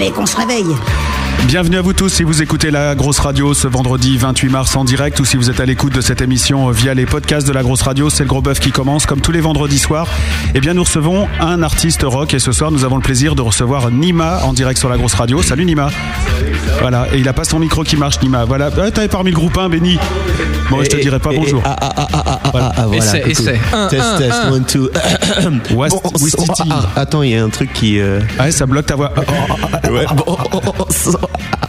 Allez les mecs, on se réveille. Bienvenue à vous tous si vous écoutez la grosse radio ce vendredi 28 mars en direct ou si vous êtes à l'écoute de cette émission via les podcasts de la grosse radio, c'est le gros bœuf qui commence comme tous les vendredis soirs. Eh bien nous recevons un artiste rock et ce soir nous avons le plaisir de recevoir Nima en direct sur la grosse radio. Salut Nima. Voilà, et il a pas son micro qui marche Nima. Voilà, ah, t'avais parmi le groupe 1 Benny. Bon, je te dirai pas bonjour. Ah, ah, ah, ah, ah, ah, ah, voilà. Essaie, Test, test, one, two. West- Bon, Wistiti. ah, ah, attends, il y a un truc qui. euh, Ouais, ça bloque ta voix. Ouais, bon, ça-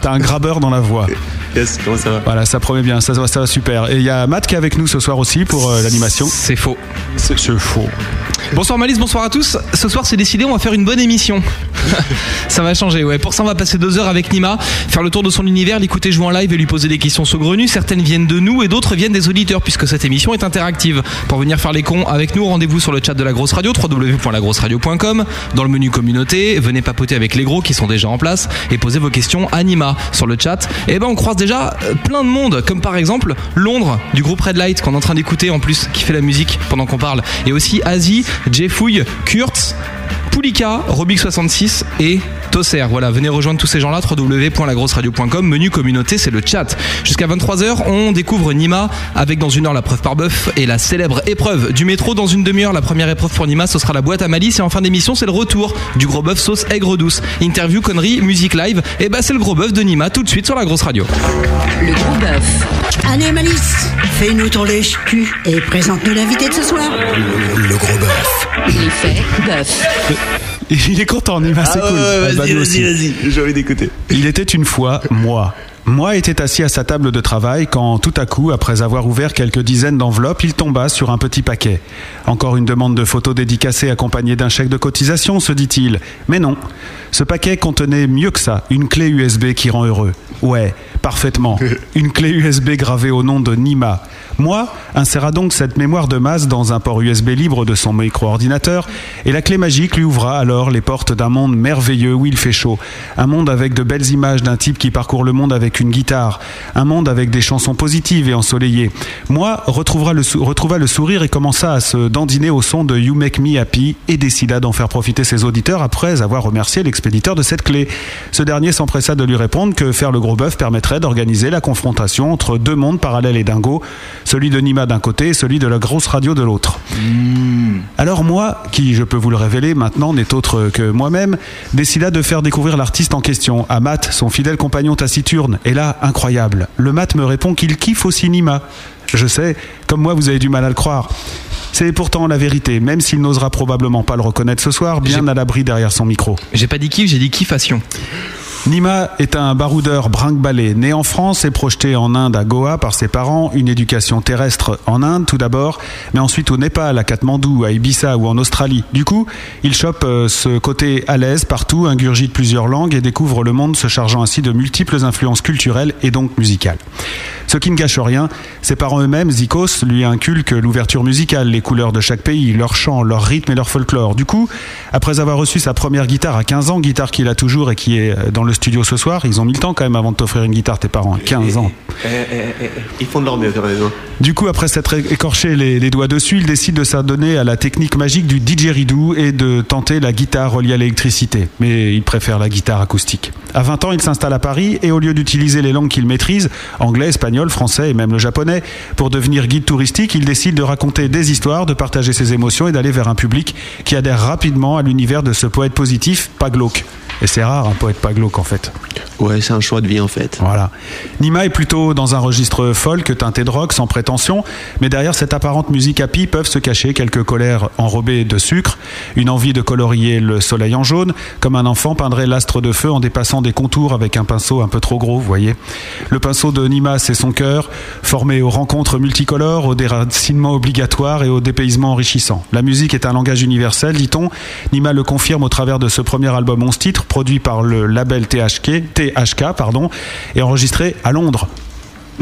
T'as un grabeur dans la voix. Yes, comment ça va? Voilà, ça promet bien, ça, va- ça va super. Et il y a Matt qui est avec nous ce soir aussi pour euh, l'animation. C'est faux. C'est c'est faux. Bonsoir Malice, bonsoir à tous. Ce soir c'est décidé, on va faire une bonne émission. ça va changer, ouais. Pour ça on va passer deux heures avec Nima, faire le tour de son univers, l'écouter jouer en live et lui poser des questions saugrenues. Certaines viennent de nous et d'autres viennent des auditeurs puisque cette émission est interactive. Pour venir faire les cons avec nous, rendez-vous sur le chat de la grosse radio, www.lagrosseradio.com. Dans le menu communauté, venez papoter avec les gros qui sont déjà en place et posez vos questions à Nima sur le chat. Et ben on croise déjà euh, plein de monde, comme par exemple Londres du groupe Red Light qu'on est en train d'écouter en plus, qui fait la musique pendant qu'on parle. Et aussi Asie, Jeffouille, Kurtz, Poulika, Robic66 et Tosser. Voilà, venez rejoindre tous ces gens-là, www.lagrosseradio.com, menu communauté, c'est le chat. Jusqu'à 23h, on découvre Nima avec dans une heure la preuve par bœuf et la célèbre épreuve du métro dans une demi-heure. La première épreuve pour Nima, ce sera la boîte à malice et en fin d'émission, c'est le retour du gros bœuf sauce aigre douce. Interview, conneries, musique live, et bah c'est le gros bœuf de Nima tout de suite sur la grosse radio. Le gros bœuf. Allez Malice, fais-nous ton lèche-cul et présente-nous l'invité de ce soir. Le gros bœuf. L'effet bœuf. Il est content, Nima, c'est Ah cool. ouais, ouais, bah, vas-y, vas-y, aussi. vas-y, j'ai envie d'écouter. Il était une fois moi. Moi était assis à sa table de travail quand tout à coup, après avoir ouvert quelques dizaines d'enveloppes, il tomba sur un petit paquet. Encore une demande de photos dédicacée accompagnée d'un chèque de cotisation, se dit-il. Mais non, ce paquet contenait mieux que ça, une clé USB qui rend heureux. Ouais, parfaitement. Une clé USB gravée au nom de Nima. Moi inséra donc cette mémoire de masse dans un port USB libre de son micro-ordinateur et la clé magique lui ouvra alors les portes d'un monde merveilleux où il fait chaud. Un monde avec de belles images d'un type qui parcourt le monde avec une guitare. Un monde avec des chansons positives et ensoleillées. Moi retrouvera le retrouva le sourire et commença à se dandiner au son de You Make Me Happy et décida d'en faire profiter ses auditeurs après avoir remercié l'expéditeur de cette clé. Ce dernier s'empressa de lui répondre que faire le gros bœuf permettrait d'organiser la confrontation entre deux mondes parallèles et dingos, celui de Nima d'un côté et celui de la grosse radio de l'autre. Alors moi, qui, je peux vous le révéler maintenant, n'est autre que moi-même, décida de faire découvrir l'artiste en question à Matt, son fidèle compagnon taciturne. Et là, incroyable, le Matt me répond qu'il kiffe aussi Nima. Je sais, comme moi, vous avez du mal à le croire. C'est pourtant la vérité, même s'il n'osera probablement pas le reconnaître ce soir, bien à l'abri derrière son micro. J'ai pas dit kiff, j'ai dit kiffation. Nima est un baroudeur brinque-ballé, né en France et projeté en Inde à Goa par ses parents, une éducation terrestre en Inde tout d'abord, mais ensuite au Népal, à Katmandou, à Ibiza ou en Australie. Du coup, il chope euh, ce côté à l'aise partout, ingurgite plusieurs langues et découvre le monde se chargeant ainsi de multiples influences culturelles et donc musicales. Ce qui ne cache rien, ses parents eux-mêmes, Zikos, lui inculquent l'ouverture musicale, les couleurs de chaque pays, leur chant, leur rythme et leur folklore. Du coup, après avoir reçu sa première guitare à 15 ans, guitare qu'il a toujours et qui est euh, dans le studio ce soir, ils ont mis le temps quand même avant de t'offrir une guitare, tes parents, 15 ans. Eh, eh, eh, Ils font de leur mieux, quand même. Du coup, après s'être écorché les, les doigts dessus, il décide de s'adonner à la technique magique du didgeridoo et de tenter la guitare reliée à l'électricité. Mais il préfère la guitare acoustique. À 20 ans, il s'installe à Paris et au lieu d'utiliser les langues qu'il maîtrise, anglais, espagnol, français et même le japonais, pour devenir guide touristique, il décide de raconter des histoires, de partager ses émotions et d'aller vers un public qui adhère rapidement à l'univers de ce poète positif, pas glauque. Et c'est rare un poète pas glauque en fait. Ouais, c'est un choix de vie en fait. Voilà. Nima est plutôt dans un registre folk teinté de rock, sans prétention, mais derrière cette apparente musique happy peuvent se cacher quelques colères enrobées de sucre, une envie de colorier le soleil en jaune, comme un enfant peindrait l'astre de feu en dépassant des contours avec un pinceau un peu trop gros, vous voyez. Le pinceau de Nima, c'est son cœur, formé aux rencontres multicolores, au déracinement obligatoire et au dépaysement enrichissant. La musique est un langage universel, dit-on. Nima le confirme au travers de ce premier album 11 titres, produit par le label THK, THK pardon, et enregistré à Londres.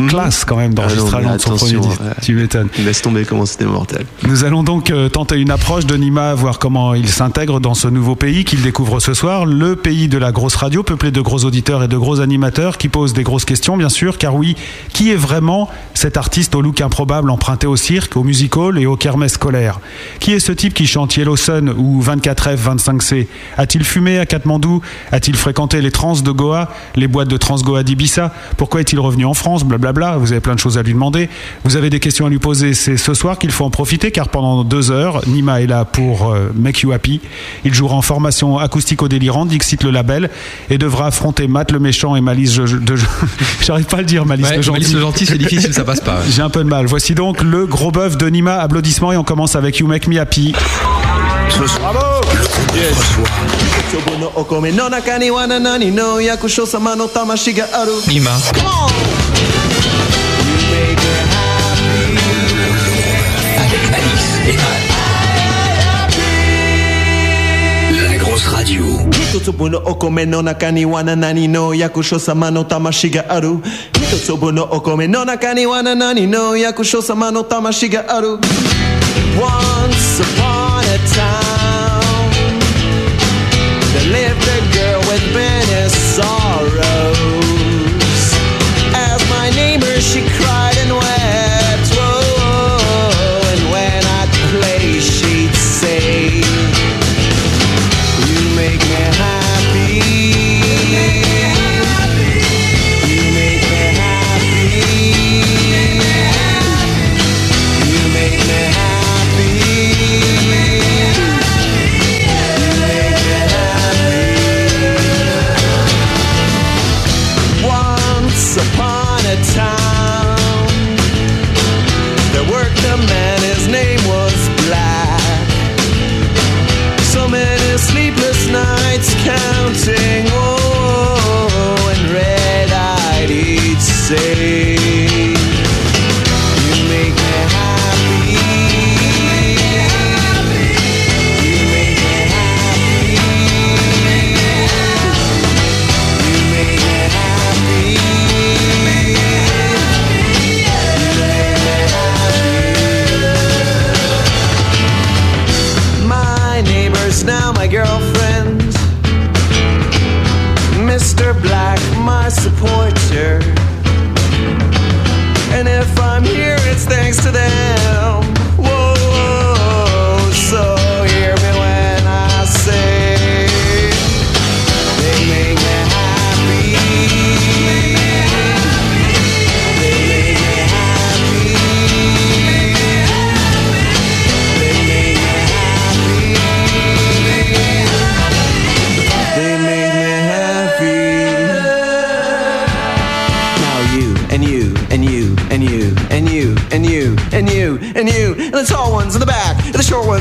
Classe quand même d'enregistrer Ah Londres son premier disque. ouais. Tu m'étonnes. Laisse tomber comment c'était mortel. Nous allons donc euh, tenter une approche de Nima, voir comment il s'intègre dans ce nouveau pays qu'il découvre ce soir, le pays de la grosse radio, peuplé de gros auditeurs et de gros animateurs qui posent des grosses questions, bien sûr, car oui, qui est vraiment cet artiste au look improbable emprunté au cirque, au music hall et au kermesse scolaire? Qui est ce type qui chante Yellow Sun ou 24F, 25C A-t-il fumé à Katmandou? A-t-il fréquenté les trans de Goa, les boîtes de trans Goa d'Ibissa? Pourquoi est-il revenu en France? Blablabla, vous avez plein de choses à lui demander. Vous avez des questions à lui poser, c'est ce soir qu'il faut en profiter car pendant deux heures, Nima est là pour euh, Make You Happy. Il jouera en formation acoustico-délirante, Dixit le label, et devra affronter Matt le méchant et Malice je- de... J'arrive pas à le dire, Malice Ouais, le gentil. Malice le gentil, c'est difficile, ça passe pas. ouais. J'ai un peu de mal. Voici donc le gros bœuf de Nima. Applaudissements et on commence avec You Make Me Happy. Ce soir, 今日 La grosse radio. Hitotsubuno okome no naka ni Once upon a town There lived a girl with many sorrows.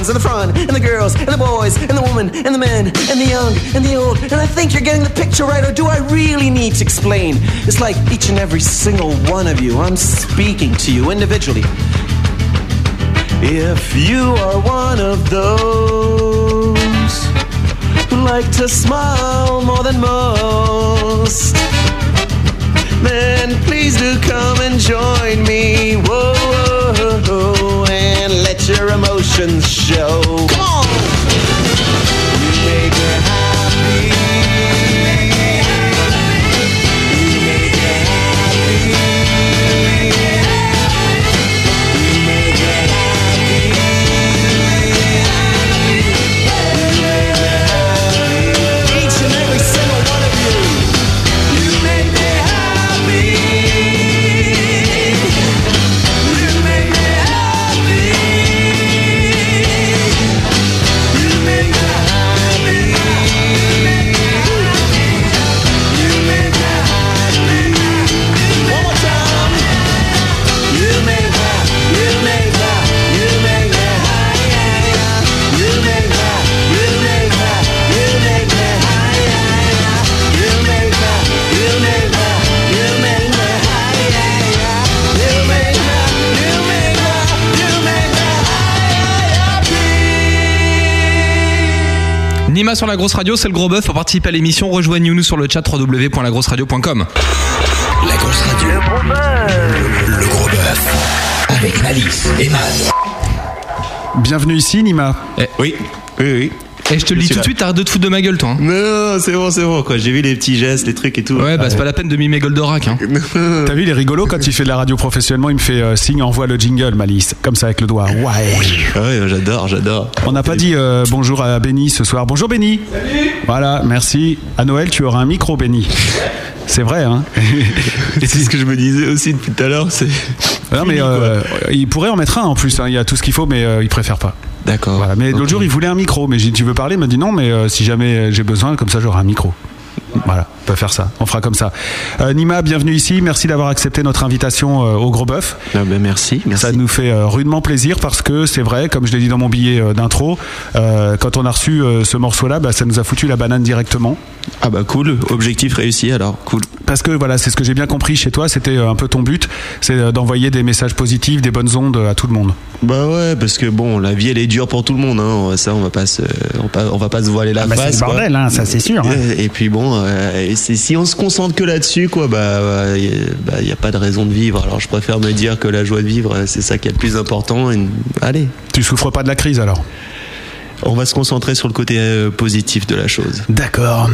In the front and the girls and the boys and the women and the men and the young and the old and I think you're getting the picture right or do I really need to explain? It's like each and every single one of you. I'm speaking to you individually. If you are one of those who like to smile more than most, then please do come and join me. Whoa, whoa, whoa, and your emotions show. Come on! Sur la grosse radio, c'est le gros bœuf. Pour participer à l'émission, rejoignez-nous sur le chat www.lagrosseradio.com. La grosse radio. Le gros bœuf. Le gros bœuf. Avec Malice et Matt. Bienvenue ici, Nima. Oui, oui, oui. Et je te le dis tout de suite, t'arrêtes de te foutre de ma gueule, toi. hein. Non, c'est bon, c'est bon, quoi. J'ai vu les petits gestes, les trucs et tout. Ouais, bah c'est pas la peine de mimer Goldorak. Hein. T'as vu, il est rigolo quand il fait de la radio professionnellement, il me fait euh, signe, envoie le jingle, Malice, comme ça avec le doigt. Ouais. Ouais, j'adore, j'adore. On n'a pas dit euh, bonjour à Benny ce soir. Bonjour Benny. Voilà, merci. À Noël, tu auras un micro, Benny. C'est vrai, hein Et c'est ce que je me disais aussi depuis tout à l'heure, c'est. Non, mais euh, il pourrait en mettre un en plus. hein. Il y a tout ce qu'il faut, mais euh, il préfère pas. D'accord. Voilà. Mais l'autre jour, il voulait un micro. Mais j'ai dit, tu veux parler? Il m'a dit non, mais euh, si jamais j'ai besoin, comme ça, j'aurai un micro. Voilà, on peut faire ça. On fera comme ça. Euh, Nima, bienvenue ici. Merci d'avoir accepté notre invitation euh, au Gros Bœuf. Ah ben merci, merci. Ça nous fait euh, rudement plaisir parce que c'est vrai, comme je l'ai dit dans mon billet d'intro, quand on a reçu ce morceau-là, bah, ça nous a foutu la banane directement. Ah bah cool, objectif réussi alors, cool. Parce que voilà, c'est ce que j'ai bien compris chez toi, c'était un peu ton but, c'est d'envoyer des messages positifs, des bonnes ondes à tout le monde. Bah ouais, parce que bon, la vie elle est dure pour tout le monde, hein. Ça, on va pas se, on va on va pas se voiler la bah, face. c'est le bordel, hein, ça, c'est sûr, hein. Et, et puis bon, et si on se concentre que là-dessus, quoi, bah, il bah, y a pas de raison de vivre. Alors je préfère me dire que la joie de vivre, c'est ça qui est le plus important. Et, allez, Tu souffres pas de la crise alors? On va se concentrer sur le côté euh, positif de la chose. D'accord.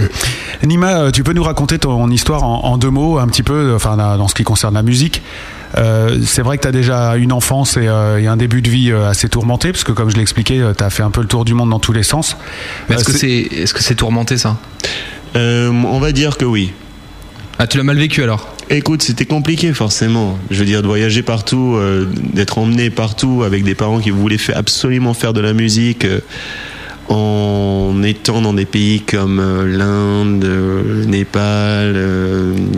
Nima, euh, tu peux nous raconter ton histoire en, en deux mots, un petit peu, euh, enfin dans ce qui concerne la musique. Euh, c'est vrai que tu as déjà une enfance et, euh, et un début de vie assez tourmenté, parce que comme je l'ai expliqué, tu as fait un peu le tour du monde dans tous les sens. Mais est-ce Euh, que c'est est-ce que c'est tourmenté ça? Euh, on va dire que oui. Ah, tu l'as mal vécu alors Écoute, c'était compliqué forcément. Je veux dire, de voyager partout, euh, d'être emmené partout avec des parents qui voulaient absolument faire de la musique, euh, en étant dans des pays comme l'Inde, le Népal,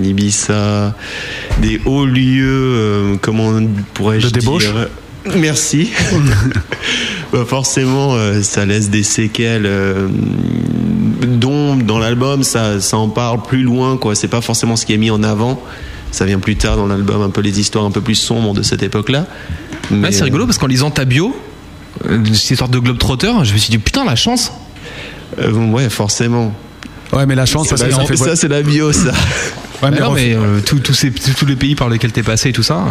Ibiza, des hauts lieux, comment pourrais-je De débauche dire Merci. Bah, forcément, ça laisse des séquelles. Euh, dont dans l'album, ça, ça en parle plus loin. quoi. C'est pas forcément ce qui est mis en avant. Ça vient plus tard dans l'album, un peu les histoires un peu plus sombres de cette époque-là. Ouais, Mais, c'est rigolo parce qu'en lisant ta bio, euh, cette histoire de globe-trotter, je me suis dit putain la chance. euh, ouais, forcément. Ouais, mais la chance, parce Bah, que ça fait ça, c'est la bio, ça. Ouais, mais Mais non, mais euh, tous- tous ces- tous les pays par lesquels t'es passé et tout ça.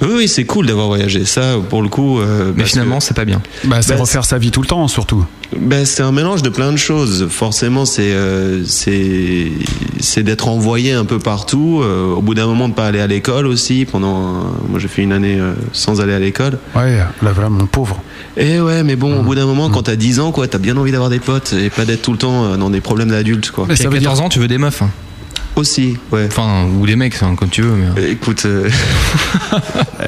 Oui, oui, c'est cool d'avoir voyagé. Ça, pour le coup. euh, Mais finalement, que- c'est pas bien. bah, c'est bah, refaire sa vie tout le temps, surtout. Ben, c'est un mélange de plein de choses. Forcément, c'est euh, c'est c'est d'être envoyé un peu partout. euh, au bout d'un moment, de pas aller à l'école aussi. Pendant, moi, j'ai fait une année euh, sans aller à l'école. Ouais, là, voilà, mon pauvre. Et ouais, mais bon, au bout d'un moment, quand t'as 10 ans, quoi, t'as bien envie d'avoir des potes et pas d'être tout le temps dans des problèmes d'adultes, quoi. Mais ça à veut dire 14 ans, tu veux des meufs. hein. Aussi, ouais. Enfin, ou des mecs, hein, comme tu veux. Mais... Euh, Écoute, euh,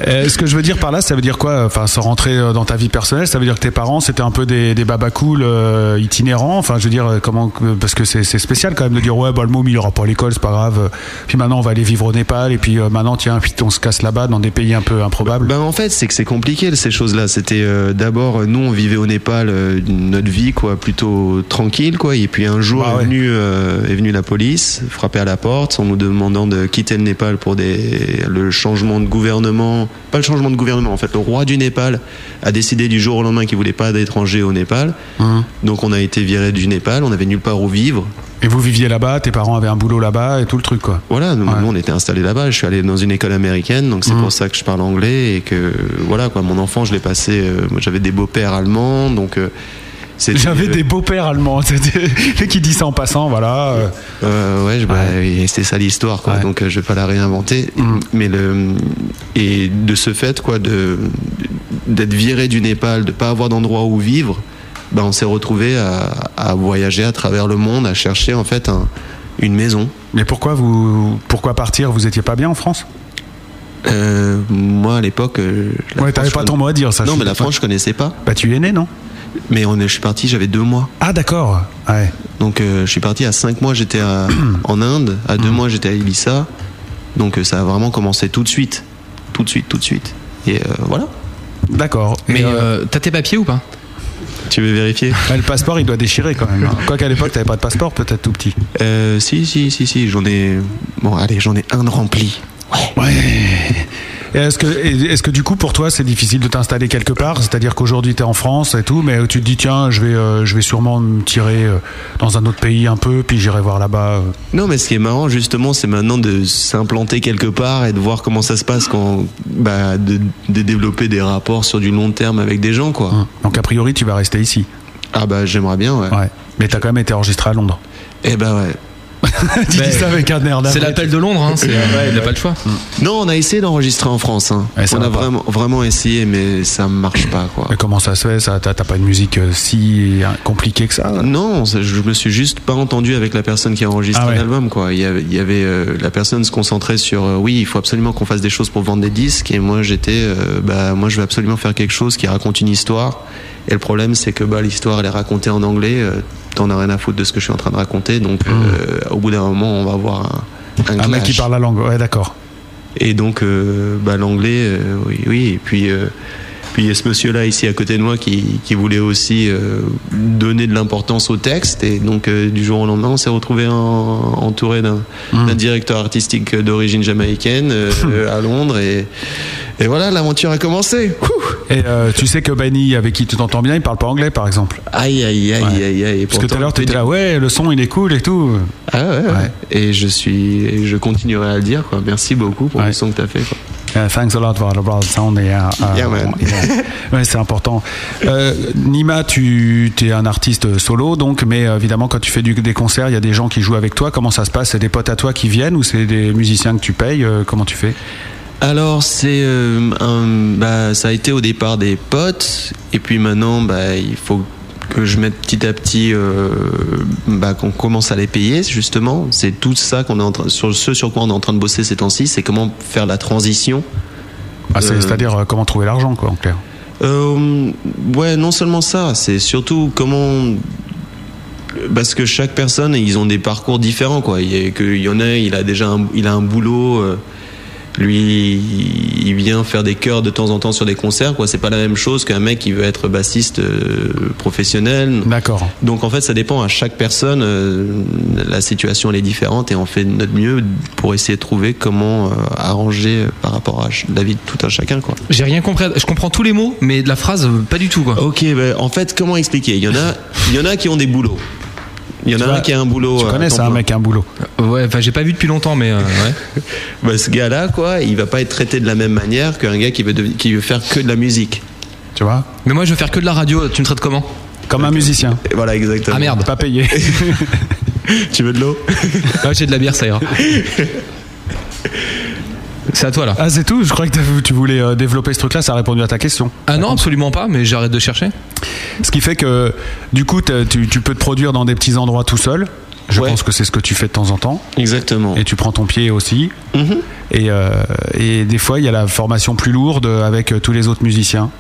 Euh, ce que je veux dire par là, ça veut dire quoi? Enfin, sans rentrer dans ta vie personnelle, ça veut dire que tes parents c'était un peu des, des babas cool euh, itinérants? Enfin, je veux dire, comment Parce que c'est spécial quand même de dire ouais, bah, le môme il aura pas à l'école, c'est pas grave. Puis maintenant on va aller vivre au Népal et puis euh, maintenant tiens, puis on se casse là-bas dans des pays un peu improbables. Ben en fait, c'est que c'est compliqué ces choses-là. C'était euh, d'abord nous on vivait au Népal euh, notre vie quoi plutôt tranquille quoi. Et puis un jour Ah ouais. est venu euh, est venue la police frapper à la porte en nous demandant de quitter le Népal pour des le changement de gouvernement. Pas le changement de gouvernement en fait. Le roi du Népal a décidé du jour au lendemain qu'il voulait pas d'étrangers au Népal. Hum. Donc on a été viré du Népal. On avait nulle part où vivre. Et vous viviez là-bas, tes parents avaient un boulot là-bas et tout le truc quoi. Voilà, nous, Ouais. nous, on était installés là-bas. Je suis allé dans une école américaine, donc c'est Mhm. pour ça que je parle anglais et que voilà quoi. Mon enfant, je l'ai passé. euh, j'avais des beaux-pères allemands, donc euh, J'avais des beaux-pères allemands. C'était qui dit ça en passant, voilà. euh. ouais, bah, et c'est ça l'histoire, quoi. Ouais. Donc euh, je vais pas la réinventer. Mhm. Mais le et de ce fait, quoi, de d'être viré du Népal, de pas avoir d'endroit où vivre, bah, on s'est retrouvé à, à voyager à travers le monde, à chercher en fait un- une maison. Mais pourquoi vous, pourquoi partir? Vous étiez pas bien en France? Euh, moi, à l'époque, euh, Ouais, t'avais France, pas ton mot à dire, ça. Non, mais la France, je connaissais pas. Bah tu es né, non? Mais on est, je suis parti, j'avais deux mois. Ah d'accord. Ouais. Donc euh, je suis parti à cinq mois, j'étais en Inde. À deux mois, j'étais à Ibiza. Donc euh, ça a vraiment commencé tout de suite. Tout de suite, tout de suite. Et euh, voilà. D'accord. Mais euh, euh, t'as tes papiers ou pas? Tu veux vérifier? Bah, le passeport, il doit déchirer quand même. hein. Quoi qu'à l'époque, t'avais pas de passeport, peut-être tout petit. euh, Si, si, si, si. J'en ai. Bon, allez, j'en ai un de rempli. Ouais. Et Est-ce que, est-ce que du coup pour toi c'est difficile de t'installer quelque part? C'est-à-dire qu'aujourd'hui tu es en France et tout, mais tu te dis tiens je vais, euh, je vais sûrement me tirer euh, dans un autre pays un peu, puis j'irai voir là-bas. euh. Non, mais ce qui est marrant, justement, c'est maintenant de s'implanter quelque part et de voir comment ça se passe quand, bah, de, de développer des rapports sur du long terme avec des gens, quoi. Donc a priori tu vas rester ici. Ah bah, j'aimerais bien, ouais. Ouais. Mais t'as quand même été enregistré à Londres. Eh bah ouais. tu dis ça avec un air C'est l'appel de Londres, hein, euh, il n'a pas le choix. Non, on a essayé d'enregistrer en France. Hein. Ouais, on a vraiment, vraiment essayé, mais ça marche pas, quoi. Mais comment ça se fait ça? T'as pas une musique euh, si compliquée que ça? Non, je me suis juste pas entendu avec la personne qui a enregistré Ah ouais. l'album, quoi. Il y avait, il y avait euh, la personne se concentrait sur, euh, oui, il faut absolument qu'on fasse des choses pour vendre des disques, et moi j'étais, euh, bah, moi je veux absolument faire quelque chose qui raconte une histoire. Et le problème, c'est que bah, l'histoire, elle est racontée en anglais. euh, T'en as rien à foutre de ce que je suis en train de raconter, donc euh, au bout d'un moment, on va avoir un, un, Hmm. Un mec qui parle la langue, ouais d'accord. Et donc, euh, bah, l'anglais, oui, oui. Et puis, puis il y a ce monsieur-là ici à côté de moi qui, qui voulait aussi euh, donner de l'importance au texte. Et donc, euh, du jour au lendemain, on s'est retrouvé en- entouré d'un d'un directeur artistique d'origine jamaïcaine euh, à Londres. Et, et voilà, l'aventure a commencé. Ouh. Et tu sais que Benny, avec qui tu t'entends bien, il parle pas anglais par exemple. Aïe, aïe, aïe, Ouais. aïe, Parce que tout à l'heure tu étais là, ouais, le son il est cool et tout. Ah ouais, ouais. Ouais. Et je suis, et je continuerai à le dire. Quoi. Merci beaucoup pour Ouais. le son que tu as fait. Quoi. Uh, thanks a lot for the broad sound. Et, uh, uh, Yeah, man. yeah. Ouais, c'est important. Euh, Nima, tu es un artiste solo, donc, mais euh, évidemment, quand tu fais du- des concerts, il y a des gens qui jouent avec toi. Comment ça se passe? C'est des potes à toi qui viennent ou c'est des musiciens que tu payes? Euh, Comment tu fais? Alors c'est euh, un- bah, ça a été au départ des potes et puis maintenant bah, il faut que je mette petit à petit euh, bah, qu'on commence à les payer justement c'est tout ça qu'on est en train sur ce sur quoi on est en train de bosser ces temps-ci c'est comment faire la transition Ah, Euh, C'est-à-dire euh, comment trouver l'argent, quoi, en clair. Euh, ouais, non seulement ça, c'est surtout comment. Parce que chaque personne, ils ont des parcours différents, quoi. Il y, a, que- il y en a, il a déjà un, il a un boulot. Lui, il vient faire des chœurs de temps en temps sur des concerts, quoi. C'est pas la même chose qu'un mec qui veut être bassiste euh, professionnel. D'accord. Donc en fait, ça dépend à chaque personne. euh, la situation elle est différente et on fait de notre mieux pour essayer de trouver comment euh, arranger par rapport à la vie de tout un chacun, quoi. J'ai rien compris. Je comprends tous les mots, mais de la phrase, pas du tout, quoi. Ok, ben, en fait, comment expliquer? Il y en a, il y en a qui ont des boulots. Il y en Tu a vois, un qui a un boulot. Tu euh, connais ça, un mec, un boulot. Ouais, enfin, j'ai pas vu depuis longtemps, mais euh, ouais. Bah, ce gars-là, quoi, il va pas être traité de la même manière qu'un gars qui veut, dev- qui veut faire que de la musique. Tu vois? Mais moi, je veux faire que de la radio. Tu me traites comment? Comme un musicien. Et voilà, exactement. Ah merde. Pas payé. Tu veux de l'eau? Ah, J'ai de la bière, ça ira. C'est à toi là. ah, c'est tout Je croyais que tu voulais euh, développer ce truc-là, ça a répondu à ta question. Ah non, absolument pas, mais j'arrête de chercher. Ce qui fait que, du coup, tu, tu peux te produire dans des petits endroits tout seul. Je Ouais. pense que c'est ce que tu fais de temps en temps. Exactement. Et tu prends ton pied aussi. Mhm. Et, euh, et des fois, il y a la formation plus lourde avec euh, tous les autres musiciens.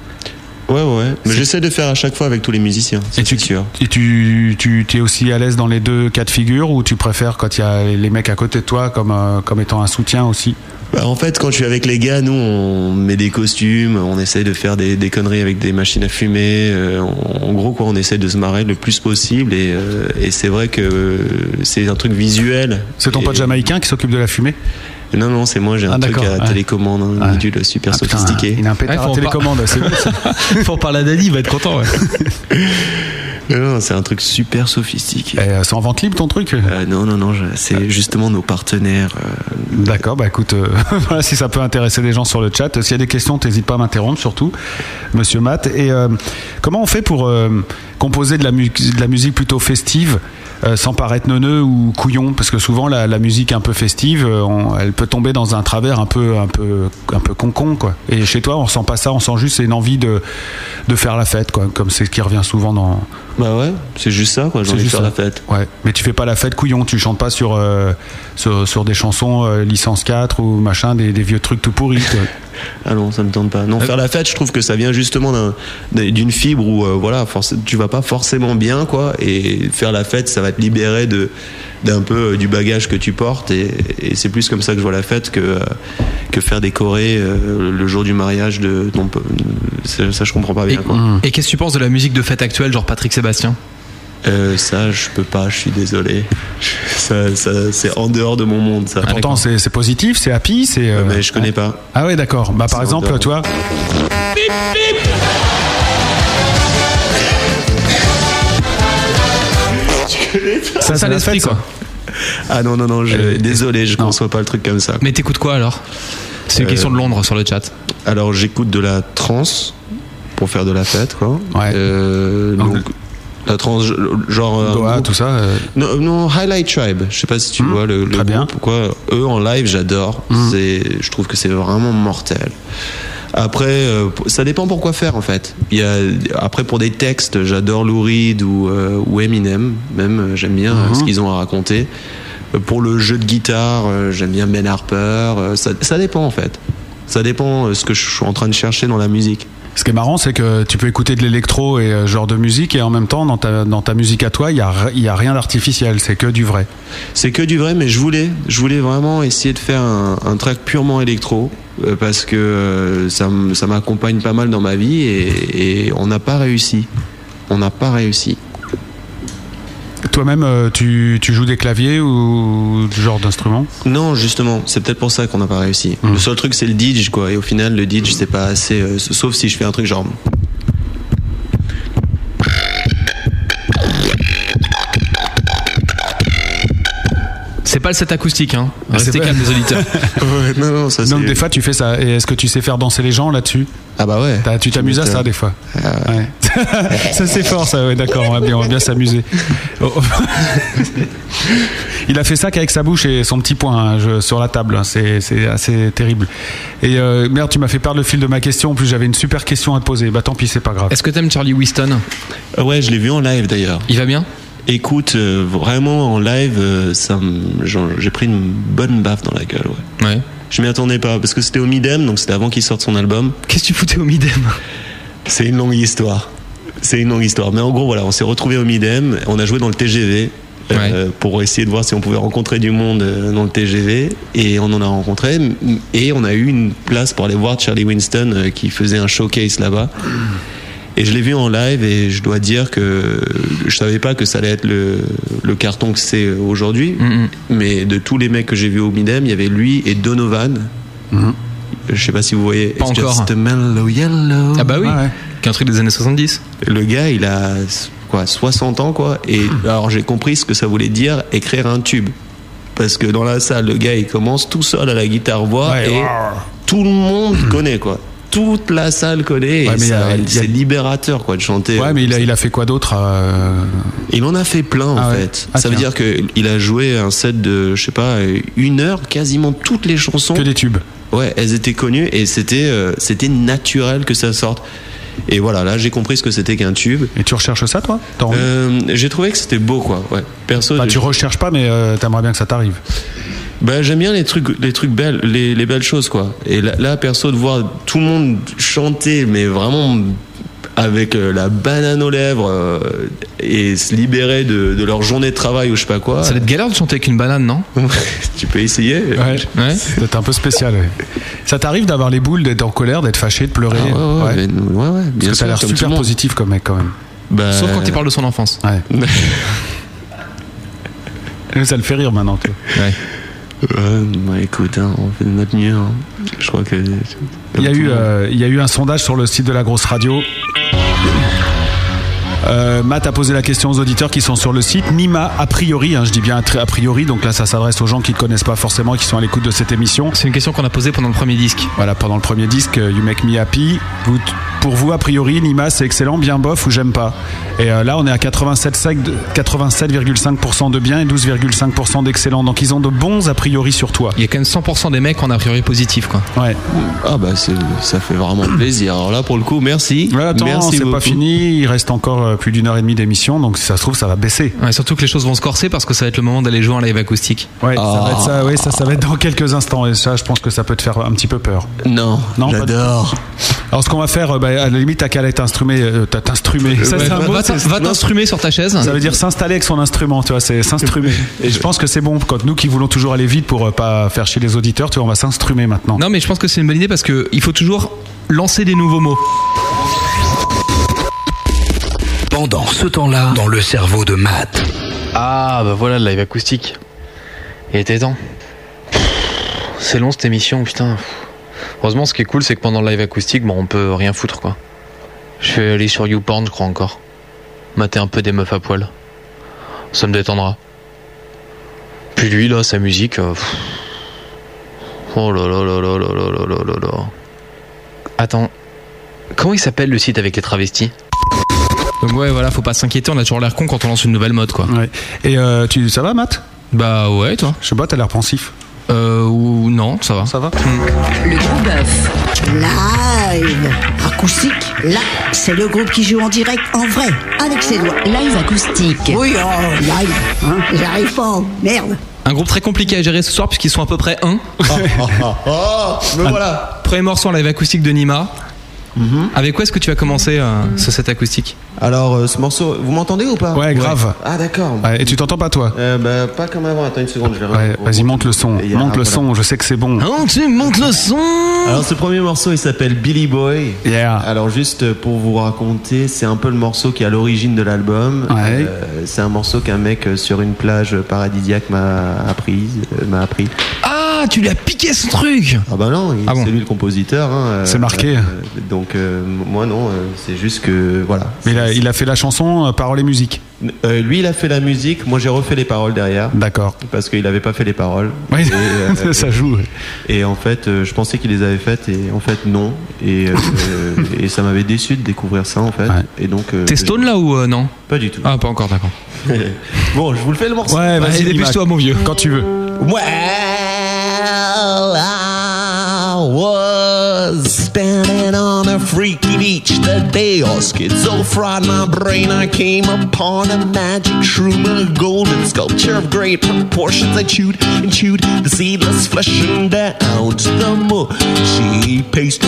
Ouais, ouais. Mais j'essaie de faire à chaque fois avec tous les musiciens. Et tu, tu sûr. et tu, tu es aussi à l'aise dans les deux cas de figure ou tu préfères quand il y a les mecs à côté de toi comme, euh, comme étant un soutien aussi? Bah, en fait, quand je suis avec les gars, nous, on met des costumes, on essaie de faire des, des conneries avec des machines à fumer. euh, en, en gros, quoi, on essaie de se marrer le plus possible. Et, euh, et c'est vrai que c'est un truc visuel. C'est ton Et- pote jamaïcain qui s'occupe de la fumée Non, non, c'est moi, j'ai un Ah, truc à ouais. télécommande, un Ouais. module super Ah, putain, sophistiqué. il a un Ouais, pétard faut à en télécommande, c'est bon. Faut parler à Dani, il va être content. C'est un truc super sophistiqué. Euh, c'est en vente libre ton truc? Euh, non, non, non, c'est justement nos partenaires. euh, D'accord, bah écoute, euh, voilà, si ça peut intéresser des gens sur le chat, s'il y a des questions, t'hésites pas à m'interrompre surtout, Monsieur Matt. Et comment on fait pour composer de la, mu- de la musique plutôt festive sans paraître neuneux ou couillon? Parce que souvent la, la musique un peu festive, on- elle peut tomber dans un travers un peu, un peu, un peu con-con quoi. Et chez toi, on ressent pas ça, on sent juste une envie de, de faire la fête quoi, comme c'est ce qui revient souvent dans. Bah ouais, c'est juste ça, quoi. J'ai envie de faire ça. la fête. Ouais, mais tu fais pas la fête couillon, tu chantes pas sur, euh, sur, sur des chansons euh, licence 4 ou machin, des, des vieux trucs tout pourris. quoi. Ah non, ça me tente pas. Non, faire la fête, je trouve que ça vient justement d'un- d'un- d'une fibre où euh, voilà, tu vas pas forcément bien, quoi. Et faire la fête, ça va te libérer de d'un peu euh, du bagage que tu portes. Et, et c'est plus comme ça que je vois la fête que euh, que faire décorer euh, le jour du mariage de ton. Ça, ça, je comprends pas bien, quoi. et qu'est-ce que tu penses de la musique de fête actuelle, genre Patrick Sébastien Euh, ça, je peux pas, je suis désolé. Ça, ça, c'est en dehors de mon monde, ça. Pourtant, c'est c'est positif, c'est happy, c'est. euh, mais je connais pas. Ah ouais, d'accord. Bah, par exemple, vois. Ça, Ça c'est la l'esprit fête, ça. quoi. Ah non, non, non, je, désolé, je conçois pas le truc comme ça. Mais t'écoutes quoi alors C'est une Euh, question de Londres sur le chat. Alors, j'écoute de la trance pour faire de la fête, quoi. Ouais. Euh, donc, la trance, genre. euh, Goa, groupe- tout ça. euh, Non, non, Highlight Tribe. Je sais pas si tu vois le, le très bien. groupe quoi. Eux en live, j'adore. C'est, je trouve que c'est vraiment mortel. Après, euh, ça dépend pour quoi faire en fait. Il y a, après pour des textes, j'adore Lou Reed ou, euh, ou Eminem. Même euh, j'aime bien euh, ce qu'ils ont à raconter. Euh, Pour le jeu de guitare, euh, j'aime bien Ben Harper. Euh, Ça, ça dépend en fait. Ça dépend euh, ce que je suis en train de chercher dans la musique. Ce qui est marrant, c'est que tu peux écouter de l'électro et euh, genre de musique, et en même temps, dans ta, dans ta musique à toi, il n'y a, y a rien d'artificiel, c'est que du vrai. C'est que du vrai, mais je voulais, je voulais vraiment essayer de faire un, un track purement électro euh, parce que euh, ça, ça m'accompagne pas mal dans ma vie et, et on n'a pas réussi. On n'a pas réussi. Toi-même, euh, tu, tu joues des claviers ou du genre d'instrument Non, justement, c'est peut-être pour ça qu'on n'a pas réussi. Le seul truc, c'est le DJ, quoi. Et au final, le DJ, c'est pas assez. euh, sauf si je fais un truc genre. C'est pas le set acoustique, hein. Ah, Restez calmes les auditeurs. Ouais, non, non, ça c'est. Donc des fois, tu fais ça. Et est-ce que tu sais faire danser les gens là-dessus? Ah bah ouais. T'as- Tu t'amuses à ça des fois Ouais. Ça c'est fort ça, ouais, d'accord, on va bien, on va bien s'amuser. Oh. Il a fait ça qu'avec sa bouche et son petit poing hein, je- sur la table, hein, c'est c'est assez terrible. Et euh, merde, tu m'as fait perdre le fil de ma question, en plus j'avais une super question à te poser. Bah tant pis, c'est pas grave. Est-ce que t'aimes Charlie Winston? Ah Ouais, je l'ai vu en live d'ailleurs. Il va bien? Écoute, euh, vraiment en live, euh, ça, me- genre, j'ai pris une bonne baffe dans la gueule. Ouais. Ouais. Je m'y attendais pas parce que c'était au Midem, donc c'était avant qu'il sorte son album. Qu'est-ce que tu foutais au Midem? C'est une longue histoire. C'est une longue histoire. Mais en gros, voilà, on s'est retrouvés au Midem, on a joué dans le TGV. euh, pour essayer de voir si on pouvait rencontrer du monde euh, dans le TGV et on en a rencontré m- et on a eu une place pour aller voir Charlie Winston euh, qui faisait un showcase là-bas et je l'ai vu en live et je dois dire que je savais pas que ça allait être le, le carton que c'est aujourd'hui Mm, mais de tous les mecs que j'ai vus au Midem il y avait lui et Donovan je sais pas si vous voyez Pas It's encore. just a mellow yellow? Ah bah oui. Ah ouais. Qui est un truc des années 70. le gars, il a quoi, 60 ans quoi. Et alors j'ai compris ce que ça voulait dire écrire un tube. Parce que dans la salle, le gars, il commence tout seul à la guitare voix Ouais, et wow. tout le monde connaît quoi. Toute la salle connaît. Ouais, a- c'est libérateur quoi de chanter. Ouais, mais il a, il a fait quoi d'autre euh, Il en a fait plein en Ah ouais. fait. Ah, ça veut dire qu'il a joué un set de, je sais pas, une heure, quasiment toutes les chansons. Que des tubes. Ouais, elles étaient connues et c'était euh, c'était naturel que ça sorte. Et voilà, là j'ai compris ce que c'était qu'un tube. Et tu recherches ça, toi? Euh, j'ai trouvé que c'était beau quoi. Ouais. Perso, Bah, tu recherches pas, mais t'aimerais bien que ça t'arrive. Bah, j'aime bien les trucs, les trucs belles, les, les belles choses quoi. Et là, là, perso, de voir tout le monde chanter, mais vraiment avec euh, la banane aux lèvres euh, et se libérer de, de leur journée de travail ou je sais pas quoi. Ça doit être galère de chanter avec une banane, non? Tu peux essayer. Ouais. Ouais. C'est un peu spécial. ouais. Ça t'arrive d'avoir les boules, d'être en colère, d'être fâché, de pleurer Ah ouais, ouais, Ouais. mais- ouais, ouais, bien Parce que t'as sûr, l'air super le monde. positif comme mec quand même. Bah, Sauf quand il parle de son enfance. Ouais. Ça le fait rire maintenant. tu vois. Ouais. Bah, écoute, hein, on fait de notre mieux. hein. Je crois que. Il y, a eu, euh, il y a eu un sondage sur le site de la grosse radio. Euh, Matt a posé la question aux auditeurs qui sont sur le site. Nima, a priori, hein, je dis bien a priori, donc là ça s'adresse aux gens qui ne connaissent pas forcément et qui sont à l'écoute de cette émission. C'est une question qu'on a posée pendant le premier disque. Voilà, pendant le premier disque, euh, You Make Me Happy. Vous- pour vous, a priori, Nima, c'est excellent, bien bof ou j'aime pas? Et euh, là, on est à 87,5% de- 87,5% de bien et 12,5% d'excellent. Donc ils ont de bons a priori sur toi. Il y a quand même 100% des mecs en a priori positif, quoi. Ouais. Ah bah ça fait vraiment plaisir. Alors là pour le coup, merci. Ouais, attends, merci c'est pas fini. Il reste encore euh, plus d'une heure et demie d'émission, donc si ça se trouve, ça va baisser. Ouais, surtout que les choses vont se corser parce que ça va être le moment d'aller jouer en live acoustique. Ouais, ça Ah. va être ça. Oui, ça, ça va être dans quelques instants. Et ça, je pense que ça peut te faire un petit peu peur. Non, Non, pas j'adore. Alors, ce qu'on va faire, euh, bah, à la limite, t'as qu'à aller t'instrumer. euh, t'instrumer. Ouais, c'est un va va t'instrumer sur ta chaise. Ça veut dire s'installer avec son instrument, tu vois, c'est s'instrumer. Et je pense que c'est bon. Quand nous qui voulons toujours aller vite pour euh, pas faire chier les auditeurs, tu vois, on va s'instrumer maintenant. Non, mais je pense que c'est une bonne idée parce que il faut toujours lancer des nouveaux mots. Pendant ce temps-là dans le cerveau de Matt. Ah, bah voilà, le live acoustique. Il était temps. C'est long cette émission, putain. Heureusement, ce qui est cool, c'est que pendant le live acoustique, bon, on peut rien foutre, quoi. Je vais aller sur YouPorn, je crois encore. Mater un peu des meufs à poil. Ça me détendra. Puis lui, là, sa musique. euh. Oh là là là là là là là là là là. Attends. Comment il s'appelle le site avec les travestis? Donc ouais, voilà, faut pas s'inquiéter, on a toujours l'air con quand on lance une nouvelle mode, quoi. Ouais. Et euh, tu, ça va, Matt? Bah ouais, toi? Je sais pas, t'as l'air pensif. Euh, ou non, ça va. Ça va? Le gros bœuf. Live acoustique. Là, c'est le groupe qui joue en direct, en vrai, avec ses doigts. Live acoustique. Oui, oh, live. Hein, J'arrive pas. Merde. Un groupe très compliqué à gérer ce soir puisqu'ils sont à peu près un. Oh, me voilà. Premier morceau en live acoustique de Nima. Avec quoi est-ce que tu vas commencer euh, ce set acoustique Alors, euh, ce morceau, vous m'entendez ou pas? Ouais, grave. Ah, d'accord. Ouais, et tu t'entends pas, toi? Euh, bah, pas comme avant. Attends une seconde, je vais Ouais, vas-y, monte le son. Monte le voilà. son, je sais que c'est bon. Oh, tu montes le son Alors, ce premier morceau, il s'appelle Billy Boy. Yeah. Alors, juste pour vous raconter, c'est un peu le morceau qui est à l'origine de l'album. Ouais. Euh, c'est un morceau qu'un mec sur une plage paradisiaque m'a apprise, euh, m'a appris. Ah, tu lui as piqué ce truc Ah bah non, Ah bon c'est lui le compositeur. hein, euh, C'est marqué. euh, donc euh, moi non, c'est juste que voilà. Mais il a, il a fait la chanson, euh, paroles et musique. Euh, lui il a fait la musique, moi j'ai refait les paroles derrière. D'accord. Parce qu'il avait pas fait les paroles. Oui, Et, euh, ça joue. Et en fait, euh, je pensais qu'il les avait faites et en fait non. Et, euh, et ça m'avait déçu de découvrir ça en fait. Ouais. Et donc. euh, T'es stone là ou euh, non? Pas du tout. Ah, pas encore, d'accord. bon, je vous le fais le morceau. Ouais, vas-y, dépêche-toi, mon vieux. Quand tu veux. Well, I was standing on a freaky beach. The day all schizo fried my brain. I came upon a magic shroom, a golden sculpture of great proportions. I chewed and chewed the seedless flesh and out the mushy paste.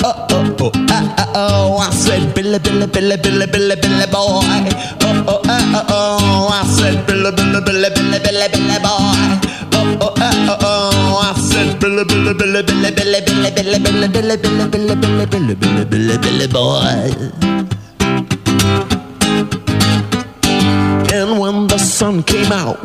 Oh, oh, oh, ah, oh, I said, Billy, Billy, Billy, Billy, Billy, Billy, boy. Oh, oh, ah, ah, oh, I said, Billy, Billy, Billy, Billy, Billy, Billy, Billy, Billy, Billy, Billy, Billy, Billy, Billy, Billy, Billy, Billy, Billy, Billy, Billy, Billy, Billy, Billy, boy. And when the sun came out,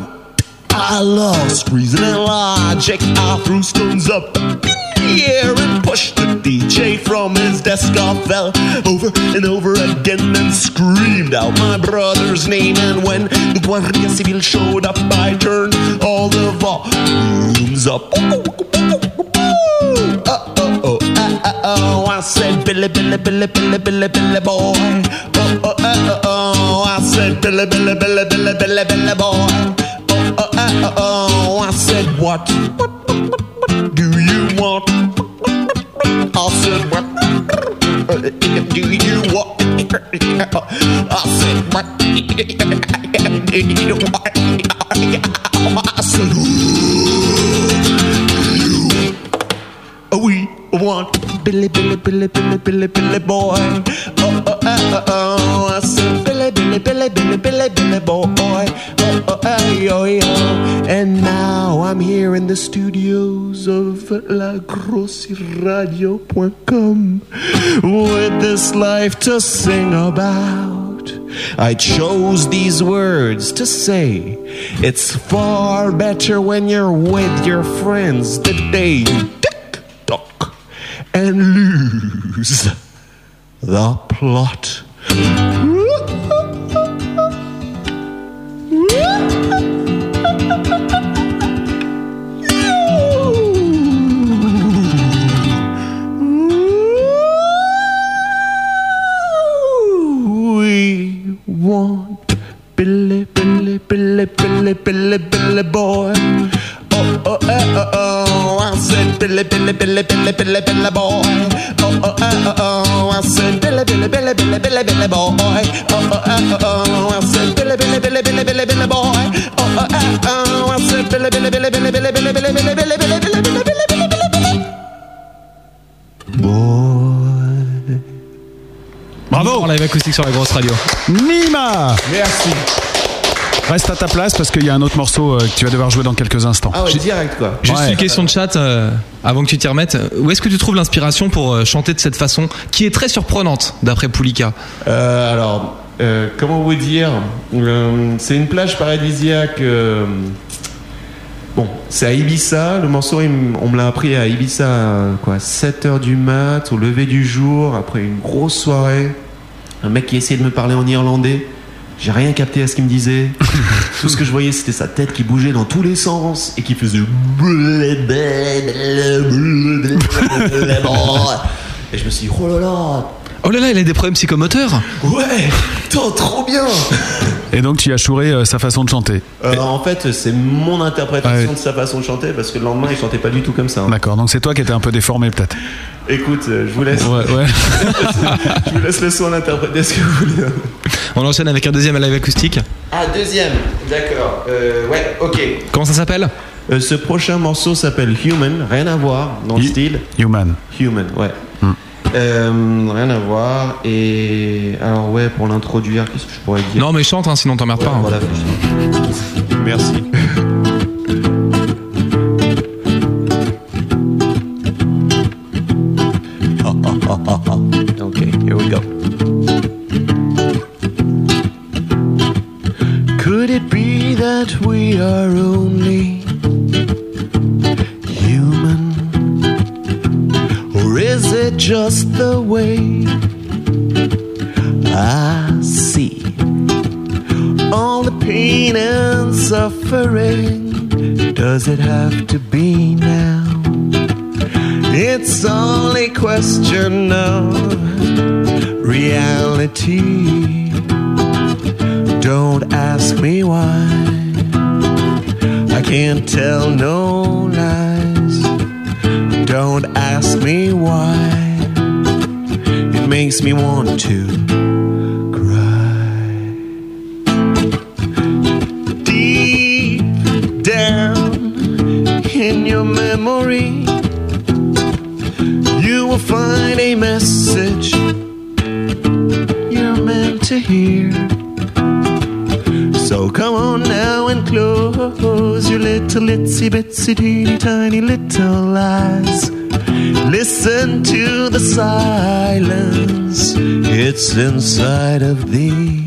I lost reason and logic. I threw stones up in the air and pushed the DJ from his desk. I fell over and over again and screamed out my brother's name. And when the Guardia Civil showed up, I turned all the volumes up. Oh, oh, oh, ah, ah, oh, I said, Billy, Billy, Billy, Billy, Billy, Billy, boy. Oh, oh, ah, ah, oh, I said, Billy, Billy, Billy, Billy, Billy, Billy, boy. Oh, oh, ah, ah, oh, I said, what, what we want Billy, Billy, Billy, Billy, Billy, Billy boy. Oh, oh, oh, oh, oh. I said Billy, Billy, Billy, Billy, Billy, Billy boy. Oh, oh, oh, yo, yo. And now I'm here in the studios of lagrossiradio.com with this life to sing about. I chose these words to say it's far better when you're with your friends the day you tick tock and lose the plot. Want Billy, Billy, Billy, Billy, Billy, Billy boy. Oh, oh, oh, oh, oh, I said Billy, Billy, Billy, Billy, Billy, Billy boy. Oh, oh, oh, oh, I said Billy, Billy, Billy, Billy, Billy, Billy boy. Oh, oh, oh, oh, I said Billy, Billy, Billy, Billy, Billy, Billy boy. Oh, oh, oh, oh, I said Billy, Billy, Billy, Billy, Billy, Billy, Billy, Billy, Billy, Billy, Billy, Billy, Billy, Billy, Billy, Billy. Boy. Bravo En live acoustique sur la grosse radio. Nima Merci. Reste à ta place parce qu'il y a un autre morceau euh, que tu vas devoir jouer dans quelques instants. Ah ouais, direct quoi. Juste Ouais. une question de chat euh, avant que tu t'y remettes. Où est-ce que tu trouves l'inspiration pour euh, chanter de cette façon qui est très surprenante d'après Poulika Euh, alors, euh, comment vous dire Euh, C'est une plage paradisiaque. euh, Bon, c'est à Ibiza. Le morceau, il m- on me l'a appris à Ibiza, euh, quoi, 7h du mat, au lever du jour, après une grosse soirée. Un mec qui essayait de me parler en irlandais. J'ai rien capté à ce qu'il me disait. Tout ce que je voyais, c'était sa tête qui bougeait dans tous les sens et qui faisait. Et je me suis dit, oh là là, Oh là là, il a des problèmes psychomoteurs ouais, putain, trop bien! Et donc tu as chouré euh, sa façon de chanter. Euh, en fait, c'est mon interprétation Ah oui. de sa façon de chanter parce que le lendemain, il chantait pas du tout comme ça. hein. D'accord, donc c'est toi qui étais un peu déformé peut-être. Écoute, euh, je vous laisse, Ouais, ouais. je vous laisse le soin d'interpréter ce que vous voulez. On enchaîne avec un deuxième live acoustique. Ah, deuxième, d'accord. Euh, ouais, ok. Comment ça s'appelle Euh, ce prochain morceau s'appelle Human, rien à voir dans le style. Human. Human, ouais. Euh, rien à voir. Et alors, ouais, pour l'introduire, qu'est-ce que je pourrais dire Non mais chante hein, sinon t'emmerdes pas. hein. Voilà. Merci. okay, here we go. Could it be that we are only human? Or is it just the way I see? all the pain and suffering. Does it have to be now? It's only question of reality. Don't ask me why. I can't tell no lies. Don't ask me why. It makes me want to cry. deep down in your memory, you will find a message you're meant to hear. So come on now and close your little itsy bitsy teeny tiny little eyes. Listen to the silence, it's inside of thee.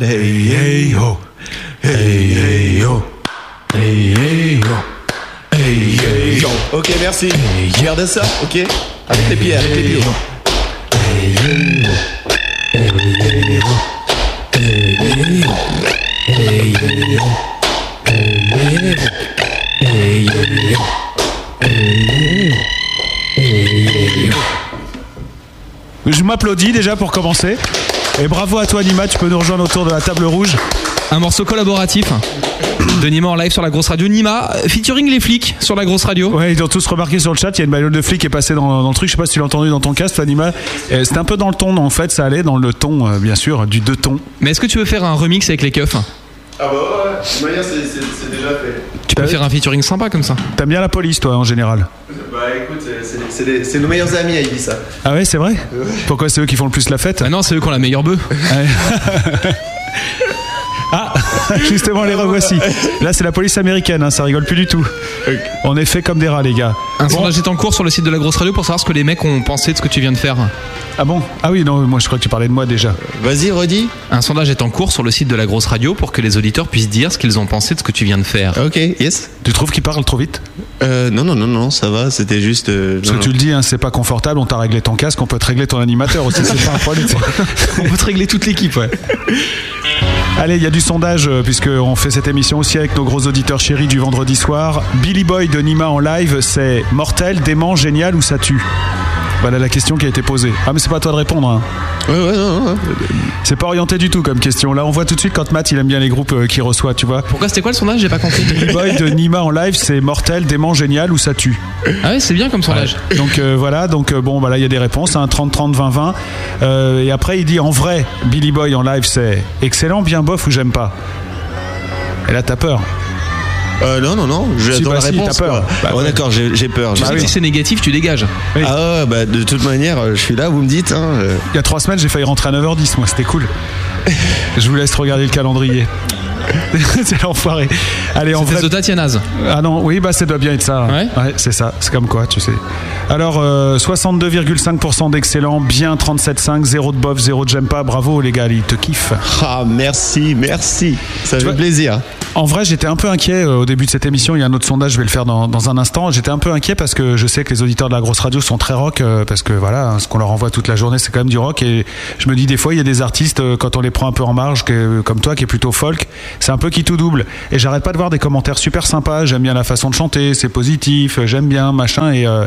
J'ai besoin bravo à toi, Nima. Tu peux nous rejoindre autour de la table rouge. Un morceau collaboratif de Nima en live sur la grosse radio. Nima, featuring les flics sur la grosse radio. Ouais, ils ont tous remarqué sur le chat. Il y a une bagnole de flic qui est passée dans, dans le truc. Je sais pas si tu l'as entendu dans ton toi, Nima. Et C'était un peu dans le ton. En fait, ça allait dans le ton, euh, bien sûr, du deux tons. Mais est-ce que tu veux faire un remix avec les keufs? Ah bah ouais, de toute manière, c'est- déjà fait. Tu peux faire un featuring sympa comme ça. T'aimes bien la police, toi, en général? C'est- nos meilleurs amis à Ibiza. Ah ouais, c'est vrai? Pourquoi c'est eux qui font le plus la fête? Ah non, c'est eux qui ont la meilleure bœuf. Ah, justement, les revoici. Là, c'est la police américaine, hein, ça rigole plus du tout. On est fait comme des rats, les gars. Un sondage est en cours sur le site de la grosse radio pour savoir ce que les mecs ont pensé de ce que tu viens de faire. Ah bon? Ah oui, non, moi je crois que tu parlais de moi déjà. Vas-y, redis. Un sondage est en cours sur le site de la grosse radio pour que les auditeurs puissent dire ce qu'ils ont pensé de ce que tu viens de faire. Ok, yes. Tu trouves qu'il parle trop vite? Euh, non, non, non, non, ça va, c'était juste. euh, Parce non, que tu non. le dis, hein, c'est pas confortable, on t'a réglé ton casque, on peut te régler ton animateur aussi, c'est pas un problème. On peut te régler toute l'équipe, ouais. Allez, il y a du sondage, euh, puisqu'on fait cette émission aussi avec nos gros auditeurs chéris du vendredi soir. Billy Boy de Nima en live, c'est mortel, dément, génial ou ça tue? Voilà la question qui a été posée. Ah, mais c'est pas à toi de répondre. hein. Ouais, ouais, non, non. C'est pas orienté du tout comme question. Là, on voit tout de suite quand Matt il aime bien les groupes euh, qu'il reçoit, tu vois. Pourquoi c'était quoi le sondage? J'ai pas compris. Billy Boy de Nima en live, c'est mortel, dément, génial ou ça tue? Ah ouais, c'est bien comme sondage. Donc euh, voilà, donc euh, bon, bah là il y a des réponses, hein, 30, 30, 20, 20. Euh, et après il dit en vrai, Billy Boy en live c'est excellent, bien bof ou j'aime pas? Et là t'as peur. Euh, non, non, non, Si, j'attends bah la si, réponse. t'as peur. Bah Oh, ouais. d'accord, j'ai j'ai peur. Tu j'ai sais que peur. si c'est négatif, tu dégages. Oui. Ah ouais, bah de toute manière, euh, je suis là, vous me dites. Hein, euh. Il y a trois semaines j'ai failli rentrer à 9h10, moi c'était cool. Je vous laisse regarder le calendrier. c'est l'enfoiré. Allez, en C'est vrai. de Tatianaz. Ah non, oui, bah ça doit bien être ça. Ouais c'est ça. C'est comme quoi, tu sais. Alors, euh, 62,5% d'excellent, bien 37,5, 0 de bof, 0 de j'aime pas. Bravo les gars, ils te kiffent. Ah, merci, merci. Ça fait plaisir. En vrai, j'étais un peu inquiet euh, au début de cette émission. Il y a un autre sondage, je vais le faire dans, dans un instant. J'étais un peu inquiet parce que je sais que les auditeurs de la grosse radio sont très rock, euh, parce que voilà, hein, ce qu'on leur envoie toute la journée, c'est quand même du rock. Et je me dis des fois, il y a des artistes euh, quand on les prend un peu en marge, que, comme toi, qui est plutôt folk, c'est un peu qui tout double. Et j'arrête pas de voir des commentaires super sympas. J'aime bien la façon de chanter, c'est positif, j'aime bien machin et euh,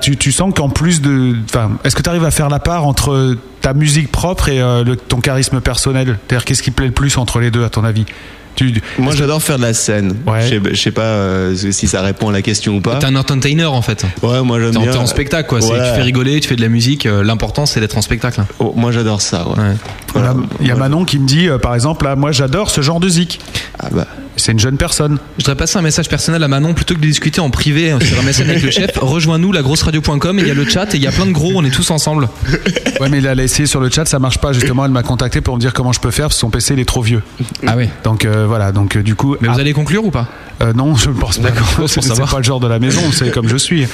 tu, tu sens qu'en plus de. Est-ce que tu arrives à faire la part entre ta musique propre et euh, le- ton charisme personnel? C'est-à-dire, qu'est-ce qui plaît le plus entre les deux, à ton avis? Tu, Moi, j'adore faire de la scène. Ouais. Je sais- Je sais pas euh, si ça répond à la question ou pas. T'es un entertainer en fait. Ouais, moi j'aime bien. t'es en spectacle quoi. Voilà. Tu fais rigoler, tu fais de la musique. euh, L'important c'est d'être en spectacle. Oh, moi j'adore ça. Ouais. Ouais. Voilà. Voilà. Il y a Manon qui me dit, euh, par exemple, là, moi j'adore ce genre de zik. Ah bah. C'est une jeune personne. Je voudrais passer un message personnel à Manon plutôt que de discuter en privé hein, sur un message avec le chef. Rejoins-nous lagrosseradio.com et il y a le chat et il y a plein de gros. On est tous ensemble. Ouais, mais elle a essayé sur le chat, ça marche pas. Justement, elle m'a contacté pour me dire comment je peux faire parce que son PC il est trop vieux. Ah ouais. Donc euh, voilà, donc euh, du coup. Mais ah, vous allez conclure ou pas? Euh, non, je ne pense pas. C'est pas le genre de la maison, c'est comme je suis.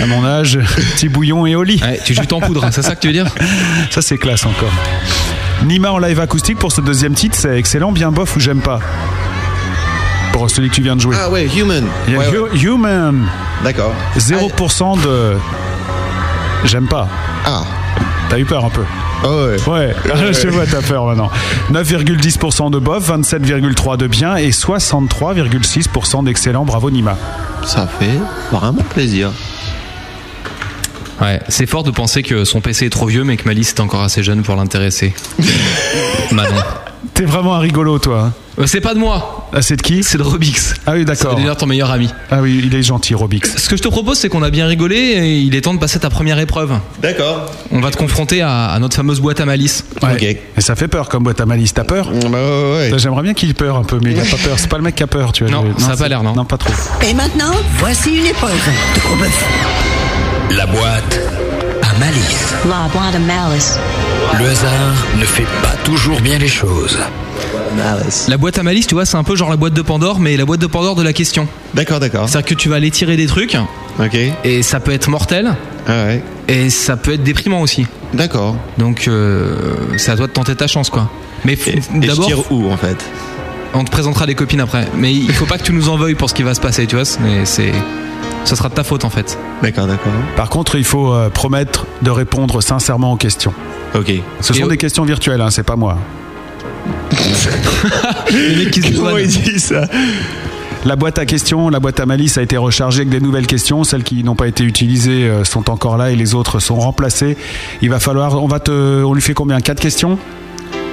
À mon âge, petit bouillon et au lit. Ouais, tu jutes en poudre, c'est ça que tu veux dire? Ça, c'est classe encore. Nima en live acoustique pour ce deuxième titre, c'est excellent, bien bof ou j'aime pas? Pour celui que tu viens de jouer. Ah ouais, human. Il y a Ouais, ouais. Hu- Human, D'accord. 0% de. J'aime pas. Ah. T'as eu peur un peu. Ah ouais. Ouais, je vois, t'as peur maintenant. 9,10% de bof, 27,3% de bien et 63,6% d'excellent. Bravo Nima. Ça fait vraiment plaisir. Ouais, c'est fort de penser que son PC est trop vieux mais que Malice est encore assez jeune pour l'intéresser. Manon. T'es vraiment un rigolo, toi. hein. Euh, C'est pas de moi, Ah, c'est de qui c'est de Robix. Ah oui, C'est d'accord. d'ailleurs ton meilleur ami. Ah oui, il est gentil, Robix. Ce que je te propose, c'est qu'on a bien rigolé et il est temps de passer ta première épreuve. D'accord. On va te confronter à, à notre fameuse boîte à malice. Ouais. Ok. Et ça fait peur comme boîte à malice. T'as peur Bah ouais, ouais. J'aimerais bien qu'il ait peur un peu, mais il a pas peur. C'est pas le mec qui a peur, tu vois. Non, ça a pas c'est- l'air, non. Non, pas trop. Et maintenant, voici une épreuve de gros bœuf. La boîte à malice. La boîte à malice. Le hasard ne fait pas toujours bien les choses. La boîte à malice, tu vois, c'est un peu genre la boîte de Pandore, mais la boîte de Pandore de la question. D'accord, d'accord. C'est-à-dire que tu vas aller tirer des trucs Ok. et ça peut être mortel Ah ouais. et ça peut être déprimant aussi. D'accord. Donc euh, c'est à toi de tenter ta chance, quoi. Mais d'abord, tire où en fait? on te présentera des copines après. Mais il faut pas que tu nous en veuilles pour ce qui va se passer, tu vois. Mais c'est, ce sera de ta faute en fait. D'accord, d'accord. Par contre, il faut euh, promettre de répondre sincèrement aux questions. Ok. Ce Et sont au- des questions virtuelles, hein, c'est pas moi. Qui se Comment il dit ça? La boîte à questions, la boîte à malice a été rechargée avec des nouvelles questions. Celles qui n'ont pas été utilisées euh, sont encore là et les autres sont remplacées. Il va falloir, on va te, on lui fait combien? Quatre questions?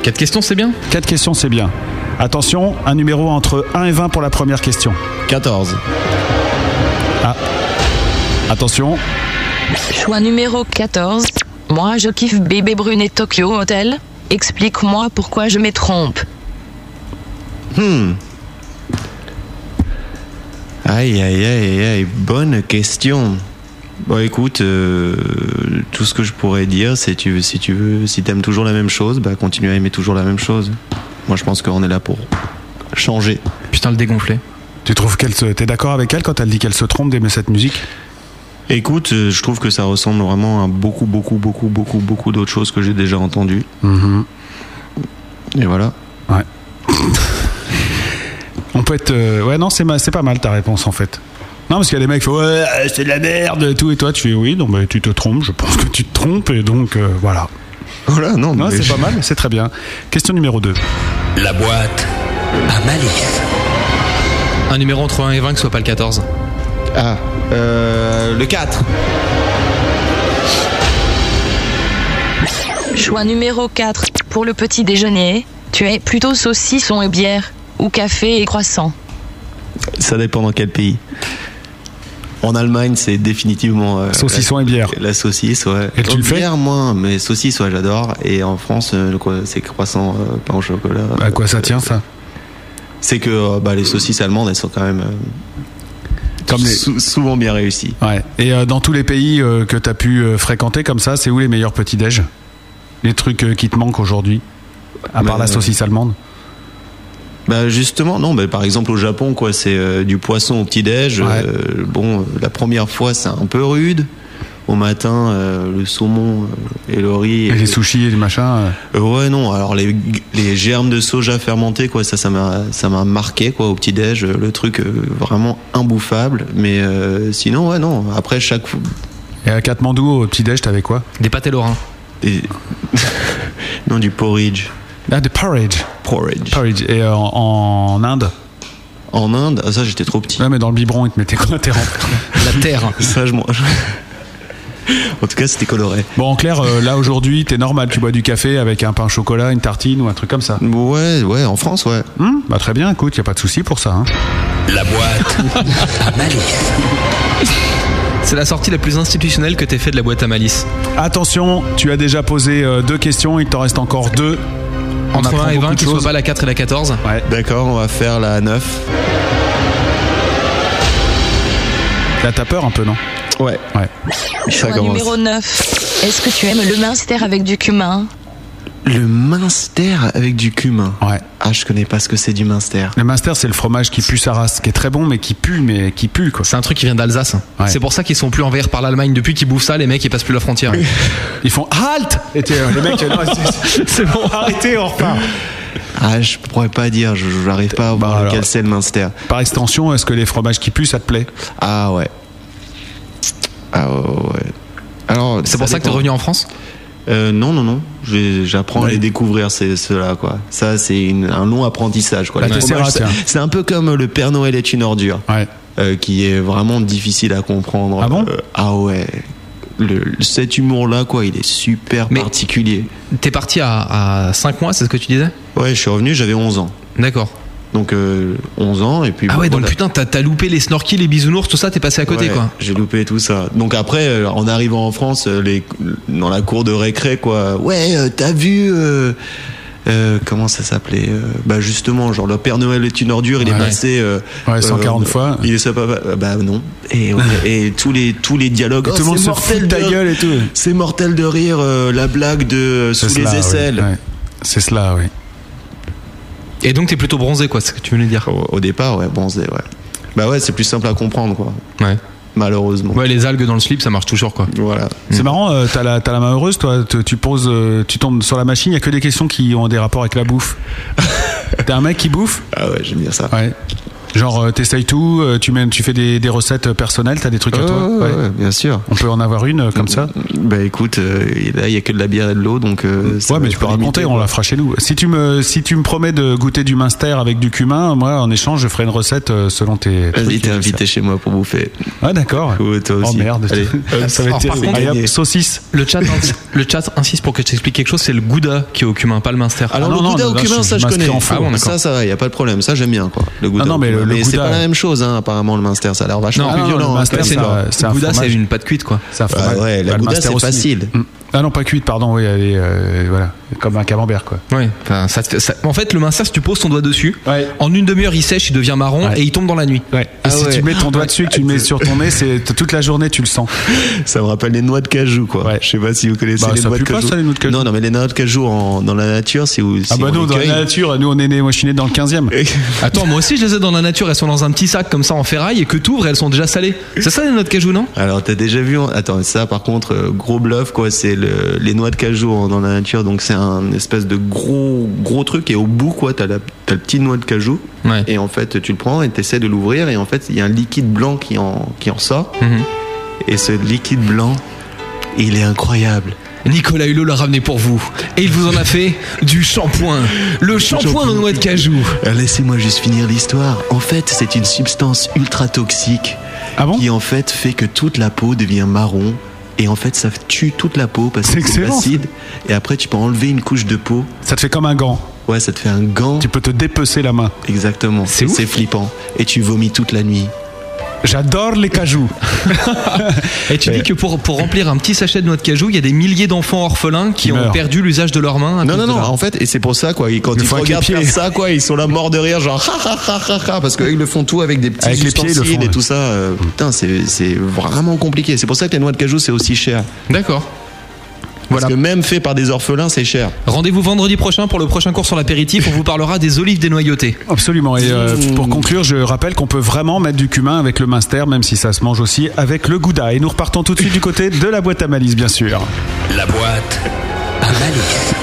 4 questions, c'est bien? Quatre questions, c'est bien. Attention, un numéro entre 1 et 20 pour la première question. 14. Ah. Attention, Choix numéro 14. Moi, je kiffe bébé Brunet Tokyo Hotel. Explique-moi pourquoi je me trompe. Hmm. Aïe, aïe, aïe, aïe, bonne question. Bon, écoute, euh, tout ce que je pourrais dire, c'est tu, si tu veux, si t'aimes toujours la même chose, bah continue à aimer toujours la même chose. Moi, je pense qu'on est là pour changer. Putain, le dégonflé. Tu trouves qu'elle se, t'es d'accord avec elle quand elle dit qu'elle se trompe d'aimer cette musique? Écoute, euh, je trouve que ça ressemble vraiment à beaucoup, beaucoup, beaucoup, beaucoup, beaucoup d'autres choses que j'ai déjà entendues. Mhm. Et voilà. Ouais. On peut être. euh, ouais, non, c'est ma- c'est pas mal ta réponse en fait. Non, parce qu'il y a des mecs qui font Ouais, c'est de la merde et tout, et toi tu fais Oui, non, mais tu te trompes, je pense que tu te trompes, et donc euh, voilà. Voilà, non, Non, mais c'est je- pas mal, c'est très bien. Question numéro 2. La boîte à malice. Un numéro entre 1 et 20 que ce soit pas le 14. Ah, euh, le 4. Choix numéro 4. Pour le petit déjeuner, tu es plutôt saucisson et bière ou café et croissant. Ça dépend dans quel pays. En Allemagne, c'est définitivement. euh, Saucisson la, et bière. La saucisse, ouais. Et tu le fais Bière, moins, mais saucisse, ouais, j'adore. Et en France, euh, c'est croissant, euh, pain au chocolat. À quoi ça tient ça? C'est que euh, bah, les saucisses allemandes, elles sont quand même. euh, Comme les- sou- souvent bien réussies. Ouais. Et euh, dans tous les pays euh, que tu as pu euh, fréquenter comme ça, c'est où les meilleurs petits-déj Les trucs qui te manquent aujourd'hui À part Mais, la saucisse allemande? Bah justement, non. Bah, par exemple, au Japon, quoi, c'est du poisson au petit déj. Ouais. Bon, la première fois, c'est un peu rude. Au matin, euh, le saumon euh, et le riz. Et les sushis et les machins euh, ouais, non. Alors les, les germes de soja fermentés, quoi, ça, ça m'a, ça m'a marqué, quoi, au petit déj. Le truc euh, vraiment imbouffable. Mais euh, sinon, ouais, non. Après chaque fois. Et à Katmandou, au petit-déj, t'avais quoi? Des pâtés lorrains. des- non, du porridge. Ah, de porridge. Porridge. Porridge. Et euh, en, en Inde? En Inde, ah, ça, j'étais trop petit. Ouais, mais dans le biberon, ils te mettaient quoi? T'es rempli. La terre. Ça, je En tout cas, c'était coloré. Bon, en clair, euh, là aujourd'hui, t'es normal, tu bois du café avec un pain au chocolat, une tartine ou un truc comme ça. Ouais, ouais, en France, ouais. Hum bah très bien, écoute, y a pas de souci pour ça. hein. La boîte à malice. C'est la sortie la plus institutionnelle que t'aies fait de la boîte à malice. Attention, tu as déjà posé euh, deux questions, il t'en reste encore deux. On Entre apprend 1 et beaucoup 20 de que ce soit pas la 4 et la 14. Ouais. D'accord, on va faire la 9. Là, t'as peur un peu, non? Ouais. Ouais. Ça Choix commence. numéro 9. Est-ce que tu aimes le minster avec du cumin Le minster avec du cumin. Ouais. Ah, je connais pas ce que c'est du minster. Le Minster, c'est le fromage qui pue sa race, qui est très bon, mais qui pue, mais qui pue, quoi. C'est un truc qui vient d'Alsace. Ouais. C'est pour ça qu'ils sont plus envers par l'Allemagne. Depuis qu'ils bouffent ça, les mecs ils passent plus la frontière. Ils font halt Et euh, les mecs, non, c'est- bon, arrêtez, on repart. Ah, je pourrais pas dire, je j'arrive pas à voir Bah, lequel c'est le minster. Par extension, est-ce que les fromages qui puent, ça te plaît? Ah ouais. Ah ouais. Alors, C'est pour ça que t'es dépend. revenu en France? Euh, non, non, non. J'apprends à Ouais. les découvrir, ces- ceux-là, quoi. Ça, c'est un long apprentissage, quoi. C'est-. C'est un peu comme le Père Noël est une ordure, Ouais. euh, qui est vraiment difficile à comprendre. Ah bon? Euh, Ah ouais. Le, cet humour-là, quoi, il est super Mais- particulier. T'es parti à, 5 mois, c'est ce que tu disais? Ouais, je suis revenu, j'avais 11 ans. D'accord. Donc, euh, 11 ans, et puis. Ah bon, ouais, donc voilà. putain, t'as t'as loupé les snorkels, les bisounours, tout ça, t'es passé à côté Ouais, quoi. J'ai loupé tout ça. Donc après, euh, en arrivant en France, euh, les, dans la cour de récré, quoi. Ouais, euh, t'as vu. euh, euh, comment ça s'appelait euh, Bah justement, genre le Père Noël est une ordure, il Ouais. est passé. euh, Ouais, 140 fois. Il est ça, bah, bah non. Et, ouais, et tous les tous les dialogues. Oh, tout le monde c'est se mortel fout de ta gueule et tout. C'est mortel de rire euh, la blague de euh, C'est sous les cela, oui. aisselles. Ouais. C'est cela, oui. Et donc t'es plutôt bronzé quoi, c'est ce que tu voulais dire. Au, au départ, ouais, bronzé, ouais. Bah ouais, c'est plus simple à comprendre, quoi. Ouais. Malheureusement. Ouais, les algues dans le slip, ça marche toujours quoi. Voilà. C'est marrant, euh, t'as la, t'as la main heureuse, toi. Tu poses, euh, tu tombes sur la machine, il y a que des questions qui ont des rapports avec la bouffe. T'es un mec qui bouffe? Ah ouais, j'aime bien ça. Ouais. Genre, euh, t'essayes tout, euh, tu, mets, tu fais des, des recettes personnelles, t'as des trucs à toi ouais, ouais, bien sûr. On peut en avoir une euh, comme ça Bah écoute, euh, là il y a que de la bière et de l'eau, donc. euh, Ouais, mais tu peux raconter, on la fera chez nous. Si tu me, si tu me promets de goûter du Munster avec du cumin, moi, en échange, je ferai une recette euh, selon tes. Vas-y, t'es invité chez moi pour bouffer. Ah, d'accord. Oh aussi. merde, Allez. ça va être Alors, par contre, saucisse. Le chat, le chat insiste pour que je t'explique quelque chose, c'est le Gouda qui est au cumin, pas le Minster. Alors Ah le gouda non, au cumin, ça je connais. Ah bon, ça, ça va, y a pas de problème. Ça j'aime bien quoi. Le gouda. Non, mais. Le- le c'est pas la même chose, hein, apparemment le Munster. Ça a l'air vachement Non, plus non, le violent. hein, Munster, c'est une pâte cuite, quoi. Bah fromage. ouais, la Bah, le gouda c'est facile. Ah non, pas cuite, pardon, oui, elle est, euh, voilà, comme un camembert, quoi. Enfin, ça ça- En fait, le Minster, si tu poses ton doigt dessus, Ouais. en une demi-heure, il sèche, il devient marron Ouais. et il tombe dans la nuit. Ouais. Et Ah si ouais. tu mets ton doigt dessus, et que tu le mets sur ton nez, c'est toute la journée, tu le sens. Ça me rappelle les noix de cajou quoi. Ouais. Je sais pas si vous connaissez Bah, les ça noix de pue pas, cajou. ça, les noix de cajou Non non mais les noix de cajou en- dans la nature c'est où Ah bah nous, les dans cueille- la nature, nous on est né, moi je suis né dans le 15e. Attends, moi aussi, je les ai dans la nature. Elles sont dans un petit sac comme ça en ferraille et que t'ouvres, elles sont déjà salées. C'est ça les noix de cajou, non? Alors t'as déjà vu en- Attends ça par contre euh, gros bluff quoi c'est le... les noix de cajou en- dans la nature donc c'est un espèce de gros gros truc et au bout quoi t'as la t'as le petit noix de cajou Ouais. et en fait tu le prends et t'essaies de l'ouvrir et en fait il y a un liquide blanc qui en qui en sort Mhm. et ce liquide blanc il est incroyable. Nicolas Hulot l'a ramené pour vous. Et il vous en a fait du shampoing. Le shampoing de noix de cajou. Alors, Laissez-moi juste finir l'histoire. En fait, c'est une substance ultra toxique Ah bon? qui en fait fait que toute la peau devient marron. Et en fait, ça tue toute la peau parce que c'est acide. Et après, tu peux enlever une couche de peau. Ça te fait comme un gant. Ouais, ça te fait un gant. Tu peux te dépecer la main. Exactement. C'est flippant. Et tu vomis toute la nuit. J'adore les cajous. Et tu dis que pour, pour remplir un petit sachet de noix de cajou, il y a des milliers d'enfants orphelins qui, Qui ont meurent. perdu l'usage de leurs mains. Non, non, non. En fait, et c'est pour ça, quoi. Et quand ils regardent faire ça, quoi, ils sont là morts de rire, genre, ha, ha, ha, ha, ha, parce qu'eux, ils le font tout avec des petits Avec les pieds, ils le ustensiles font, et tout ça. Euh, Putain, c'est c'est vraiment compliqué. C'est pour ça que les noix de cajou, c'est aussi cher. D'accord. Parce Voilà. que même fait par des orphelins, c'est cher. Rendez-vous vendredi prochain pour le prochain cours sur l'apéritif. On vous parlera des olives dénoyautées. Absolument. Et euh, pour conclure, je rappelle qu'on peut vraiment mettre du cumin avec le Munster, même si ça se mange aussi avec le Gouda. Et nous repartons tout de suite du côté de la boîte à malice, bien sûr. La boîte à malice.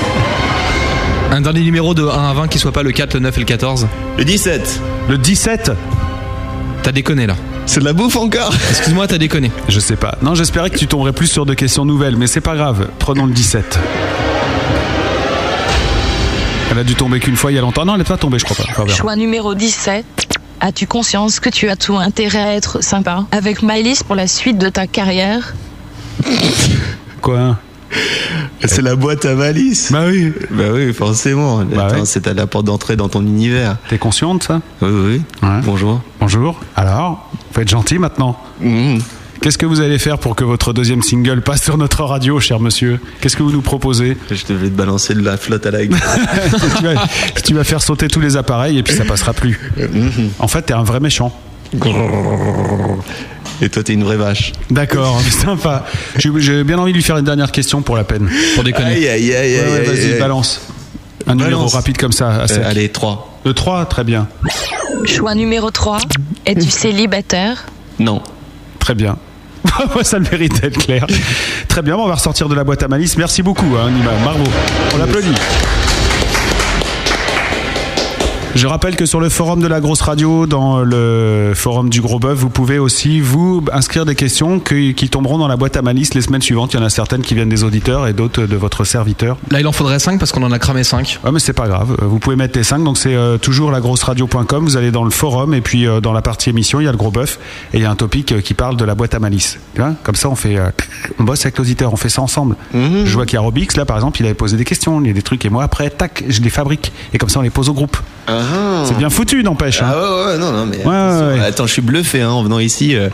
Un dernier numéro de 1 à 20 qui soit pas le 4, le 9 et le 14. Le 17, Le 17 T'as déconné là. C'est de la bouffe encore? Excuse-moi, t'as déconné. Je sais pas. Non, j'espérais que tu tomberais plus sur des questions nouvelles, mais c'est pas grave. Prenons le 17. Elle a dû tomber qu'une fois il y a longtemps. Non, elle n'est pas tombée, je crois pas. Choix numéro 17. As-tu conscience que tu as tout intérêt à être sympa? Avec Maëlys pour la suite de ta carrière? Quoi? hein C'est la boîte à malice. Bah oui. Bah oui, forcément. Bah. C'est à la porte d'entrée dans ton univers. T'es conscient de ça? Oui, oui. Ouais. Bonjour. Bonjour. Alors, faut être gentil maintenant. Mmh. Qu'est-ce que vous allez faire pour que votre deuxième single passe sur notre radio, cher monsieur? Qu'est-ce que vous nous proposez? Je devais te balancer de la flotte à la gueule. tu, vas, tu vas faire sauter tous les appareils et puis ça passera plus. En fait, t'es un vrai méchant. Et toi, t'es une vraie vache. D'accord, sympa. J'ai j'ai bien envie de lui faire une dernière question pour la peine. Pour déconner. Aïe, aïe, aïe, Ouais, aïe, ouais, aïe, vas-y, aïe. balance. Un numéro rapide comme ça. Euh, allez, 3. Le 3, très bien. Choix numéro 3. Es-tu célibataire? Non. Très bien. ça le mérite d'être clair. Très bien, on va ressortir de la boîte à malice. Merci beaucoup, hein, Nima. Bravo. On l'applaudit. Je rappelle que sur le forum de la grosse radio, dans le forum du gros bœuf, vous pouvez aussi vous inscrire des questions qui, qui tomberont dans la boîte à malice les semaines suivantes. Il y en a certaines qui viennent des auditeurs et d'autres de votre serviteur. Là, il en faudrait 5 parce qu'on en a cramé 5. Ouais, mais c'est pas grave. Euh, Vous pouvez mettre les 5. Donc c'est euh, toujours lagrosseradio.com. Vous allez dans le forum et puis euh, dans la partie émission, il y a le gros bœuf et il y a un topic euh, qui parle de la boîte à malice. Tu vois Comme ça, on fait, euh, on bosse avec l'auditeur, on fait ça ensemble. Je vois qu'il y a Robix là, par exemple, il avait posé des questions, il y a des trucs et moi après, tac, je les fabrique et comme ça, on les pose au groupe. Ah. C'est bien foutu, n'empêche. hein. Ah ouais, ouais, non, non, mais. Ouais, attention. ouais, ouais. Attends, je suis bluffé hein, en venant ici. euh,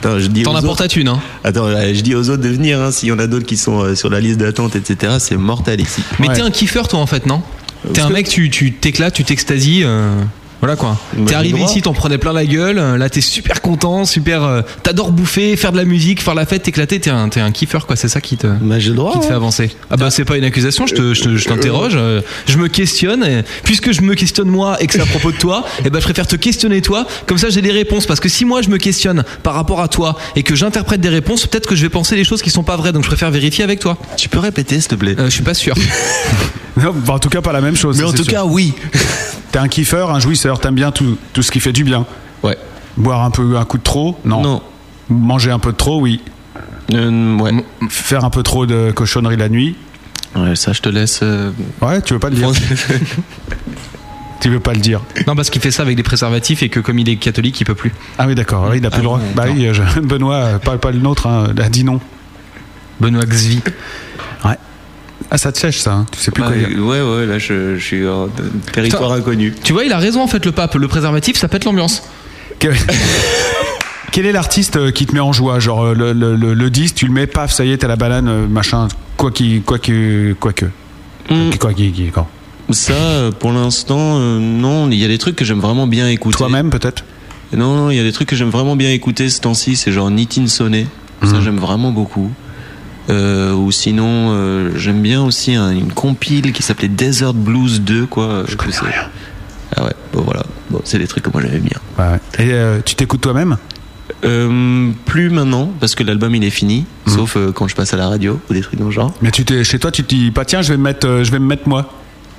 Attends, je dis T'en aux as pour autres- ta thune, hein. Attends, euh, je dis aux autres de venir. Hein, S'il y en a d'autres qui sont euh, sur la liste d'attente, etc., c'est mortel ici. Mais Ouais. t'es un kiffeur, toi, en fait, non? T'es un que- mec, tu tu t'éclates, tu t'extasies. euh, Voilà quoi. Bah, T'es arrivé ici, t'en prenais plein la gueule. euh, Là, t'es super content, super. euh, T'adores bouffer, faire de la musique, faire la fête, t'éclater. T'es un, t'es un kiffeur, quoi. C'est ça qui te, Bah, le droit. qui te fait hein. avancer. Ah bah, c'est pas une accusation. Je te, je te- je t'interroge. euh, Je me questionne. et puisque je me questionne moi et que c'est à propos de toi, et ben, je préfère te questionner toi. Comme ça, j'ai des réponses. Parce que si moi je me questionne par rapport à toi et que j'interprète des réponses, peut-être que je vais penser des choses qui sont pas vraies. Donc, je préfère vérifier avec toi. Tu peux répéter, s'il te plaît? Euh, je suis pas sûr. Non, bah, en tout cas, pas la même chose. Mais en tout sûr. cas, oui. T'es un kiffeur, un jouisseur, t'aimes bien tout, tout ce qui fait du bien. Ouais. Boire un peu un coup de trop Non. Non. Manger un peu de trop, oui. Euh, ouais. Faire un peu trop de cochonnerie la nuit. Ouais, ça, je te laisse. euh, Ouais, tu veux pas le dire Tu veux pas le dire Non, parce qu'il fait ça avec des préservatifs et que comme il est catholique, il peut plus. Ah oui, d'accord, il a plus le droit. Bah oui, je- Benoît, euh, pas, pas le nôtre, hein, a dit non. Benoît Xvi. Ah, ça te sèche ça, hein, tu sais plus bah, quoi dire. ouais, ouais, là, je, je suis en territoire inconnu. Tu vois, il a raison en fait, le pape. Le préservatif, ça pète l'ambiance. Que- Quel est l'artiste euh, qui te met en joie? Genre euh, le, le, le, tu le mets, paf, ça y est, t'as la banane, euh, machin, quoi qui, quoi que, quoi que. Quoi qui, qui- quoi. Ça, pour l'instant, euh, non. Il y a des trucs que j'aime vraiment bien écouter. Toi-même, peut-être? Non, non, il y a des trucs que j'aime vraiment bien écouter ce temps-ci. C'est genre Nitin Sonnet. Ça, j'aime vraiment beaucoup. Euh, ou sinon, euh, j'aime bien aussi un- une compile qui s'appelait Desert Blues 2, quoi. Je connais rien. Ah ouais, bon voilà. Bon, c'est des trucs que moi j'aimais bien. Ouais, ouais. Et euh, tu t'écoutes toi-même? Euh, plus maintenant, parce que l'album il est fini, sauf euh, quand je passe à la radio ou des trucs dans le genre. Mais tu t'es, chez toi, tu te dis pas, tiens, je vais me mettre, euh, je vais me mettre moi.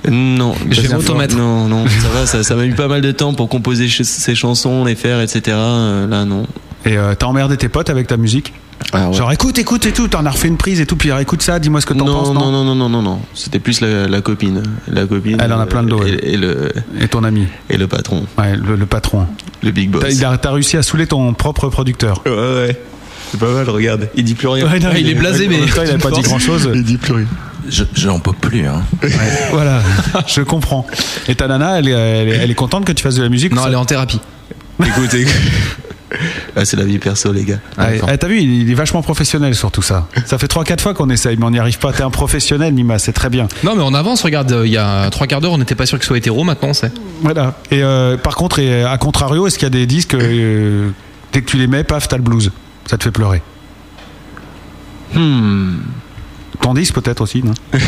Non, Je vais que- m'automettre. Non, non, ça va, ça, ça m'a mis pas mal de temps pour composer ch- ces chansons, les faire, etc. Euh, là, non. Et euh, t'as emmerdé tes potes avec ta musique? Ah ouais. Genre écoute, écoute et tout, t'en as refait une prise et tout, puis alors, écoute ça, dis-moi ce que t'en non, penses, non, non, non, non, non, non, non. C'était plus la, la copine. La copine. Elle en a plein de dos, Et, et le, Et ton ami et le patron, Ouais, le, le patron. le big boss. T'as, a- réussi à saouler ton propre producteur. Ouais, ouais. C'est pas mal, regarde. Il dit plus rien. Ouais, non, il est blasé, mais- temps, il avait pas dit grand chose. Il dit plus rien. Je, j'en peux plus, hein. Voilà, je comprends. Et ta nana, elle est, elle est, elle est contente que tu fasses de la musique Non, ça elle est en thérapie. Écoute, écoute. Ah, c'est la vie perso, les gars. Ah, ah, T'as vu, il il est vachement professionnel sur tout ça. Ça fait 3-4 fois qu'on essaye, mais on n'y arrive pas. T'es un professionnel, Nima, c'est très bien. Non, mais on avance. Regarde, euh, il y a trois quarts d'heure, on n'était pas sûr qu'il soit hétéro. Maintenant, sait. Voilà. Et euh, par contre, et à contrario, est-ce qu'il y a des disques, euh, dès que tu les mets, paf, t'as le blues Ça te fait pleurer. Hmm. Ton disque peut-être aussi, non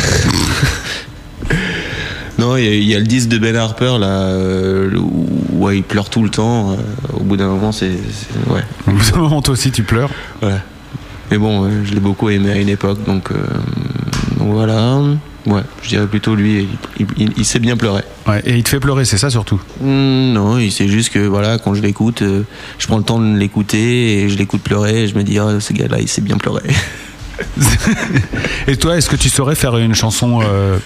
Non, il y, a- il y a le disque de Ben Harper là, euh, où ouais, il pleure tout le temps. euh, au bout d'un moment, c'est ouais, Au bout d'un moment, toi aussi, tu pleures. ouais. Mais bon, ouais, je l'ai beaucoup aimé à une époque, donc, euh, donc voilà. Ouais, je dirais plutôt lui. Il, il- il sait bien pleurer. Ouais, et il te fait pleurer, c'est ça surtout? Hmm, non, il c'est juste que voilà, quand je l'écoute, euh, je prends le temps de l'écouter et je l'écoute pleurer et je me dis, ah, ce gars-là, il sait bien pleurer. Et toi, est-ce que tu saurais faire une chanson euh,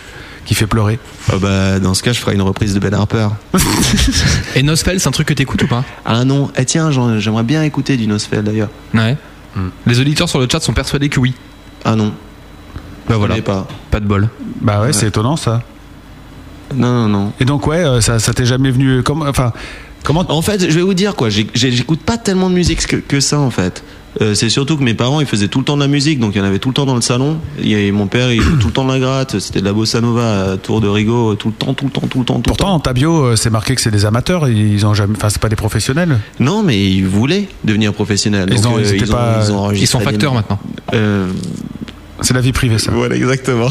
qui fait pleurer Ah bah, dans ce cas, je ferai une reprise de Ben Harper. Et Nospel, c'est un truc que t'écoutes ou pas? Ah non, eh tiens, j'aimerais bien écouter du Nosfell d'ailleurs. Ouais. Les auditeurs sur le chat sont persuadés que oui. Ah non, Bah voilà. je pas. Pas de bol. Bah ouais, c'est étonnant ça. Non, non, non. Et donc ouais, euh, ça, ça t'est jamais venu comment Enfin, comment En fait, je vais vous dire quoi, j'écoute pas tellement de musique que, que ça en fait. Euh, c'est surtout que mes parents ils faisaient tout le temps de la musique, donc il y en avait tout le temps dans le salon. Et mon père il faisait tout le temps de la gratte, c'était de la bossa nova à tour de rigo, tout le temps, tout le temps, tout le temps, tout Pourtant, le dans ta bio, euh, c'est marqué que c'est des amateurs. Ils ont jamais. Enfin, c'est pas des professionnels. temps. Non, mais ils voulaient devenir professionnels. Ils donc, ont- ils étaient pas- Ils sont des- facteurs maintenant. Euh, C'est la vie privée, ça. voilà, exactement.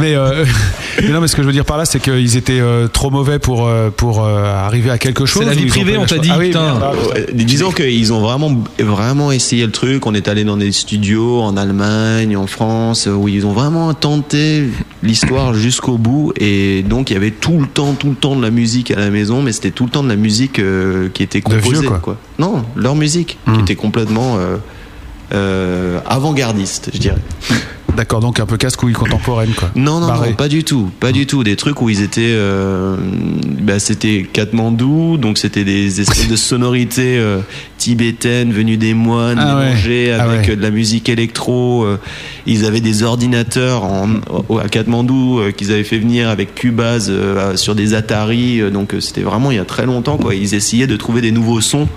Mais, euh, mais non, mais ce que je veux dire par là, c'est qu'ils étaient euh, trop mauvais pour euh, pour euh, arriver à quelque chose. la vie privée, on t'a dit, Ah oui, merde, disons qu'ils ont vraiment, vraiment essayé le truc. On est allé dans des studios en Allemagne, en France, où ils ont vraiment tenté l'histoire jusqu'au bout. Et donc, il y avait tout le temps, tout le temps de la musique à la maison, mais c'était tout le temps de la musique euh, qui était De vieux, composée. quoi. Non, leur musique, qui Hmm. était complètement euh, avant-gardiste, je dirais. D'accord, donc un peu casse-couille contemporaine, quoi. Non, non, Barré. non, pas du tout, pas du tout. Des trucs où ils étaient, euh, bah, c'était Katmandou, donc c'était des espèces de sonorités euh, tibétaines venues des moines Ah ouais, mélangées ah avec ouais. euh, de la musique électro. ils avaient des ordinateurs en, au- à Katmandou qu'ils avaient fait venir avec Cubase sur des Atari. donc c'était vraiment il y a très longtemps. Quoi. Ils essayaient de trouver des nouveaux sons.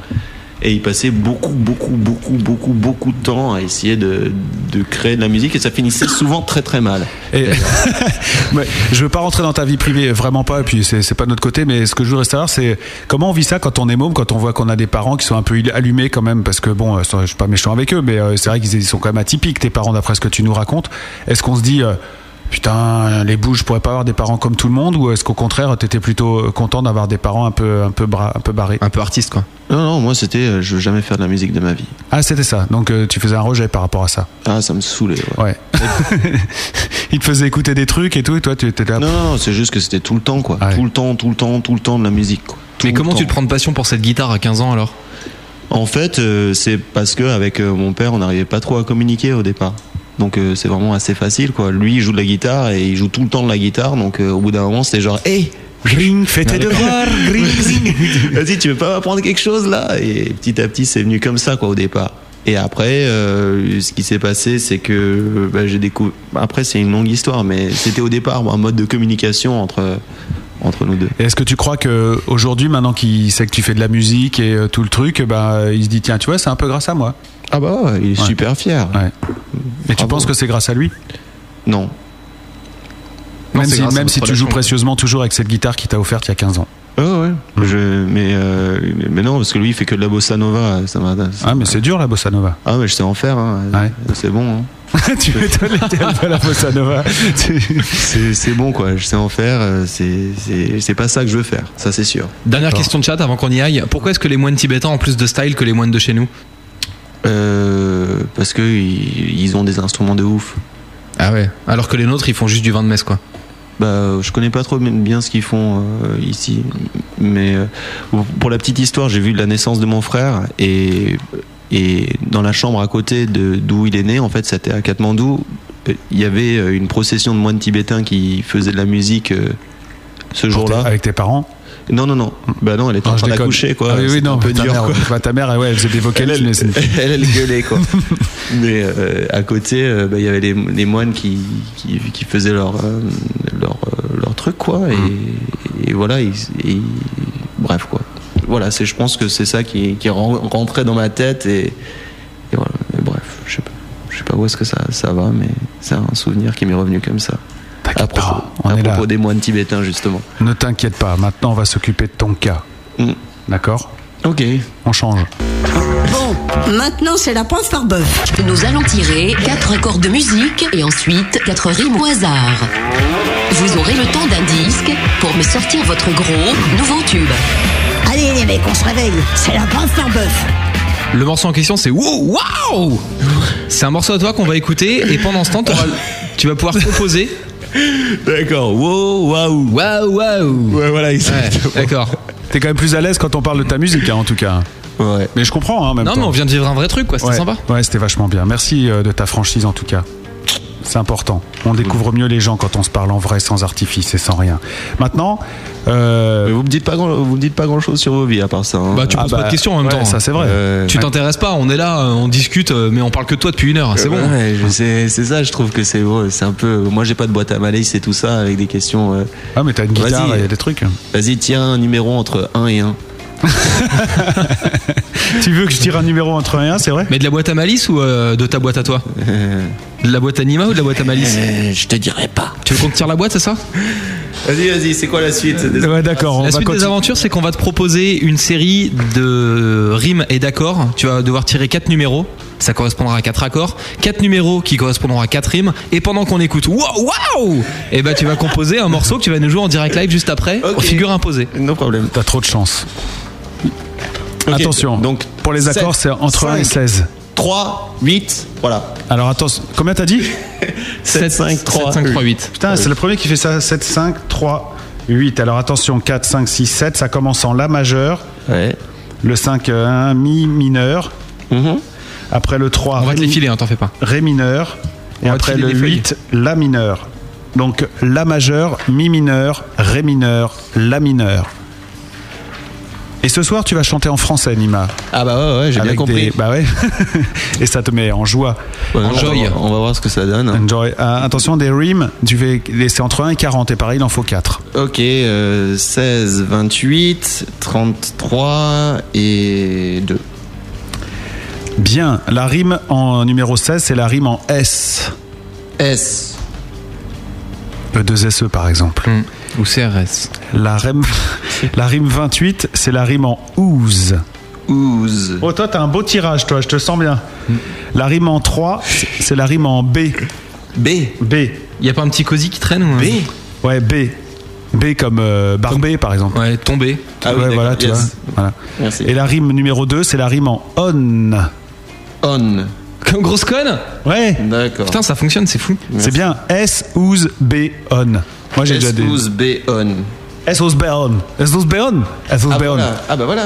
Et ils passaient beaucoup, beaucoup, beaucoup, beaucoup, beaucoup de temps à essayer de, de créer de la musique et ça finissait souvent très, très mal. Et Mais je veux pas rentrer dans ta vie privée, vraiment pas. Et puis c'est c'est pas de notre côté, mais ce que je voudrais savoir, c'est comment on vit ça quand on est môme, quand on voit qu'on a des parents qui sont un peu allumés quand même, parce que bon, euh, je suis pas méchant avec eux, mais euh, c'est vrai qu'ils sont quand même atypiques tes parents d'après ce que tu nous racontes. Est-ce qu'on se dit euh, putain, les bouges, je pourrais pas avoir des parents comme tout le monde ou est-ce qu'au contraire, t'étais plutôt euh, content d'avoir des parents un peu, un peu, bra- un peu barrés? Un peu artiste, quoi. Non, non, moi c'était, euh, je veux jamais faire de la musique de ma vie. Ah, c'était ça. Donc euh, tu faisais un rejet par rapport à ça. Ah, ça me saoulait. Ouais. Ouais. Il te faisait écouter des trucs et tout, et toi, tu étais là. Non, non, non, c'est juste que c'était tout le temps, quoi. Ouais. Tout le temps, tout le temps, tout le temps de la musique. Quoi. Tout Mais comment tu te prends de passion pour cette guitare à 15 ans alors? En fait, euh, c'est parce que avec euh, mon père, on n'arrivait pas trop à communiquer au départ. Donc euh, c'est vraiment assez facile, quoi. Lui, il joue de la guitare et il joue tout le temps de la guitare. Donc euh, au bout d'un moment, c'était genre, hé, Gring, fais tes devoirs, gring, gring. vas-y, tu veux pas m'apprendre quelque chose là? Et petit à petit, c'est venu comme ça, quoi, au départ. Et après, euh, ce qui s'est passé, c'est que bah, j'ai découvert. Après, c'est une longue histoire, mais c'était au départ un mode de communication entre entre nous deux. Et Est-ce que tu crois que aujourd'hui, maintenant qu'il sait que tu fais de la musique et euh, tout le truc, bah, il se dit tiens, tu vois, c'est un peu grâce à moi. Ah bah, ouais, il est Ouais. super fier. Ouais. Et tu penses que c'est grâce à lui? Non, Même si, même si tu joues précieusement toujours avec cette guitare qu'il t'a offerte il y a 15 ans. Ouais, ouais. Je, mais, euh, mais non, parce que lui, il fait que de la bossa nova. Ça m'a. ça Ah, mais m'a- c'est dur la bossa nova. Ah, mais je sais en faire. Hein. Ouais. C'est bon. Hein. tu m'étonnes, un peu la bossa nova. C'est bon, quoi. Je sais en faire. euh, C'est pas ça que je veux faire. Ça, c'est sûr. Dernière question de chat avant qu'on y aille. Pourquoi est-ce que les moines tibétains ont plus de style que les moines de chez nous? Euh, parce que ils, ils ont des instruments de ouf. Ah ouais. Alors que les nôtres, ils font juste du vin de messe, quoi. Bah, je connais pas trop bien ce qu'ils font euh, ici, mais euh, pour la petite histoire, j'ai vu la naissance de mon frère et et dans la chambre à côté de d'où il est né, en fait, c'était à Katmandou. euh, Il y avait une procession de moines tibétains qui faisaient de la musique euh, ce jour-là. Avec tes parents? Non, non, non. Bah non, elle était Non, en je train d'accoucher, quoi. Ah oui, oui, non, un peu ta dur, mère, quoi. bah, ta mère, ouais, elle faisait des vocalistes, Elle, c'est- elle, elle gueulait quoi. Mais euh, à côté, euh, bah, il y avait les, les moines qui, qui, qui faisaient euh, leur truc quoi. Et, et voilà, ils- et- bref quoi. Voilà, c'est, je pense que c'est ça qui, qui est ren- rentré dans ma tête et, et voilà. Et bref, je sais pas, je sais pas où est-ce que ça, ça va, mais c'est un souvenir qui m'est revenu comme ça. À T'inquiète propos, pas, on à est là. propos des moines tibétains justement. Ne t'inquiète pas, maintenant on va s'occuper de ton cas. Mm. D'accord? Ok. On change. Bon, maintenant c'est la preuve par bœuf. Nous allons tirer quatre accords de musique et ensuite quatre rimes au hasard. Vous aurez le temps d'un disque pour me sortir votre gros nouveau tube. Allez les mecs, on se réveille. C'est la par bœuf. Le morceau en question, c'est Wow, wow C'est un morceau à toi qu'on va écouter et pendant ce temps, tu vas pouvoir composer. D'accord. Wow, waouh. Waouh, waouh Ouais, voilà, exactement. D'accord. T'es quand même plus à l'aise quand on parle de ta musique, hein, en tout cas. Ouais. Mais je comprends, hein, même Non, temps. mais on vient de vivre un vrai truc, quoi. C'était ouais. sympa. Ouais, c'était vachement bien. Merci euh, de ta franchise, en tout cas. C'est important. On découvre mieux les gens quand on se parle en vrai, sans artifice et sans rien. Maintenant, euh, Mais vous me dites pas grand, vous me dites pas grand chose sur vos vies à part ça. hein. Bah, tu Ah poses bah, pas de questions en même ouais, temps. ça, c'est vrai. Euh, Tu t'intéresses pas, on est là, euh, on discute, euh, mais on parle que de toi depuis une heure. C'est bon. Ouais, je sais, c'est ça. Je trouve que c'est c'est un peu. Moi, j'ai pas de boîte à malice et tout ça avec des questions. euh, ah, mais t'as une guitare, Vas-y. il y a des trucs. Vas-y, tiens un numéro entre 1 et 1 tu veux que je tire un numéro entre 1 et 1, c'est vrai Mais de la boîte à malice ou euh, de ta boîte à toi De la boîte à Nima ou de la boîte à malice Euh, Je te dirai pas. Tu veux qu'on te tire la boîte, c'est ça Vas-y, vas-y. C'est quoi la suite Ouais, d'accord. on La va suite des aventures, c'est qu'on va te proposer une série de rimes et d'accords. Tu vas devoir tirer quatre numéros. Ça correspondra à quatre accords. Quatre numéros qui correspondront à quatre rimes. Et pendant qu'on écoute Waouh, waouh Et ben tu vas composer un morceau que tu vas nous jouer en direct live juste après, Ok. aux figures imposées. No problème. T'as trop de chance. Attention. Donc Pour les accords, c'est entre 1 et cinq, 16. 3, 8, voilà. Alors attention, combien t'as dit 7, 5, 3, 5, 3, 8. Putain, c'est le premier qui fait ça. 7, 5, 3, 8. Alors attention, 4, 5, 6, 7. Ça commence en La majeur. Ouais. Le 5, euh, un Mi mineur. Mhm. Après le 3, On va te Ré, les filer, hein, t'en fais pas. Ré mineur. Et On après le les feuilles. 8, La mineur. Donc La majeur, Mi mineur, Ré mineur, La mineur. Et ce soir, tu vas chanter en français, Nima. Ah bah ouais, ouais j'ai bien compris. des- Bah ouais. Et ça te met en joie. Ouais, on, Enjoy. on va voir ce que ça donne. Enjoy. Ah, attention, des rimes, tu vas laisser entre 1 et 40. Et pareil, il en faut 4. Ok, euh, 16, 28, 33 et 2. Bien. La rime en numéro 16, c'est la rime en S. S. E2SE, par exemple. Hmm. Ou CRS. La rime, la rime 28, c'est la rime en ooze. Ooze. Oh, toi, t'as un beau tirage, toi, je te sens bien. La rime en 3, c'est- la rime en B. B. B. Il y a pas un petit cosy qui traîne ou... B Ouais, B. B comme euh, barbé par exemple. Ouais, tombé. Ah ouais, voilà, tu vois. Voilà. Et la rime numéro 2, c'est la rime en on. On. Comme grosse conne? Ouais. D'accord. Putain, ça fonctionne, c'est fou. C'est bien S ouz B on. Moi j'ai déjà des. S B on. S ouz B on. S ouz B on. S ouz Ah, ah bah voilà.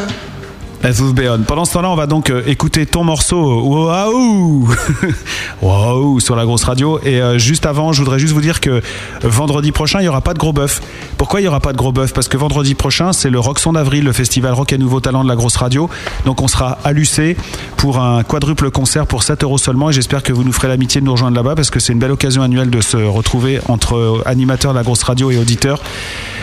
Pendant ce temps-là, on va donc euh, écouter ton morceau Waouh Waouh sur la grosse radio. Et euh, juste avant, je voudrais juste vous dire que vendredi prochain, il n'y aura pas de gros bœuf. Pourquoi il n'y aura pas de gros bœuf? Parce que vendredi prochain, c'est le Rock d'avril, le festival Rock et Nouveau Talent de la grosse radio. Donc on sera à l'UC pour un quadruple concert pour 7 euros seulement. Et j'espère que vous nous ferez l'amitié de nous rejoindre là-bas parce que c'est une belle occasion annuelle de se retrouver entre euh, animateurs de la grosse radio et auditeurs.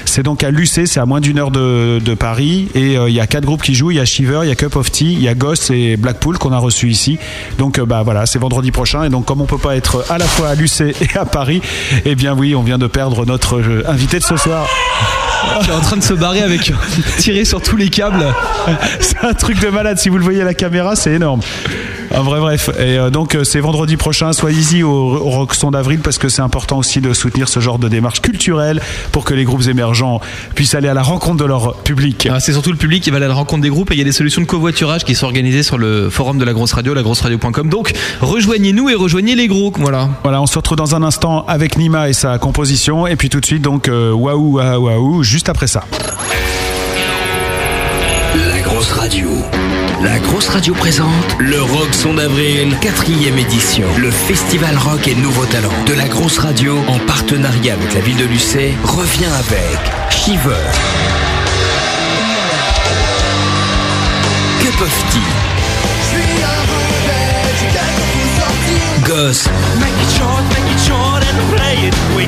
C'est donc à l'UC, c'est à moins d'une heure de, Paris. Et il y a quatre groupes qui jouent. Il y a Shiver, il y a Cup of Tea, il y a Goss et Blackpool qu'on a reçus ici. Donc euh, bah voilà, c'est vendredi prochain. Et donc comme on peut pas être à la fois à l'UC et à Paris, eh bien oui, on vient de perdre notre euh, invité de ce soir. Qui est en train de se barrer avec tirer sur tous les câbles. c'est un truc de malade. Si vous le voyez à la caméra, c'est énorme. Un vrai bref. Et euh, donc euh, c'est vendredi prochain. Soyez-y au, au Rock Son d'avril parce que c'est important aussi de soutenir ce genre de démarche culturelle pour que les groupes émergents puissent aller à la rencontre de leur public. Ah, c'est surtout le public qui va aller à la rencontre des groupes et il y a des solutions de covoiturage qui sont organisées sur le forum de la grosse radio, lagrosseradio.com. Donc rejoignez-nous et rejoignez les gros. Voilà. Voilà, on se retrouve dans un instant avec Nima et sa composition. Et puis tout de suite, donc, euh, waouh, waouh, waouh, juste après ça. La grosse radio. La grosse radio présente le Rock Son d'avril, quatrième édition. Le festival rock et nouveaux talents de la grosse radio en partenariat avec la ville de Lucé revient avec Shiver, Cup of Tea, Goss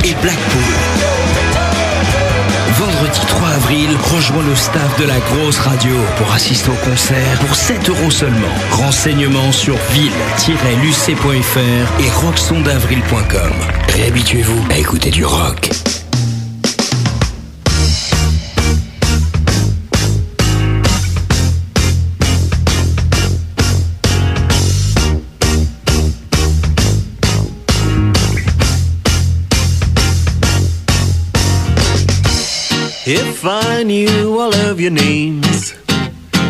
et Blackpool. Vendredi 3 avril, rejoins le staff de la grosse radio pour assister au concert pour 7 euros seulement. Renseignements sur ville-luc.fr et rocksondavril.com. Réhabituez-vous à écouter du rock. If I knew all of your names,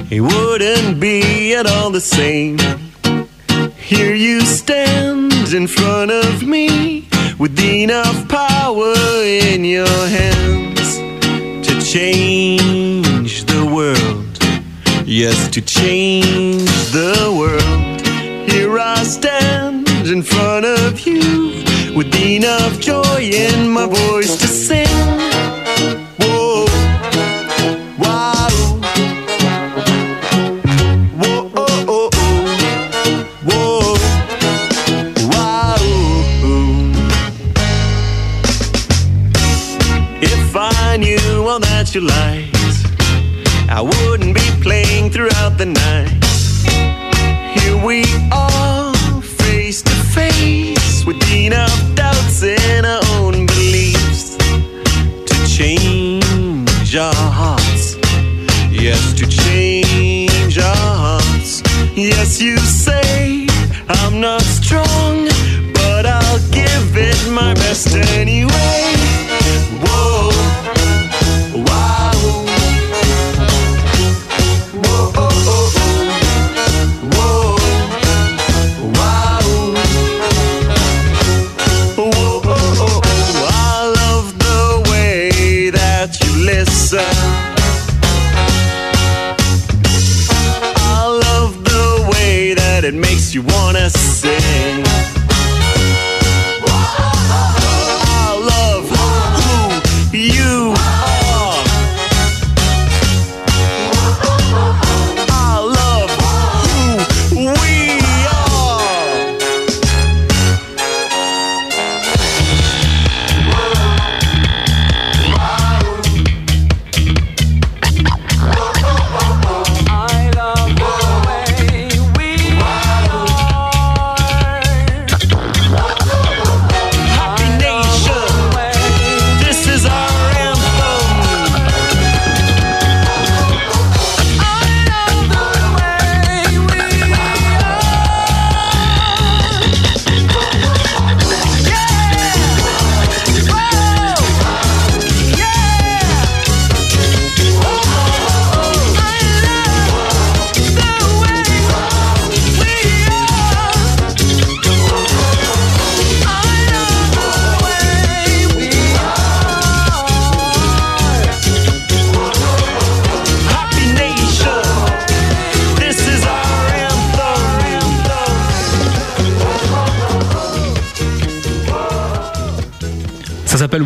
it wouldn't be at all the same. Here you stand in front of me with enough power in your hands to change the world. Yes, to change the world. Here I stand in front of you with enough joy in my voice to sing. You liked, I wouldn't be playing throughout the night. Here we are, face to face, with enough doubts in our own beliefs to change our hearts. Yes, to change our hearts. Yes, you say I'm not strong, but I'll give it my best anyway.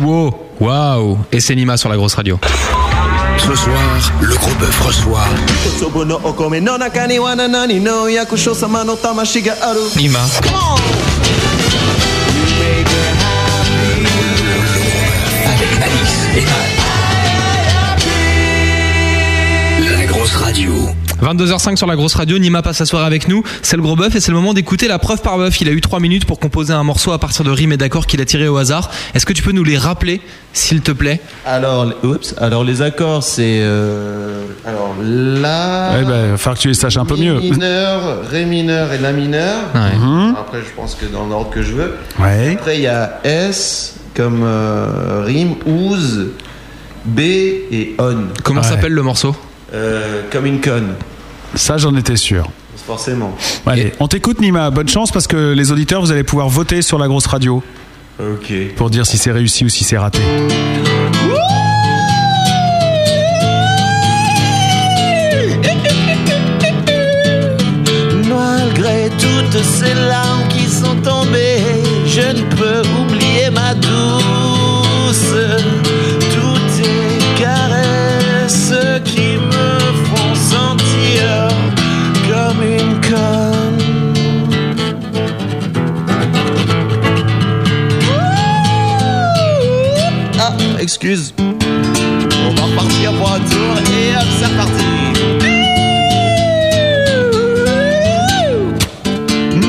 Wow. Waouh. Et c'est Nima sur la grosse radio. Ce soir, le gros bœuf reçoit Kosobono 22h05 sur la grosse radio, Nima passe la soirée avec nous. C'est le gros bœuf et c'est le moment d'écouter la preuve par bœuf. Il a eu 3 minutes pour composer un morceau à partir de rimes et d'accords qu'il a tirés au hasard. Est-ce que tu peux nous les rappeler, s'il te plaît? Alors, les- oups, alors les accords, c'est euh, alors la. Ouais, bah, va falloir que tu les saches un peu mieux. Mi mineur, ré mineur et la mineur. Mhm. Après, je pense que dans l'ordre que je veux. Ouais. Après, il y a S comme euh, rime, ouz, B et on. Comment Ouais. s'appelle le morceau? Euh, comme une conne, Ça, j'en étais sûr. forcément. Allez, on t'écoute, Nima. Bonne chance parce que les auditeurs, vous allez pouvoir voter sur la grosse radio Ok. pour dire si c'est réussi ou si c'est raté. Malgré toutes ces larmes qui sont tombées, excuse. On va repartir pour un tour et hop, c'est reparti.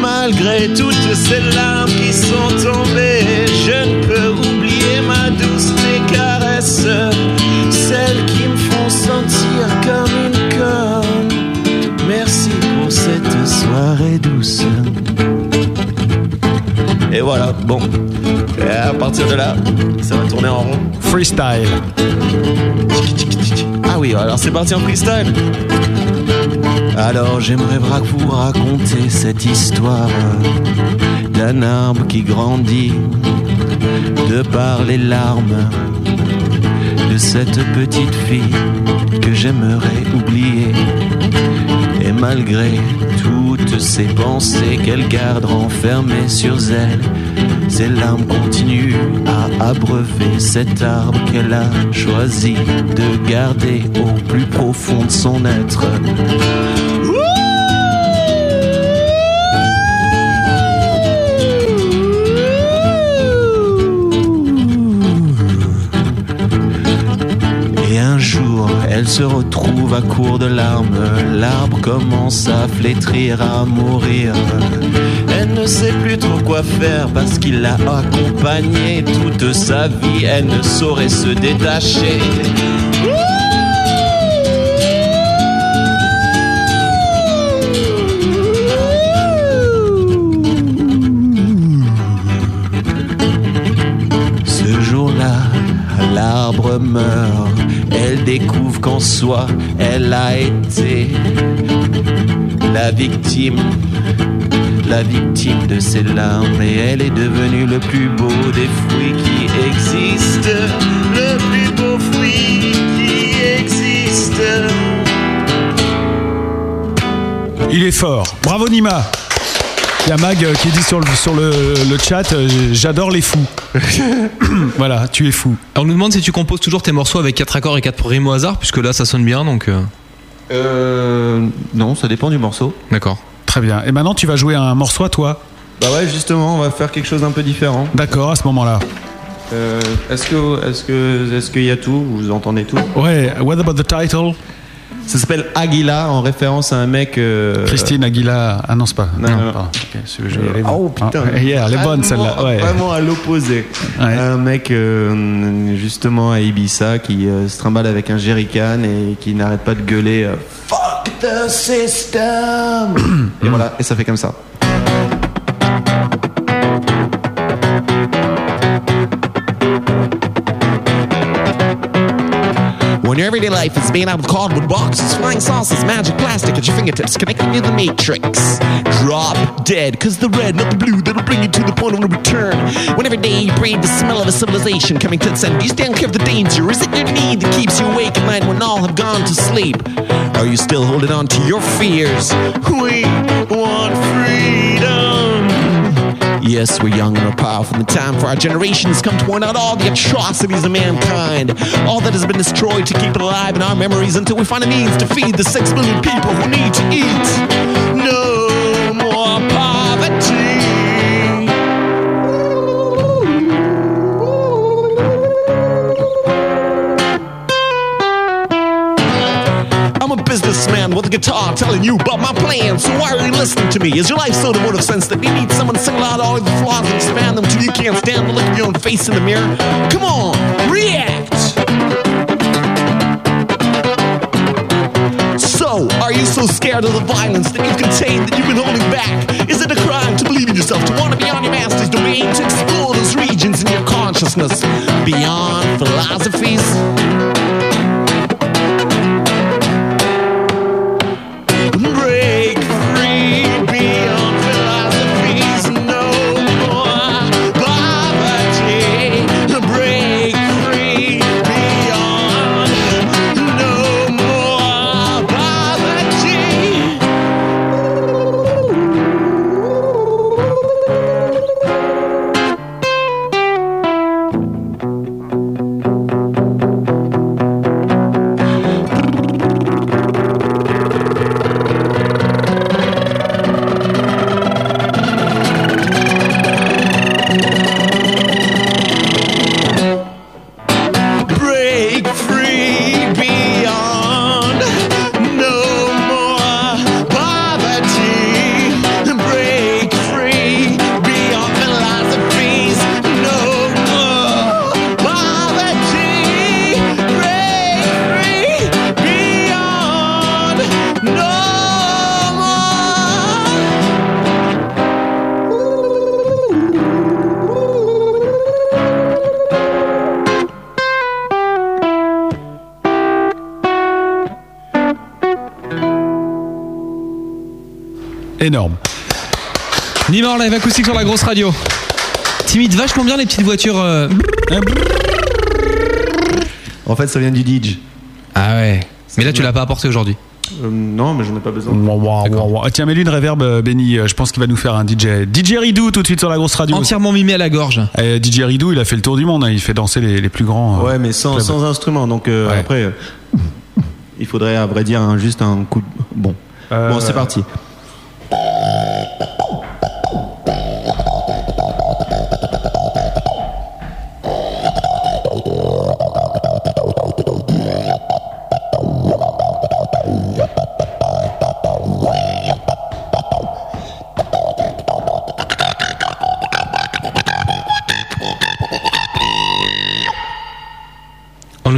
Malgré toutes ces larmes qui sont tombées, je ne peux oublier ma douce tes caresses, celles qui me font sentir comme une conne. Merci pour cette soirée douce. Et voilà, bon. Et à partir de là, ça va tourner en rond. Freestyle. Ah oui, alors c'est parti en freestyle. Alors j'aimerais vous raconter cette histoire d'un arbre qui grandit de par les larmes de cette petite fille que j'aimerais oublier. Malgré toutes ces pensées qu'elle garde renfermées sur elle, ses larmes continuent à abreuver cet arbre qu'elle a choisi de garder au plus profond de son être. Elle se retrouve à court de larmes. L'arbre commence à flétrir, à mourir. Elle ne sait plus trop quoi faire parce qu'il l'a accompagnée toute sa vie. Elle ne saurait se détacher. Ce jour-là, l'arbre meurt. Découvre qu'en soi, elle a été la victime, la victime de ses larmes. Et elle est devenue le plus beau des fruits qui existent. Le plus beau fruit qui existe. Il est fort. Bravo, Nima. Il y a Mag euh, qui dit sur le, sur le, le chat euh, J'adore les fous. voilà, tu es fou. On nous demande si tu composes toujours tes morceaux avec 4 accords et 4 rimes au hasard, puisque là ça sonne bien donc. euh, Euh, non, ça dépend du morceau. D'accord. Très bien. Et maintenant, tu vas jouer un morceau à toi. Bah ouais, justement, on va faire quelque chose d'un peu différent. D'accord, à ce moment-là. Euh, est-ce que, est-ce que, est-ce qu'il y a tout? Vous entendez tout? Ouais, what about the title? Ça s'appelle Aguila en référence à un mec. euh, Christine Aguila. Ah non, c'est pas. Non, non, non. pardon. Ok, je- je vais y aller. Oh putain. Ah, yeah, elle est bonne celle-là. Ouais. Vraiment à l'opposé. Un mec euh, justement à Ibiza qui euh, se trimballe avec un jerrycan et qui n'arrête pas de gueuler Fuck the system Et voilà, et ça fait comme ça. Everyday life is made out of cardboard boxes, flying saucers, magic plastic at your fingertips, connecting you to the matrix. Drop dead, cause the red, not the blue, that'll bring you to the point of no return. When every day you breathe the smell of a civilization coming to its end, you stand clear of the danger? Is it your need that keeps you awake at night when all have gone to sleep? Are you still holding on to your fears? We. Yes, we're young and we're powerful. The time for our generation has come to point out all the atrocities of mankind. All that has been destroyed to keep it alive in our memories until we find a means to feed the six billion people who need to eat. With a guitar telling you about my plans. So why are you listening to me? Is your life so devoid of sense that you need someone to single out all of the flaws and expand them till you can't stand the look of your own face in the mirror? Come on, react! So, are you so scared of the violence that you've contained that you've been holding back? Is it a crime to believe in yourself, to want to be on your master's domain, to explore those regions in your consciousness beyond philosophies? Énorme. En live acoustique sur la grosse radio. Timide vachement bien les petites voitures. euh, En fait, ça vient du DJ. Ah ouais. Mais là, tu l'as pas apporté aujourd'hui. Euh, non, mais j'en ai pas besoin. Tiens, mets-lui une reverb, euh, Benny. euh, Je pense qu'il va nous faire un DJ. DJ Ridou tout de suite sur la grosse radio. Entièrement mimé à la gorge. Euh, DJ Ridou, il a fait le tour du monde. hein. Il fait danser les, les plus grands. euh, Ouais, mais sans, instrument. Donc euh, Ouais. après, euh, il faudrait à vrai dire un- juste un coup de. Bon. Euh, Bon, c'est parti.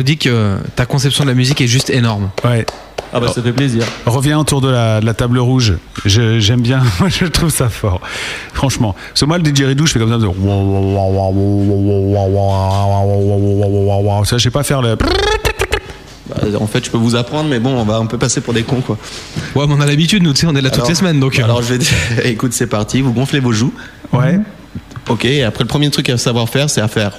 Nous dit que ta conception de la musique est juste énorme. Ouais. Ah bah ça fait plaisir. Reviens autour de la, de la table rouge. Je- J'aime bien. Moi, je trouve ça fort. Franchement. Parce que moi, le DJ Ridou, je fais comme ça. de- Ça, je sais pas faire le. Bah, en fait, je peux vous apprendre, mais bon, on va un peu passer pour des cons, quoi. Ouais, mais on a l'habitude, nous, tu sais, on est là toutes Alors- les semaines, donc. euh, Alors, je vais dire, écoute, c'est parti. Vous gonflez vos joues. Ouais. Ok. Et après, le premier truc à savoir faire, c'est à faire.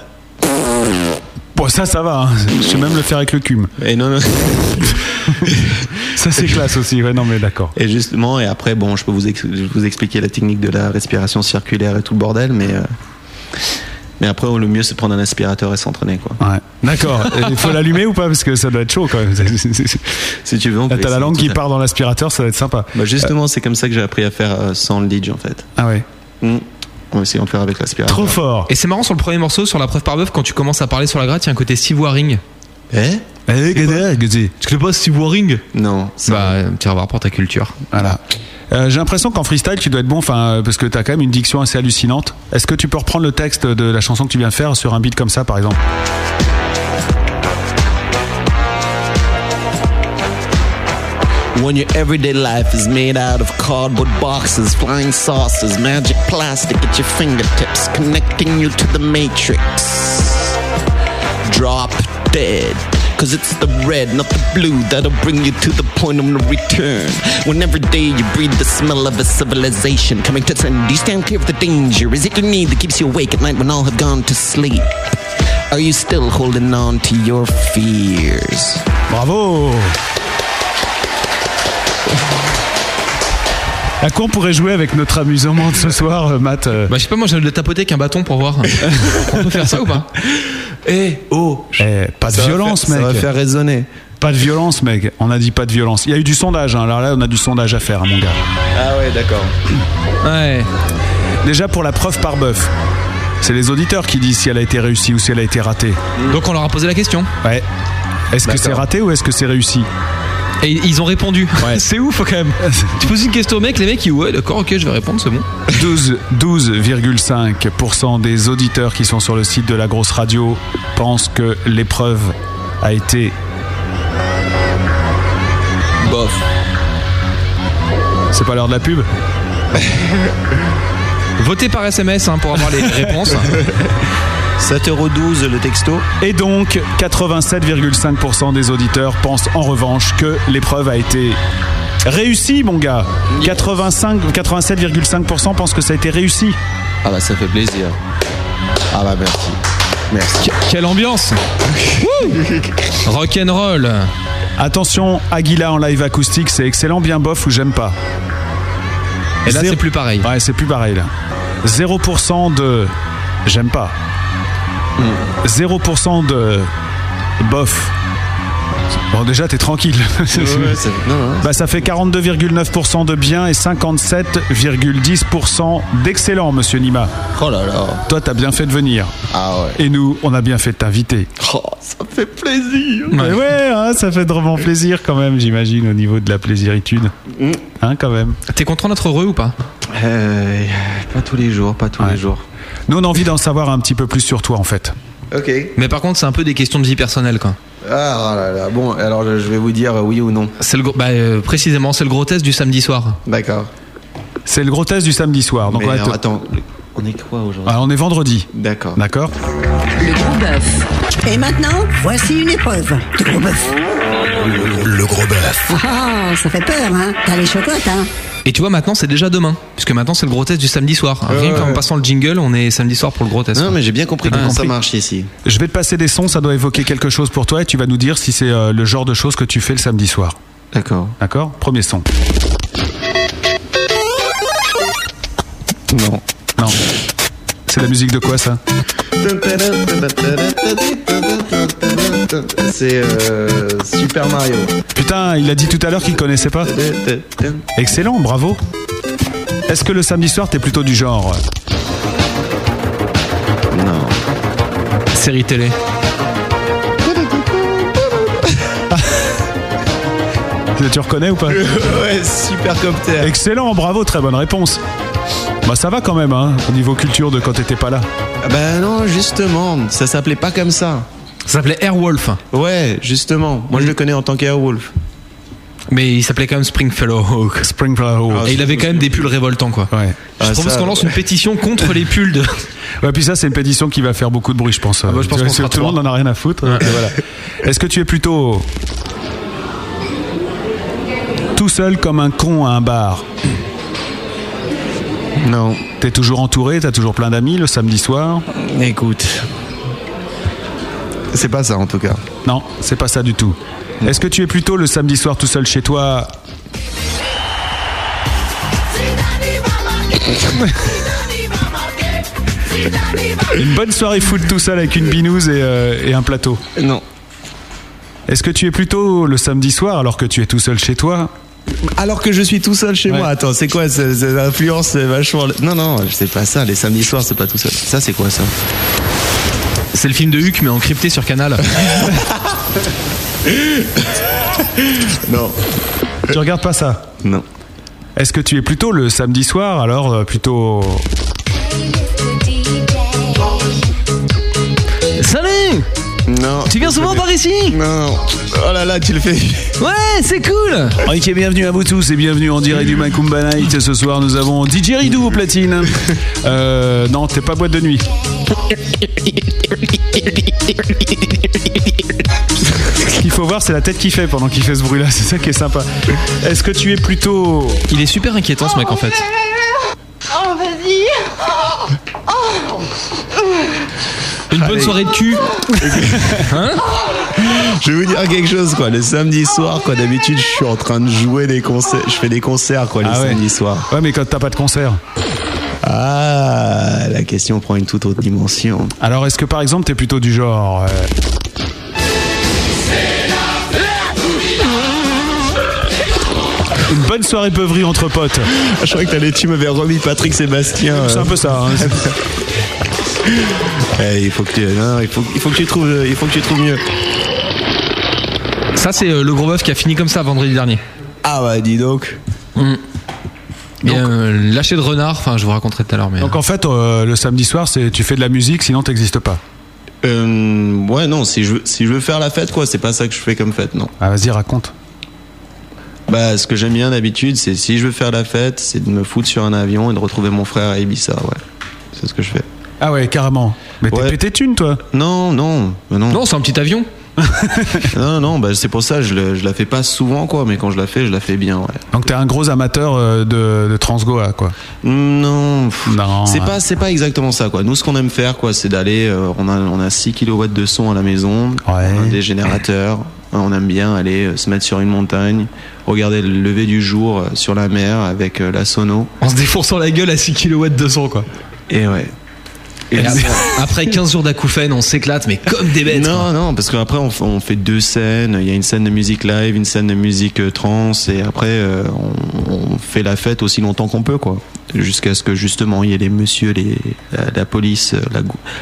Bon, ça, ça va. hein. Je sais même le faire avec le cum. Et non, non. Ça, c'est classe aussi. Ouais, non, mais d'accord. Et justement, et après, bon, je peux vous, ex- vous expliquer la technique de la respiration circulaire et tout le bordel, mais. euh, Mais après, le mieux, c'est prendre un aspirateur et s'entraîner, quoi. Ouais. D'accord. Il faut l'allumer ou pas? Parce que ça doit être chaud quand même. Si tu veux, on peut t'as la langue qui part dans l'aspirateur, ça va être sympa. Bah justement, c'est comme ça que j'ai appris à faire euh, sans le DJ en fait. Ah ouais. On va essayer de faire avec l'aspirateur. Trop fort. Et c'est marrant sur le premier morceau, sur la preuve par bœuf, quand tu commences à parler sur la gratte, il y a un côté Steve Waring. Eh Tu connais pas Steve Waring Non. Bah, tu vas voir pour ta culture. Voilà. Euh, J'ai l'impression qu'en freestyle, tu dois être bon, enfin, euh, parce que tu as quand même une diction assez hallucinante. Est-ce que tu peux reprendre le texte de la chanson que tu viens de faire sur un beat comme ça, par exemple? When your everyday life is made out of cardboard boxes, flying saucers, magic plastic at your fingertips, connecting you to the matrix. Drop dead. Cause it's the red, not the blue, that'll bring you to the point of no return. When every day you breathe the smell of a civilization coming to its end, do you stand clear of the danger? Is it your need that keeps you awake at night when all have gone to sleep? Are you still holding on to your fears? Bravo À quoi on pourrait jouer avec notre amusement de ce soir, euh, Matt euh Bah, je sais pas, moi j'ai le tapoter avec un bâton pour voir. on peut faire ça ou pas? Eh, oh Eh, Pas de Ça violence, faire- mec. Ça va faire résonner. Pas de violence, mec. On a dit pas de violence. Il y a eu du sondage, hein. alors là, on a du sondage à faire, hein, mon gars. Ah ouais, d'accord. Ouais. Déjà pour la preuve par bœuf. C'est les auditeurs qui disent si elle a été réussie ou si elle a été ratée. Donc on leur a posé la question. Ouais. Est-ce que c'est raté ou est-ce que c'est réussi? Et ils ont répondu. c'est ouf quand même. tu poses une question au mec, les mecs ils ouais d'accord ok je vais répondre c'est bon. 12 12,5% des auditeurs qui sont sur le site de la grosse radio pensent que l'épreuve a été bof. C'est pas l'heure de la pub Votez par SMS hein, pour avoir les réponses. 7,12€ le texto. Et donc 87,5% des auditeurs pensent en revanche que l'épreuve a été réussie, mon gars. 85 87,5% pensent que ça a été réussi. Ah bah ça fait plaisir. Ah bah merci. Merci. Quelle ambiance Rock'n'roll Attention, Aguila en live acoustique, c'est excellent, bien bof ou j'aime pas. Et là, Zéro- c'est plus pareil. Ouais, c'est plus pareil là. 0% de j'aime pas. 0% de bof. Bon, déjà, t'es tranquille. non, non. Bah, ça fait 42,9% de bien et 57,10% d'excellent, monsieur Nima. Oh là là. Toi, t'as bien fait de venir. Ah ouais. Et nous, on a bien fait de t'inviter. Oh, ça fait plaisir. Ouais, ouais hein, ça fait drôlement plaisir quand même, j'imagine, au niveau de la plaisiritude. Hein, quand même. T'es content d'être heureux ou pas? Euh, pas tous les jours, pas tous les jours. Nous, on a envie d'en savoir un petit peu plus sur toi, en fait. Ok. Mais par contre c'est un peu des questions de vie personnelle quoi. Ah oh là là. Bon, alors je vais vous dire oui ou non. C'est le gros- bah, euh, précisément c'est le grotesque du samedi soir. D'accord. C'est le grotesque du samedi soir. Donc Mais on va alors, te- attends, on est quoi aujourd'hui? Ah, on est vendredi. D'accord. D'accord? Le gros bœuf. Et maintenant, voici une épreuve. De gros bœuf. Le gros bœuf. Ah, ça fait peur, hein T'as les chocottes, hein Et tu vois maintenant c'est déjà demain puisque maintenant c'est le grotesque du samedi soir. Ouais, Rien ouais, qu'en ouais. passant le jingle on est samedi soir pour le grotesque. Non, mais j'ai bien compris T'as comment ça compris marche ici. Je vais te passer des sons, ça doit évoquer quelque chose pour toi et tu vas nous dire si c'est euh, le genre de choses que tu fais le samedi soir. D'accord. D'accord? Premier son. Non. Non. C'est la musique de quoi ça? C'est euh, Super Mario. Putain, il a dit tout à l'heure qu'il connaissait pas. Excellent, bravo. Est-ce que le samedi soir t'es plutôt du genre? Non. Série télé. Tu reconnais ou pas? Ouais, super copter. Excellent, bravo, très bonne réponse. Bah ça va quand même, hein, au niveau culture de quand t'étais pas là. Bah non, justement, ça s'appelait pas comme ça. Ça s'appelait Airwolf. Ouais, justement. Moi, je le connais en tant qu'Airwolf. Mais il s'appelait quand même Springfellow Hawk. Springfellow Hawk. Et il avait quand même des pulls révoltants quoi. Ouais. Je Ah, propose qu'on lance ouais. une pétition contre les pulls de. Ouais, puis ça, c'est une pétition qui va faire beaucoup de bruit, je pense. bah, je pense sera tout le monde n'en a rien à foutre. Ouais. Et voilà. Est-ce que tu es plutôt tout seul comme un con à un bar Non. T'es toujours entouré, t'as toujours plein d'amis le samedi soir Écoute. C'est pas ça en tout cas. Non, c'est pas ça du tout. Est-ce que tu es plutôt le samedi soir tout seul chez toi Une bonne soirée foot tout seul avec une binouse et, euh, et un plateau. Non. Est-ce que tu es plutôt le samedi soir alors que tu es tout seul chez toi Alors que je suis tout seul chez Ouais. moi. Attends, c'est quoi cette influence vachement. Non, non, c'est pas ça. Les samedis soirs, c'est pas tout seul. Ça, c'est quoi ça? C'est le film de Huck mais encrypté sur Canal. Non. Tu regardes pas ça? Non. Est-ce que tu es plutôt le samedi soir alors euh, plutôt Salut Non. Tu viens souvent par ici Non. Oh là là, tu le fais. Ouais, c'est cool Ok, bienvenue à vous tous et bienvenue en direct du Macumba Night. Ce soir, nous avons DJ Ridou au platine. Euh, non, t'es pas boîte de nuit. Ce qu'il faut voir, c'est la tête qu'il fait pendant qu'il fait ce bruit-là. C'est ça qui est sympa. Est-ce que tu es plutôt. Il est super inquiétant ce mec en fait. Oh, vas-y. Oh, oh. Une bonne Allez. soirée de cul. Hein Je vais vous dire quelque chose, quoi. Le samedi soir, quoi, d'habitude, je suis en train de jouer des concerts. Je fais des concerts, quoi, le Ah ouais. samedi soir. Ouais, mais quand t'as pas de concert. Ah, la question prend une toute autre dimension. Alors, est-ce que par exemple, t'es plutôt du genre. euh, Une bonne soirée beuverie entre potes. Je croyais que t'allais, tu m'avais remis Patrick Sébastien. C'est un peu ça. hein. Eh, il faut que tu, non, il faut, il faut que tu trouves, il faut que tu trouves mieux. Ça, c'est euh, le gros bœuf qui a fini comme ça vendredi dernier. Ah bah, dis donc. Et, euh, lâché de renard, enfin, je vous raconterai tout à l'heure, mais. Donc en fait, euh, le samedi soir, c'est tu fais de la musique, sinon t'existes pas. Euh, ouais, non, si je, veux, si je veux faire la fête, quoi, c'est pas ça que je fais comme fête, non. Ah, vas-y, raconte. Bah, ce que j'aime bien d'habitude, c'est si je veux faire la fête, c'est de me foutre sur un avion et de retrouver mon frère à Ibiza, ouais. C'est ce que je fais. Ah ouais, carrément. Mais t'es Ouais. pété thune, toi Non, non, mais non. Non, c'est un petit avion. non, non, bah, c'est pour ça, je, le- je la fais pas souvent, quoi, mais quand je la fais, je la fais bien, ouais. Donc t'es un gros amateur euh, de, de Transgoa, quoi. Non, pff, Non. c'est pas c'est pas exactement ça quoi. Nous ce qu'on aime faire quoi, c'est d'aller euh, on a on a 6 kW de son à la maison, on a des générateurs, on aime bien aller euh, se mettre sur une montagne, regarder le lever du jour euh, sur la mer avec euh, la sono En se défonçant la gueule à 6 kW de son, quoi. et ouais. Et après, après 15 jours d'acouphènes, on s'éclate, mais comme des bêtes. Non, non, parce qu'après on, fait- on fait deux scènes. Il y a une scène de musique live, une scène de musique euh, trans, et après euh, on, on fait la fête aussi longtemps qu'on peut, quoi. Jusqu'à ce que justement il y ait les messieurs, les, la, la police, euh, la,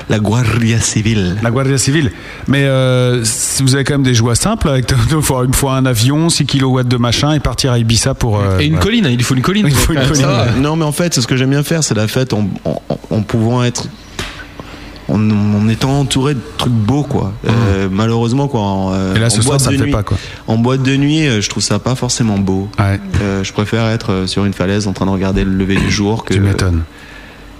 la Guardia Civile. La Guardia Civile. Mais euh, si vous avez quand même des joies simples avec il faut une fois un avion, 6 kW de machin et partir à Ibiza pour. euh, Et une voilà. colline, il lui faut une colline. Il faut une colline. Non, mais en fait, c'est ce que j'aime bien faire, c'est la fête en, en, en pouvant être. En, en étant entouré de trucs beaux, quoi. Euh, malheureusement, quoi. En, euh, Mmh. Et là, en ce soir, boîte ça de le fait pas, quoi. En boîte de nuit, euh, je trouve ça pas forcément beau. Ouais. Euh, je préfère être sur une falaise en train de regarder le lever du jour que. Tu m'étonnes.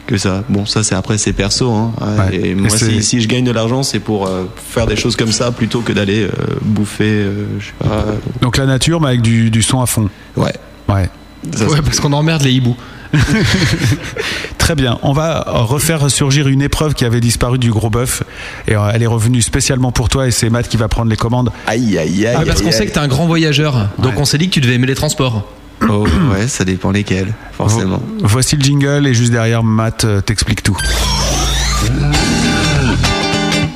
Que ça. Bon, ça, c'est après, c'est perso, hein. Ouais. Et moi, si, si je gagne de l'argent, c'est pour euh, faire des choses comme ça plutôt que d'aller euh, bouffer, euh, je sais pas. Donc la nature, mais avec du, du son à fond. Ouais. Ouais. Ça, Ouais, parce qu'on emmerde les hiboux. Très bien. On va refaire surgir une épreuve qui avait disparu du gros bœuf. Et euh, elle est revenue spécialement pour toi et c'est Matt qui va prendre les commandes. Aïe, aïe, aïe. Ah, parce qu'on sait que t'es un grand voyageur. Donc Ouais. on s'est dit que tu devais aimer les transports. Oh, ouais, ça dépend lesquels, forcément. Vo- Voici le jingle et juste derrière, Matt euh, t'explique tout.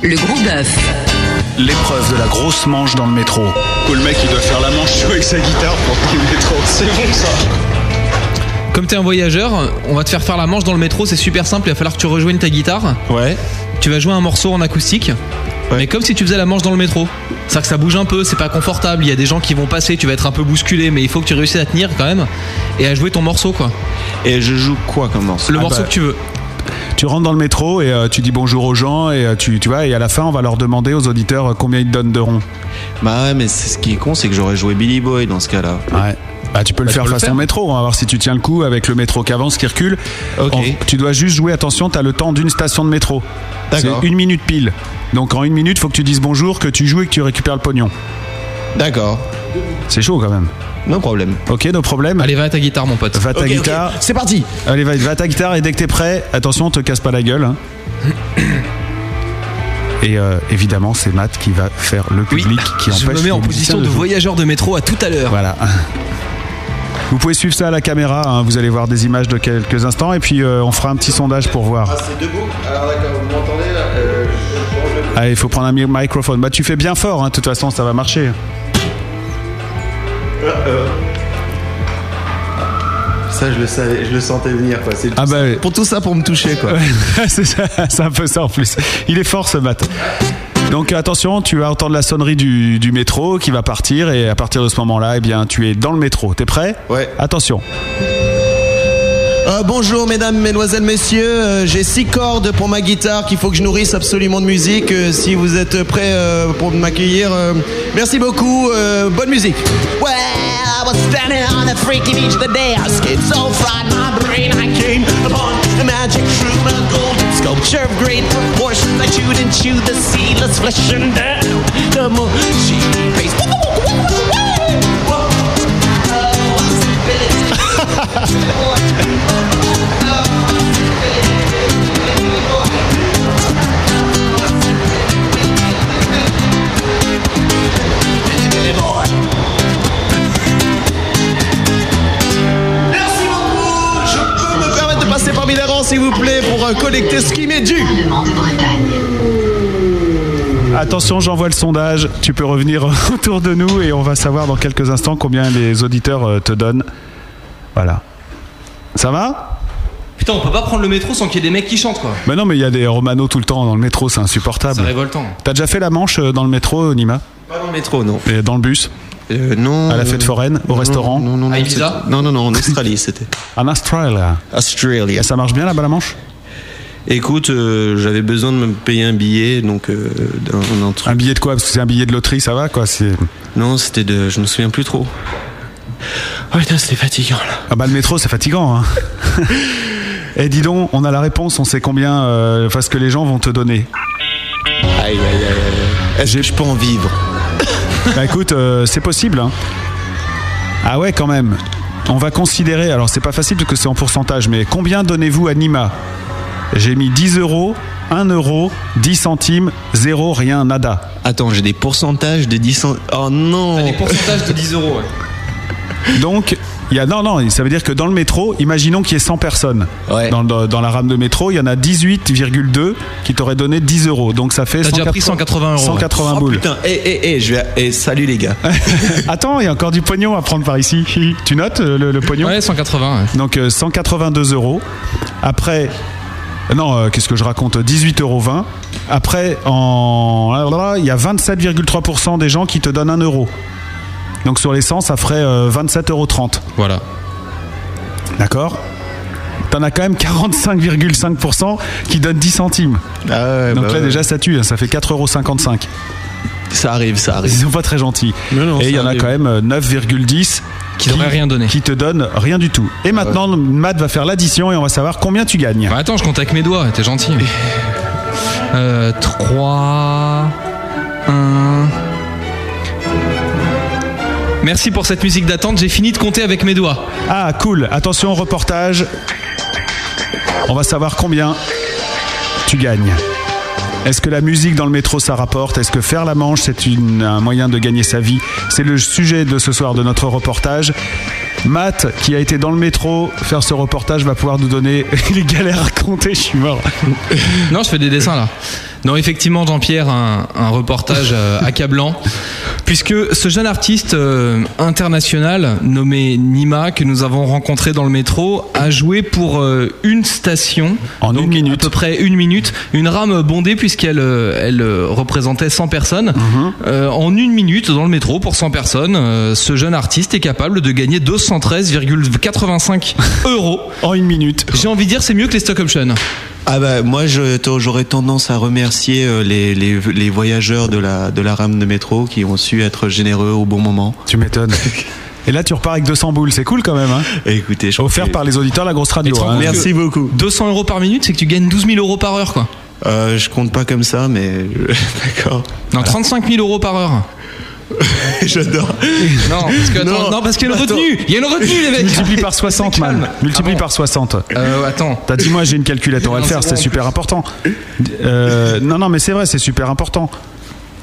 Le gros bœuf. L'épreuve de la grosse manche dans le métro. Où le mec il doit faire la manche avec sa guitare pour qu'il le métro. C'est bon ça. Comme t'es un voyageur, on va te faire faire la manche dans le métro, c'est super simple, il va falloir que tu rejoignes ta guitare. Ouais. Tu vas jouer un morceau en acoustique, mais comme si tu faisais la manche dans le métro. C'est-à-dire que ça bouge un peu, c'est pas confortable, il y a des gens qui vont passer, tu vas être un peu bousculé, mais il faut que tu réussisses à tenir quand même et à jouer ton morceau quoi. Et je joue quoi comme morceau? Le Ah morceau bah, que tu veux. Tu rentres dans le métro et euh, tu dis bonjour aux gens et euh, tu, tu vois et à la fin on va leur demander aux auditeurs euh, combien ils te donnent de ronds. Bah ouais, mais c'est ce qui est con, c'est que j'aurais joué Billy Boy dans ce cas-là. Ouais. Bah, tu peux le Bah, faire peux le façon faire. métro, on va voir si tu tiens le coup avec le métro qui avance, qui recule. En- tu dois juste jouer, attention, tu as le temps d'une station de métro. C'est D'accord. une minute pile. Donc en une minute, faut que tu dises bonjour, que tu joues et que tu récupères le pognon. D'accord. C'est chaud quand même. No problème. Ok, nos problèmes. Allez, va à ta guitare mon pote. Va à ta guitare. C'est parti Allez, va, va à ta guitare et dès que t'es prêt, attention, te casse pas la gueule. hein. Et euh, évidemment, c'est Matt qui va faire le Oui, public qui je empêche me mets en position de voyageur de métro à tout à l'heure. Voilà. Vous pouvez suivre ça à la caméra, hein, vous allez voir des images de quelques instants et puis euh, on fera un petit sondage pour voir. c'est debout Alors d'accord, vous m'entendez là Euh, Ah, il faut prendre un mi- microphone. Bah tu fais bien fort, hein, de toute façon ça va marcher. Ça, je le savais, je le sentais venir quoi. C'est Ah bah pour tout ça pour me toucher quoi. c'est ça, c'est un peu ça en plus. Il est fort ce Matt. Donc attention, tu vas entendre la sonnerie du, du métro qui va partir et à partir de ce moment-là, eh bien tu es dans le métro. T'es prêt? Ouais. Attention. Euh, bonjour mesdames, mesdemoiselles, messieurs. Euh, J'ai six cordes pour ma guitare qu'il faut que je nourrisse absolument de musique. Euh, si vous êtes prêts euh, pour m'accueillir, euh, merci beaucoup. Euh, bonne musique. Well, I was standing on a freaky beach the day I escaped so fried my brain. I came upon a magic shroom, a golden sculpture of great proportions. I chewed and chewed the seedless flesh and down the mushy face. s'il vous plaît, pour euh, collecter ce qui m'est dû. Attention, j'envoie le sondage. Tu peux revenir autour de nous et on va savoir dans quelques instants combien les auditeurs euh, te donnent. Voilà. Ça va? Putain, on peut pas prendre le métro sans qu'il y ait des mecs qui chantent quoi. Mais non, mais il y a des Romano tout le temps dans le métro, c'est insupportable. C'est révoltant. T'as déjà fait la manche euh, dans le métro, Nima? Pas dans le métro, non. Et dans le bus? Euh, non. À la fête foraine Au non, restaurant Non, non, non. À Ibiza Non, non, non, en Australie, c'était. En Australie. Australia. Et ça marche bien là-bas la manche? Écoute, euh, j'avais besoin de me payer un billet, donc euh, truc. Un billet de quoi? Parce que c'est un billet de loterie, ça va quoi. Non, c'était de. Je me souviens plus trop. Oh putain, c'était fatigant là. Ah bah le métro c'est fatigant. Hein. Et dis donc, on a la réponse, on sait combien, euh, enfin ce que les gens vont te donner. Aïe, aïe, aïe, aïe. Je peux en vivre? Bah écoute, euh, c'est possible. Hein. Ah ouais, quand même. On va considérer, alors c'est pas facile parce que c'est en pourcentage, mais combien donnez-vous à Nima J'ai mis 10 euros, 1 euro, 10 centimes, 0, rien, nada. Attends, j'ai des pourcentages de 10 cent... Oh non Des pourcentages de 10 euros, ouais. Donc, il y a, non, non, ça veut dire que dans le métro, imaginons qu'il y ait 100 personnes. Dans, dans- dans la rame de métro, il y en a 18,2 qui t'auraient donné 10 euros. Donc ça fait T'as déjà pris 180 euros, ouais. 180 Oh boules. putain, eh, eh, eh, je vais. Salut les gars. Attends, il y a encore du pognon à prendre par ici. Tu notes euh, le, le pognon Ouais, 180. ouais. Donc euh, 182 euros. Après, euh, non, euh, qu'est-ce que je raconte 18,20 euros. Après, en, il y a 27,3% des gens qui te donnent 1 euro. Donc sur les 100, ça ferait euh, 27,30 euros. Voilà. D'accord T'en as quand même 45,5% qui donnent 10 centimes. Ah Donc bah là ouais. déjà ça tue, hein, ça fait 4,55 euros. Ça arrive, ça arrive. Ils sont pas très gentils. non, Et il y en a quand même euh, 9,10 Qui devrait rien donner. qui te donnent rien du tout. Et maintenant, Matt va faire l'addition et on va savoir combien tu gagnes. Bah attends, je compte avec mes doigts, t'es gentil. Euh, 3, 1. Merci pour cette musique d'attente, j'ai fini de compter avec mes doigts. Ah, cool. Attention au reportage. On va savoir combien tu gagnes. Est-ce que la musique dans le métro ça rapporte? Est-ce que faire la manche c'est un moyen de gagner sa vie? C'est le sujet de ce soir de notre reportage. Matt, qui a été dans le métro faire ce reportage, va pouvoir nous donner les galères à compter. Je suis mort. Non, je fais des dessins là. Non, effectivement, Jean-Pierre, un, un reportage euh, accablant. Puisque ce jeune artiste euh, international nommé Nima, que nous avons rencontré dans le métro, a joué pour euh, une station. En une minute. À peu près une minute. Une rame bondée, puisqu'elle elle, représentait 100 personnes. Mhm. En une minute, dans le métro, pour 100 personnes, ce jeune artiste est capable de gagner 213,85 euros. En une minute. J'ai envie de dire, c'est mieux que les stock options. Ah bah moi je- j'aurais tendance à remercier euh, les, les, les voyageurs de la, de la rame de métro qui ont su être généreux au bon moment. Tu m'étonnes. Et là, tu repars avec 200 boules. C'est cool quand même. Hein Écoutez, je Offert par les auditeurs de la grosse radio. Hein. Merci beaucoup. 200 euros par minute, c'est que tu gagnes 12 000 euros par heure, quoi. Euh, je compte pas comme ça, mais d'accord. Non, 35 000 euros par heure. J'adore. Non, parce que, attends, non, parce qu'il y a une Attends. retenue. Il y a une retenue, les mecs. Multiplie par 60, Calme. man. Multiplie Ah bon par 60. Euh, attends. T'as dit, moi j'ai une va Non, le faire, c'est super important. Euh, non, non, mais c'est vrai, c'est super important.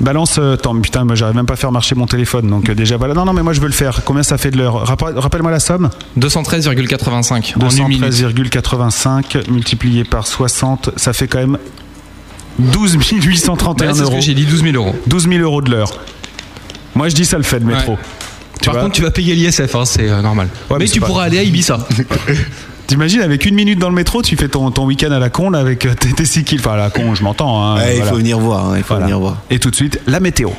Balance. euh, Attends, putain, moi j'arrive même pas à faire marcher mon téléphone, donc euh, déjà voilà. Non, non, mais moi je veux le faire. Combien ça fait de l'heure? Rappel- Rappelle-moi la somme 213,85 en une minute. 213,85 multiplié par 60, ça fait quand même 12 831 Ouais, euros. que j'ai dit, 12 000 euros. 12 000 euros de l'heure. Moi je dis ça le fait le métro. Ouais. Tu Par vois contre, tu vas payer l'ISF, hein, c'est euh, normal. Ouais, mais tu pas- pourras aller à Ibiza. T'imagines avec une minute dans le métro, tu fais ton, ton week-end à la con là, avec euh, tes, tes six kills. Enfin, à la con, je m'entends. hein, Ouais, il faut venir voir, hein, il faut Voilà. venir voir. Et tout de suite, la météo.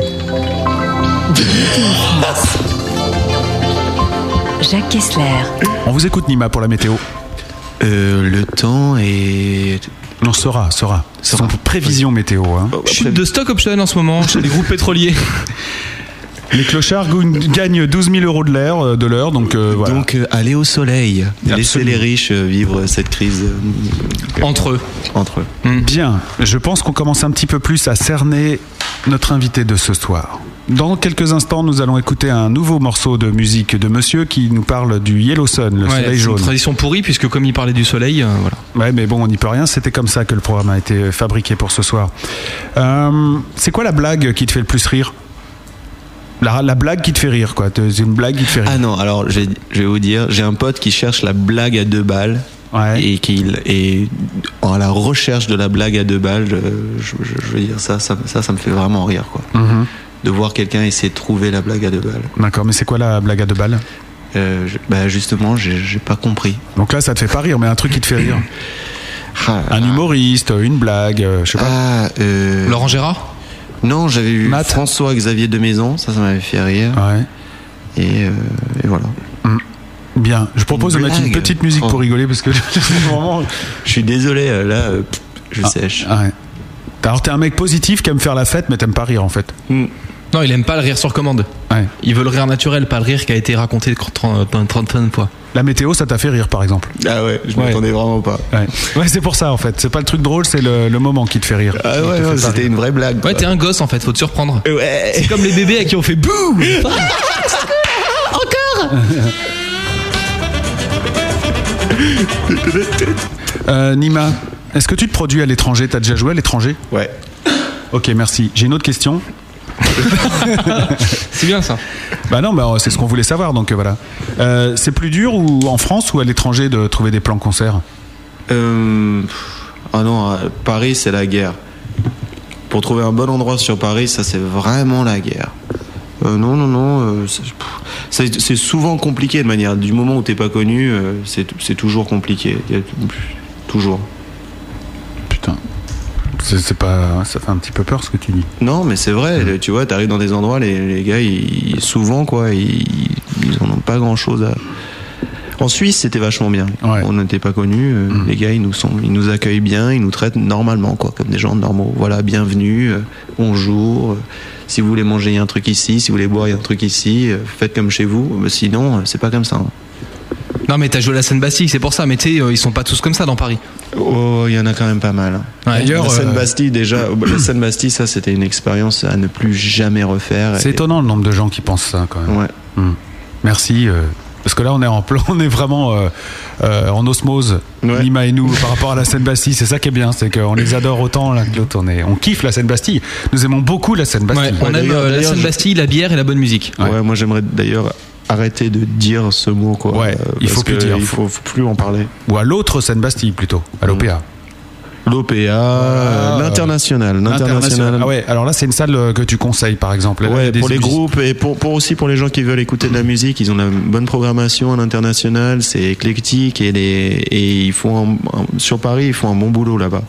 Jacques Kessler. On vous écoute Nima pour la météo. Euh, le temps est. Non, sera, sera. C'est une prévision météo. hein. Chute de stock option en ce moment chez les groupes pétroliers. Les clochards gagnent 12 000 euros de l'heure, euh, de l'heure, donc euh, voilà. Donc euh, allez au soleil. Laissez Absolument. les riches vivre cette crise Entre eux. entre eux. Bien, je pense qu'on commence un petit peu plus à cerner notre invité de ce soir. Dans quelques instants, nous allons écouter un nouveau morceau de musique de monsieur qui nous parle du Yellow Sun, le Ouais, soleil c'est une jaune. tradition pourrie, puisque comme il parlait du soleil, euh, voilà. Ouais, mais bon, on n'y peut rien. C'était comme ça que le programme a été fabriqué pour ce soir. Euh, c'est quoi la blague qui te fait le plus rire? La, la blague qui te fait rire, quoi. C'est une blague qui te fait rire. Ah non, alors je vais, je vais vous dire, j'ai un pote qui cherche la blague à deux balles. et qu'il est à la recherche de la blague à deux balles. Je, je- je veux dire ça, ça, ça, ça me fait vraiment rire, quoi. Mhm. De voir quelqu'un essayer de trouver la blague à deux balles. D'accord, mais c'est quoi la blague à deux balles? Euh, je- bah justement, j'ai pas compris. Donc là, ça te fait pas rire, mais un truc qui te fait rire. Un humoriste, une blague, euh, je sais pas. Ah, euh, Laurent Gérard? Non, j'avais vu François-Xavier de Maison, ça, ça m'avait fait rire. Et, euh, et voilà. Bien, je propose de Une mettre une petite musique Oh. pour rigoler parce que vraiment. Je suis désolé, euh, là, euh, je Ah, sèche. ouais. Alors t'es un mec positif qui aime faire la fête, mais t'aimes pas rire en fait. Non, il aime pas le rire sur commande. Il veut le rire naturel, pas le rire qui a été raconté 30 30 fois. La météo, ça t'a fait rire par exemple? Ah ouais, je m'attendais vraiment pas. Ouais, Ouais, c'est pour ça en fait. C'est pas le truc drôle, c'est le, le moment qui te fait rire. Ah ouais, c'était une vraie blague. Ouais, t'es un gosse en fait, faut te surprendre. Ouais. C'est comme les bébés à qui on fait bouh Encore? Euh, Nima, est-ce que tu te produis à l'étranger? T'as déjà joué à l'étranger? Ouais. Ok, merci. J'ai une autre question. c'est bien ça. Bah non, bah, c'est ce qu'on voulait savoir, donc euh, voilà. Euh, c'est plus dur ou en France ou à l'étranger de trouver des plans concerts Euh, ah non, à Paris, c'est la guerre. Pour trouver un bon endroit sur Paris, ça, c'est vraiment la guerre. Euh, non, non, non. euh, c'est- souvent compliqué de manière. Du moment où t'es pas connu, euh, c'est c'est toujours compliqué. Toujours. Putain. C'est pas, ça fait un petit peu peur ce que tu dis. Non, mais c'est vrai. Tu vois, t'arrives dans des endroits, les, les gars, ils, souvent, quoi, ils, ils en ont pas grand chose à. En Suisse, c'était vachement bien. On n'était pas connus. euh, Les gars, ils nous, sont, ils nous accueillent bien, ils nous traitent normalement, quoi, comme des gens normaux. Voilà, bienvenue, euh, bonjour. euh, si vous voulez manger, il y a un truc ici. Si vous voulez boire, il y a un truc ici. faites comme chez vous. Mais sinon, c'est pas comme ça. hein. Non, mais t'as joué à la Seine-Bastille, c'est pour ça. Mais tu sais, euh, ils sont pas tous comme ça dans Paris. Oh, il y en a quand même pas mal. D'ailleurs, la euh, Seine-Bastille, déjà, la Seine-Bastille, ça, c'était une expérience à ne plus jamais refaire. C'est Et- étonnant le nombre de gens qui pensent ça quand même. Ouais. Hmm. Merci. euh, parce que là, on est en plan, on est vraiment euh, euh, en osmose, Nima et nous, par rapport à la Seine-Bastille. C'est ça qui est bien, c'est qu'on les adore autant l'un que l'autre. On, est- on kiffe la Seine-Bastille. Nous aimons beaucoup la Seine-Bastille. on aime euh, la Seine-Bastille, la bière et la bonne musique. Ouais, moi j'aimerais d'ailleurs arrêter de dire ce mot quoi. Ouais, Euh, il faut plus dire. Il faut, faut plus en parler. Ou à l'autre Seine-Bastille plutôt, à l'OPA. L'OPA, euh, l'international, l'international. Ah ouais, alors là, c'est une salle euh, que tu conseilles par exemple. Ouais, pour les groupes et pour, pour aussi pour les gens qui veulent écouter de la musique, ils ont une bonne programmation à l'international, c'est éclectique et, les, et ils font un- sur Paris ils font un bon boulot là-bas.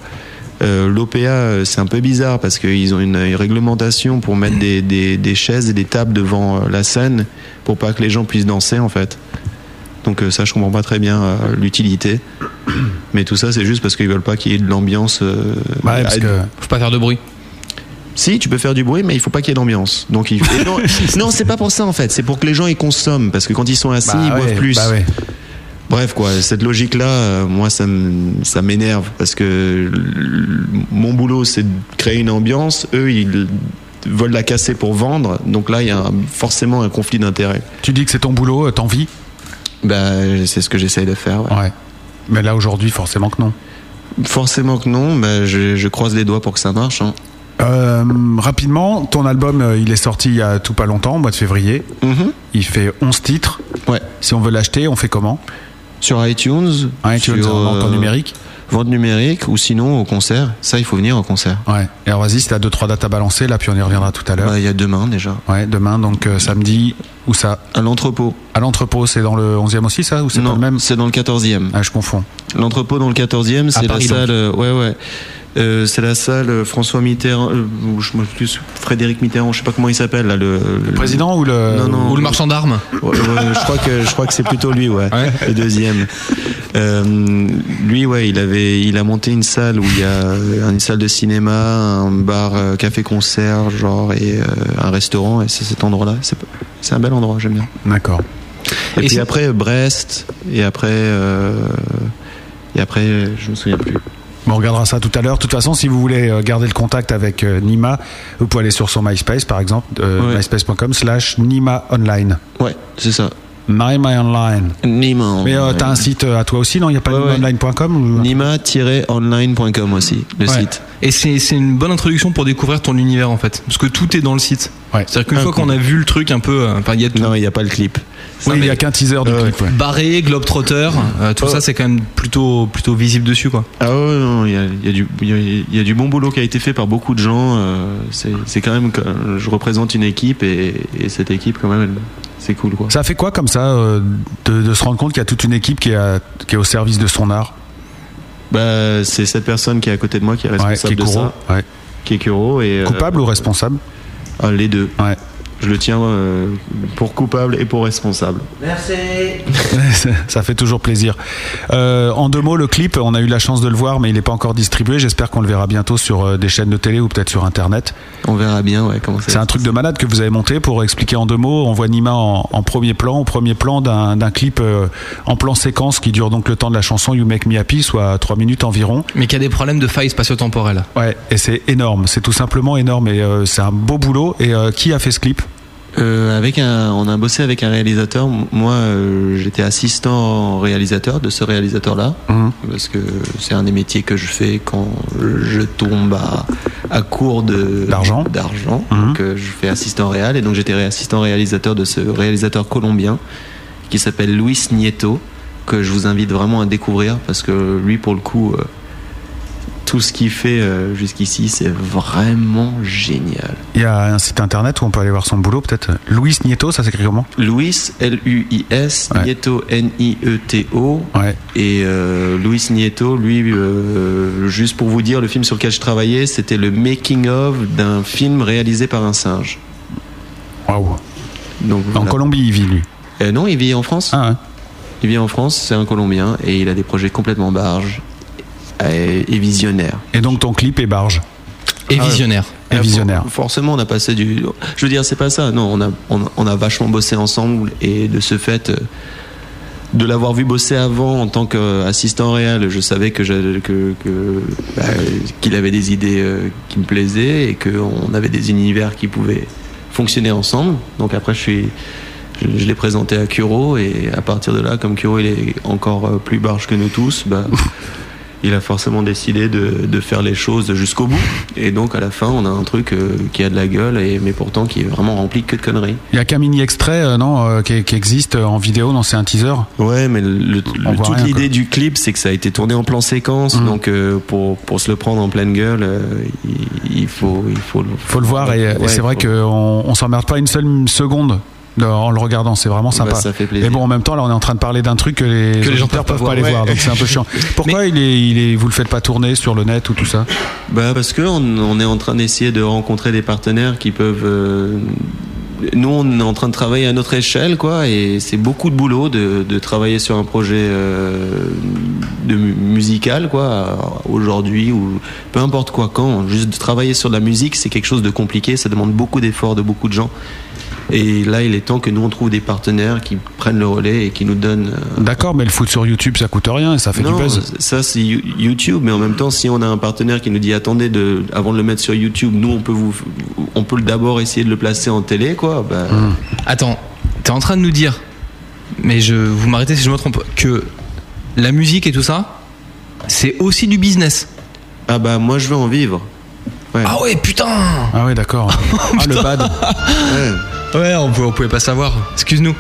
Euh, L'OPA euh, c'est un peu bizarre parce qu'ils ont une, une réglementation pour mettre des, des, des chaises et des tables devant euh, la scène pour pas que les gens puissent danser en fait. Donc euh, ça je comprends pas très bien euh, l'utilité. Mais tout ça c'est juste parce qu'ils veulent pas qu'il y ait de l'ambiance. euh, Ouais, parce à- que- Faut pas faire de bruit. si, tu peux faire du bruit, mais il faut pas qu'il y ait d'ambiance. Donc, il... non, non, c'est pas pour ça en fait. C'est pour que les gens ils consomment, parce que quand ils sont assis, Bah ils ouais, boivent plus. bah ouais. Bref, quoi, cette logique-là, euh, moi, ça m'énerve parce que mon boulot, c'est de créer une ambiance. Eux, ils veulent la casser pour vendre. Donc là, il y a un- forcément un conflit d'intérêts. Tu dis que c'est ton boulot, euh, t'en vis? Bah, c'est ce que j'essaye de faire. ouais. Ouais. Mais là aujourd'hui, forcément que non. Forcément que non. Bah, je, je croise les doigts pour que ça marche. hein. Euh, rapidement, ton album, euh, il est sorti il y a tout pas longtemps, au mois de février. Il fait 11 titres. Ouais. Si on veut l'acheter, on fait comment? Sur iTunes. iTunes, sur, en vente en euh, numérique Vente numérique ou sinon au concert. Ça, il faut venir au concert. Ouais. Et alors vas-y, si t'as deux trois dates à balancer, là, puis on y reviendra tout à l'heure. Bah, Il y a demain déjà. Ouais, demain, donc euh, samedi, où ça? À l'entrepôt. À l'entrepôt, c'est dans le 11e aussi, ça? Ou c'est pas Non, le même? c'est dans le 14e. Ah, je confonds. L'entrepôt dans le 14e, c'est la salle. donc. euh, ouais, ouais. Euh, c'est la salle euh, François Mitterrand, euh, ou je me plus Frédéric Mitterrand, je sais pas comment il s'appelle là, le, le- président ou le non, non, Ou le marchand d'armes. Ouais, ouais, je crois que je crois que c'est plutôt lui, ouais, le deuxième. Euh, lui, ouais, il avait, il a monté une salle où il y a une salle de cinéma, un bar, euh, café-concert, genre et euh, un restaurant. Et c'est cet endroit-là. C'est c'est un bel endroit, j'aime bien. D'accord. Et, Et puis c'est- après Brest, et après, euh, et après, je me souviens plus. On regardera ça tout à l'heure. De toute façon, si vous voulez euh, garder le contact avec euh, Nima, vous pouvez aller sur son MySpace, par exemple, euh, Ouais. myspace.com slash Nima Online. Ouais, c'est ça. Nima Online. Nima. Mais euh, t'as un site à toi aussi, non? Il n'y a pas Ouais, ouais. nimaonline.com ou... Nima-online.com aussi, le Ouais. site. Et c'est c'est une bonne introduction pour découvrir ton univers en fait. Parce que tout est dans le site. Ouais. C'est-à-dire qu'une fois qu'on a vu le truc un peu. euh, Enfin, y a tout. Non, il n'y a pas le clip. Oui, il y a qu'un teaser du clip. ouais. Barré, Globetrotter, euh, tout ça c'est quand même plutôt plutôt visible dessus quoi. Ah ouais, non, il y a, il y a du, il y a- il y a du bon boulot qui a été fait par beaucoup de gens. euh, c'est quand même, que je représente une équipe et, et cette équipe quand même, elle- c'est cool quoi. Ça fait quoi comme ça euh, de, de se rendre compte qu'il y a toute une équipe qui est, à- qui est au service de son art? Bah, c'est cette personne qui est à côté de moi qui est Ouais, responsable qui est de Kuro, ça, qui est Kuro et euh, Coupable ou responsable? Les deux. Ouais. Je le tiens euh, pour coupable et pour responsable. Merci. ça fait toujours plaisir. Euh, en deux mots, le clip, on a eu la chance de le voir, mais il n'est pas encore distribué. J'espère qu'on le verra bientôt sur euh, des chaînes de télé ou peut-être sur Internet. On verra bien, ouais, comment C'est un truc de malade que vous avez monté pour expliquer en deux mots. On voit Nima en, en premier plan, au premier plan d'un d'un clip euh, en plan séquence qui dure donc le temps de la chanson You Make Me Happy, soit 3 minutes environ. Mais qui a des problèmes de faille spatio-temporelle. Ouais, et c'est énorme, c'est tout simplement énorme et euh, c'est un beau boulot. Et euh, qui a fait ce clip? Euh, avec un, on a bossé avec un réalisateur. Moi, euh, j'étais assistant réalisateur de ce réalisateur-là, Mhm. parce que c'est un des métiers que je fais quand je tombe à, à court de D'argent. D'argent. Donc, euh, je fais assistant réal, et donc j'étais assistant réalisateur de ce réalisateur colombien qui s'appelle Luis Nieto, que je vous invite vraiment à découvrir, parce que lui, pour le coup. Tout ce qu'il fait euh, jusqu'ici, c'est vraiment génial. Il y a un site internet où on peut aller voir son boulot, peut-être? Luis Nieto, ça s'écrit comment? Luis, L-U-I-S, Nieto, N-I-E-T-O. Et euh, Luis Nieto, lui, euh, juste pour vous dire, le film sur lequel je travaillais, c'était le making-of d'un film réalisé par un singe. Waouh. En voilà. Colombie, il vit, lui? Euh, non, il vit en France. Ah Il vit en France, c'est un Colombien, et il a des projets complètement barges et, et visionnaires. Et donc ton clip est barge. Et visionnaire. Et visionnaire. For- Forcément, on a passé du. Je veux dire, c'est pas ça. Non, on a, on, a- on a vachement bossé ensemble et de ce fait, euh, de l'avoir vu bosser avant en tant qu'assistant réel, je savais que que, que bah, qu'il avait des idées euh, qui me plaisaient et qu'on avait des univers qui pouvaient fonctionner ensemble. Donc après, je suis. Je, je l'ai présenté à Kuro et à partir de là, comme Kuro il est encore euh, plus barge que nous tous, bah, il a forcément décidé de, de faire les choses jusqu'au bout. Et donc à la fin, on a un truc euh, qui a de la gueule, et, mais pourtant qui est vraiment rempli que de conneries. Il y a qu'un mini extrait, euh, non, euh, qui, qui existe en vidéo, non, c'est un teaser. Ouais, mais le- le- On voit toute l'idée du clip, c'est que ça a été tourné en plan séquence, Mhm. donc pour, pour se le prendre en pleine gueule, il, il faut il faut le, Faut le voir et, c'est vrai qu'on on s'emmerde pas une seule seconde de- en le regardant, c'est vraiment sympa. Bah, ça fait plaisir. Et bon, en même temps, là, on est en train de parler d'un truc que les, Que les gens peuvent pas pas, voir, aller voir, donc c'est un peu chiant. Pourquoi il est, il est, vous le faites pas tourner sur le net ou tout ça? Bah parce que on, on est en train d'essayer de rencontrer des partenaires qui peuvent. euh, nous, on est en train de travailler à notre échelle, quoi, et c'est beaucoup de boulot de, de travailler sur un projet euh, de musical, quoi, aujourd'hui ou peu importe quoi, quand. Juste de travailler sur de la musique, c'est quelque chose de compliqué, ça demande beaucoup d'efforts de beaucoup de gens. Et là, il est temps que nous on trouve des partenaires qui prennent le relais et qui nous donnent. euh, D'accord, mais le foot sur YouTube, ça coûte rien et ça fait non, du buzz. ça c'est You- YouTube, mais en même temps, si on a un partenaire qui nous dit attendez, de, avant de le mettre sur YouTube, nous on peut vous, on peut d'abord essayer de le placer en télé, quoi. Bah, Hmm. Attends, t'es en train de nous dire, mais je vous m'arrêtez si je me trompe, que la musique et tout ça, c'est aussi du business. Ah bah moi je veux en vivre. Ah ouais, putain Ah ouais, d'accord. ah le bad. Ouais, on pouvait, on pouvait pas savoir. Excuse-nous.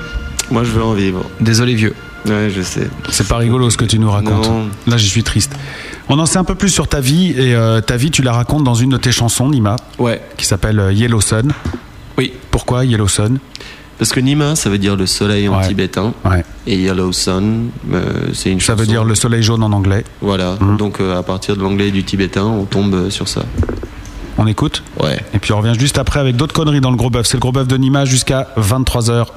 Moi je veux en vivre. Désolé vieux. Ouais, je sais. C'est pas rigolo ce que tu nous racontes. Non. Là, je suis triste. On en sait un peu plus sur ta vie et euh, ta vie, tu la racontes dans une de tes chansons, Nima, Ouais. qui s'appelle euh, Yellow Sun. Oui. Pourquoi Yellow Sun Parce que Nima, ça veut dire le soleil en Ouais. tibétain. Ouais. Et Yellow Sun, euh, c'est une Ça chanson. veut dire le soleil jaune en anglais. Voilà. Mhm. Donc euh, à partir de l'anglais et du tibétain, on tombe euh, sur ça. On écoute Ouais. Et puis on revient juste après avec d'autres conneries dans le gros bœuf. C'est le gros bœuf de Nima jusqu'à 23h.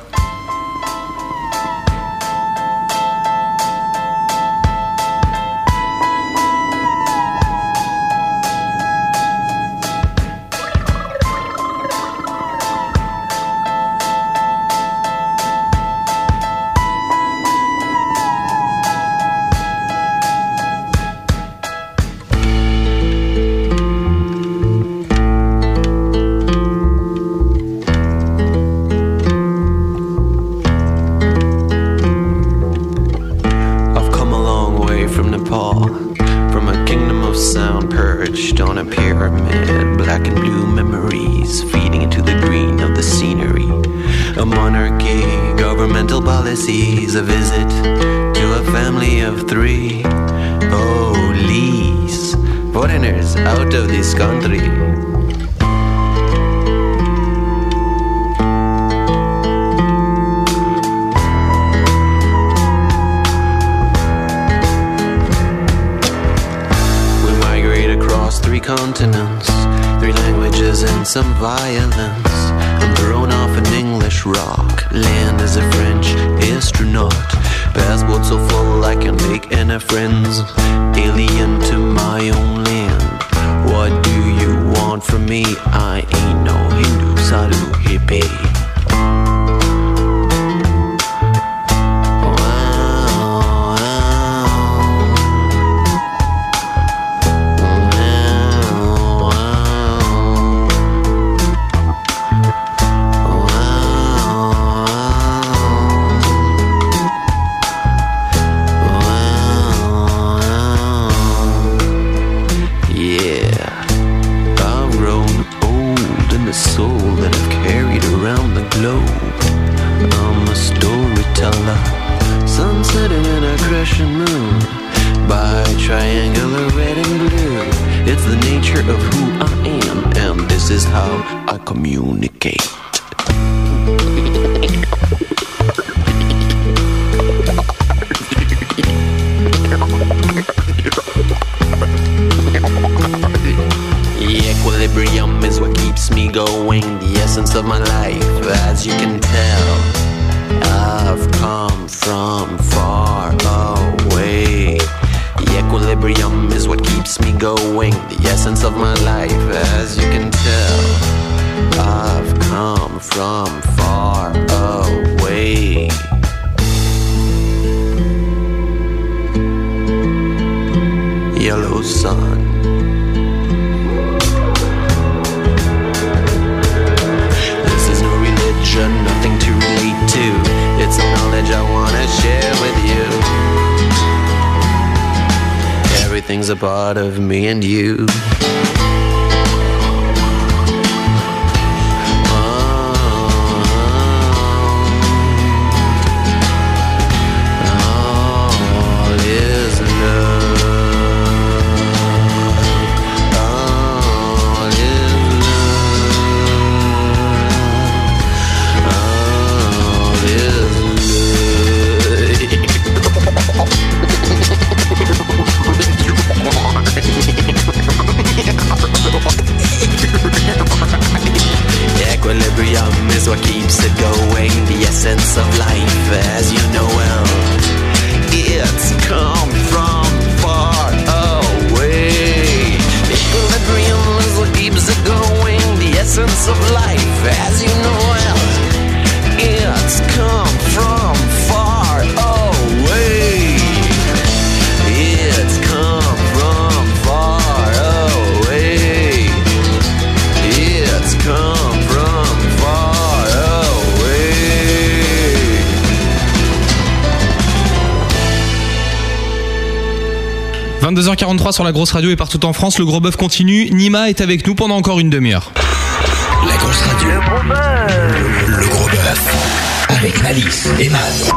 Everything's a part of me and you. 22h43 sur la grosse radio et partout en France, le gros bœuf continue. Nima est avec nous pendant encore une demi-heure. La grosse radio. Le gros bœuf. Avec Malice et Matt.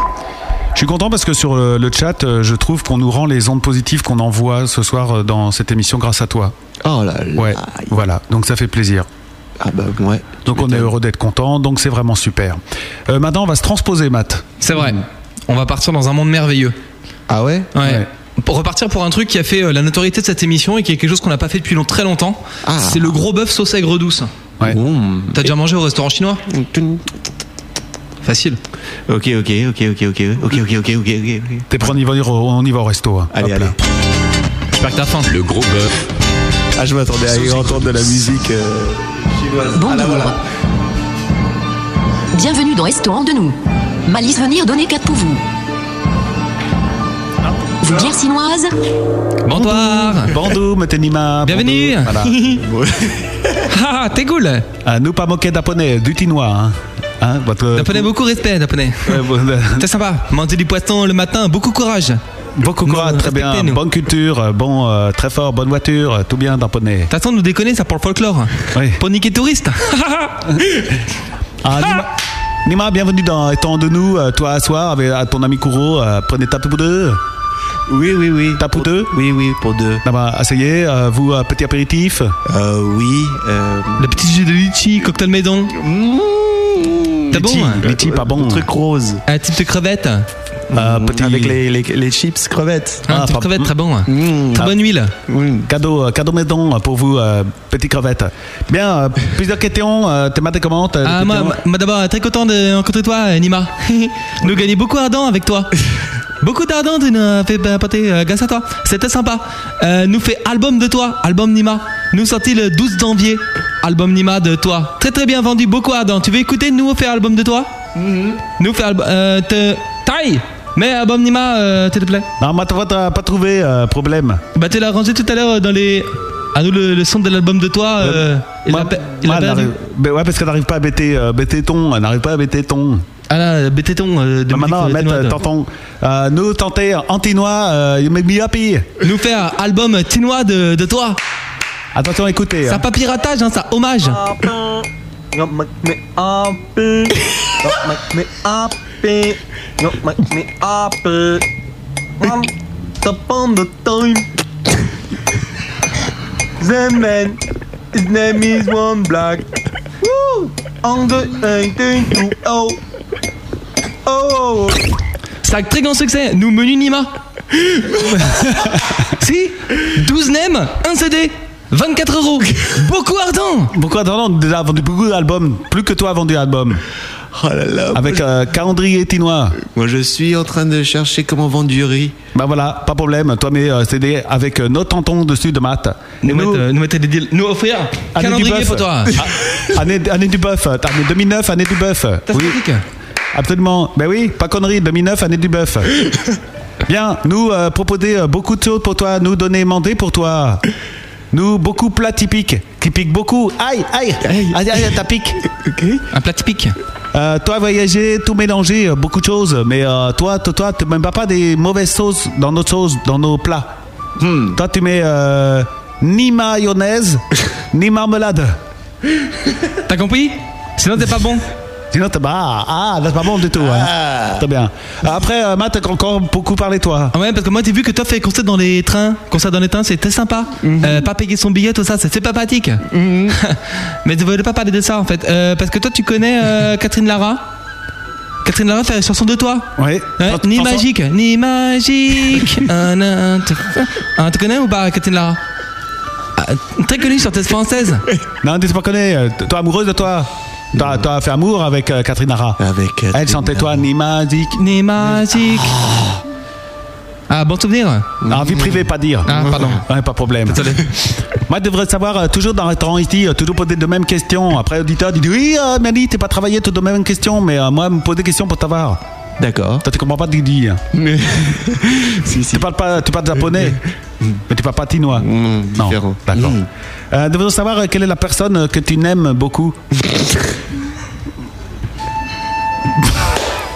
Je suis content parce que sur le, le chat, euh, je trouve qu'on nous rend les ondes positives qu'on envoie ce soir euh, dans cette émission grâce à toi. Oh là là. Ouais, voilà. Donc ça fait plaisir. Ah bah ouais. Donc on est heureux d'être content. Donc c'est vraiment super. Euh, maintenant, on va se transposer, Matt. C'est vrai. On va partir dans un monde merveilleux. Ah ouais Ouais. Pour repartir pour un truc qui a fait euh, la notoriété de cette émission et qui est quelque chose qu'on n'a pas fait depuis long- très longtemps. Ah. C'est le gros bœuf sauce aigre douce. Ouais. T'as déjà mangé au restaurant chinois? Facile. Ok, ok, ok, ok, ok, ok, ok, ok, ok, ok. T'es prêt, on y va, on y va au resto. hein. Allez, Hop allez. J'espère que t'as faim. Le gros bœuf. Ah, je m'attendais à y entendre de la musique euh, chinoise. Bonjour. Ah là, voilà. Bienvenue dans Restaurant de nous. Malice venir donner 4 pour vous. Chinoise Bonsoir. Bonjour, Matenima. Bienvenue. Voilà. Ah, t'es cool. Ah, nous pas moquer d'Aponais, du Tinois. Hein. Hein, votre- Japonais, beaucoup respect, japonais. Ouais, bon, euh, C'est sympa. Manger du poisson le matin, beaucoup courage. Beaucoup de courage, Nous, très bien. Bonne culture, euh, bon, euh, très fort, bonne voiture, euh, tout bien d'Aponais. De nous déconner, ça pour le folklore. Oui. Pour niquer touriste. Ah, Nima, Nima, bienvenue dans Étant de nous, toi à soir avec à ton ami Kuro. euh, prenez tape pour deux. Oui, oui, oui. Tape pour deux Oui, oui, pour deux. Ah bah, asseyez, euh, vous, euh, petit apéritif Euh, oui. Euh... Le petit jus de litchi, cocktail maison. T'as bon Litchi, hein litchi, pas bon. Truc rose. Un type de crevette. Euh, petit... Avec les, les, les chips crevettes. Un Ah, type de pas- crevette très bon. hein. Mmh. Très bonne huile. Cadeau, euh, cadeau maison pour vous, euh, petit crevette. Bien, euh, plusieurs questions. Euh, T'es maté comment t'as des Ah, moi, d'abord, très content de rencontrer toi, Nima. nous gagnons beaucoup d'ardent avec toi. Beaucoup d'ardent, tu nous as fait apporter euh, grâce à toi. C'était sympa. Euh, nous fait album de toi, album Nima. Nous sortis le 12 janvier. Album Nima de toi. Très très bien vendu, beaucoup ardent. Tu veux écouter nous faire album de toi? Nous faire album. Euh, te... Taille Mais album Nima, euh, s'il te plaît. Non, moi, toi, t'as pas trouvé euh, problème. Bah, tu l'as rangé tout à l'heure dans les. À nous, le, le son de l'album de toi. Euh, il pe- il elle perdu. ben ouais, parce qu'elle n'arrive pas à bêter, euh, bêter ton. Elle n'arrive pas à bêter ton. Ah là, bététon euh, de Bah, maintenant, mettre euh, euh, tonton. Euh, nous tenter Antinois, euh, you make me happy. Nous faire album tinois de, de toi. Attention, écoutez. Ça hein. pas piratage, hein, ça hommage. You make me happy. You make me happy. You make me happy. Once upon the time. The man, his name is One Black. Woo! On the 18 to oh. C'est un très grand succès. Nous menu Nima. si 12 nems, un CD, 24 euros. Beaucoup ardent. Beaucoup ardent, déjà a vendu beaucoup d'albums. Plus que toi a vendu d'albums. Oh là là. Avec euh, calendrier tinois. Moi, je suis en train de chercher comment vendre du riz. Bah voilà, pas problème. Toi, mets euh, CD avec euh, nos tontons dessus de maths. Nous, mettre, euh, nous mettre des deals. Nous offrir calendrier pour toi. Ah, année, année du bœuf. T'as année 2009, année du bœuf. T'as Oui. Absolument. Ben oui, pas connerie. 2009, année du bœuf. Bien, nous euh, proposer euh, beaucoup de choses pour toi. Nous donner mandé pour toi. Nous, beaucoup plats typiques. Qui piquent beaucoup. Aïe, aïe, aïe, aïe, t'as pique. Un plat typique. Euh, toi, voyager, tout mélanger, euh, beaucoup de choses. Mais euh, toi, toi, toi, tu mets pas des mauvaises sauces dans nos sauces, dans nos plats. Toi, tu mets euh, ni mayonnaise, ni marmelade. T'as compris? Sinon t'es pas bon. Sinon, t'es bah, ah, là, c'est pas bon du tout. Hein. Très bien. Après, euh, Matt, t'as encore beaucoup parlé, toi. Ah ouais, parce que moi, j'ai vu que toi fais concert dans les trains. Concert dans les trains, c'était sympa. Euh, pas payer son billet, tout ça, c'est pas pratique. Mais tu voulais pas parler de ça, en fait. Euh, parce que toi, tu connais euh, Catherine Lara Catherine Lara fait la chanson de toi Oui. Ouais, Ni magique, ni magique. Ah, non, tu- Ah, tu connais ou pas Catherine Lara? Ah, Très connue chanteuse française. Non, dis pas connais. Toi, amoureuse de toi? Toi, toi, fait amour avec euh, Catherine Hara. Avec Elle chantait toi. Ni magique. Ah, bon souvenir? En vie privée, pas dire. Ah, pardon. Ouais, pas de problème. Désolé. Moi, je devrais savoir, euh, toujours dans restaurant ici, euh, toujours poser de mêmes questions. Après, l'auditeur dit Oui, euh, t'es pas travaillé, toutes de mêmes questions, mais euh, moi, me poser des questions pour t'avoir. D'accord. Toi, tu comprends pas de Didi. hein. Mais. si, si. Tu parles pas, tu parles japonais, mais tu parles pas tinois. Mmh, non, différent. d'accord. Mmh. Euh, devons savoir euh, quelle est la personne euh, que tu n'aimes beaucoup.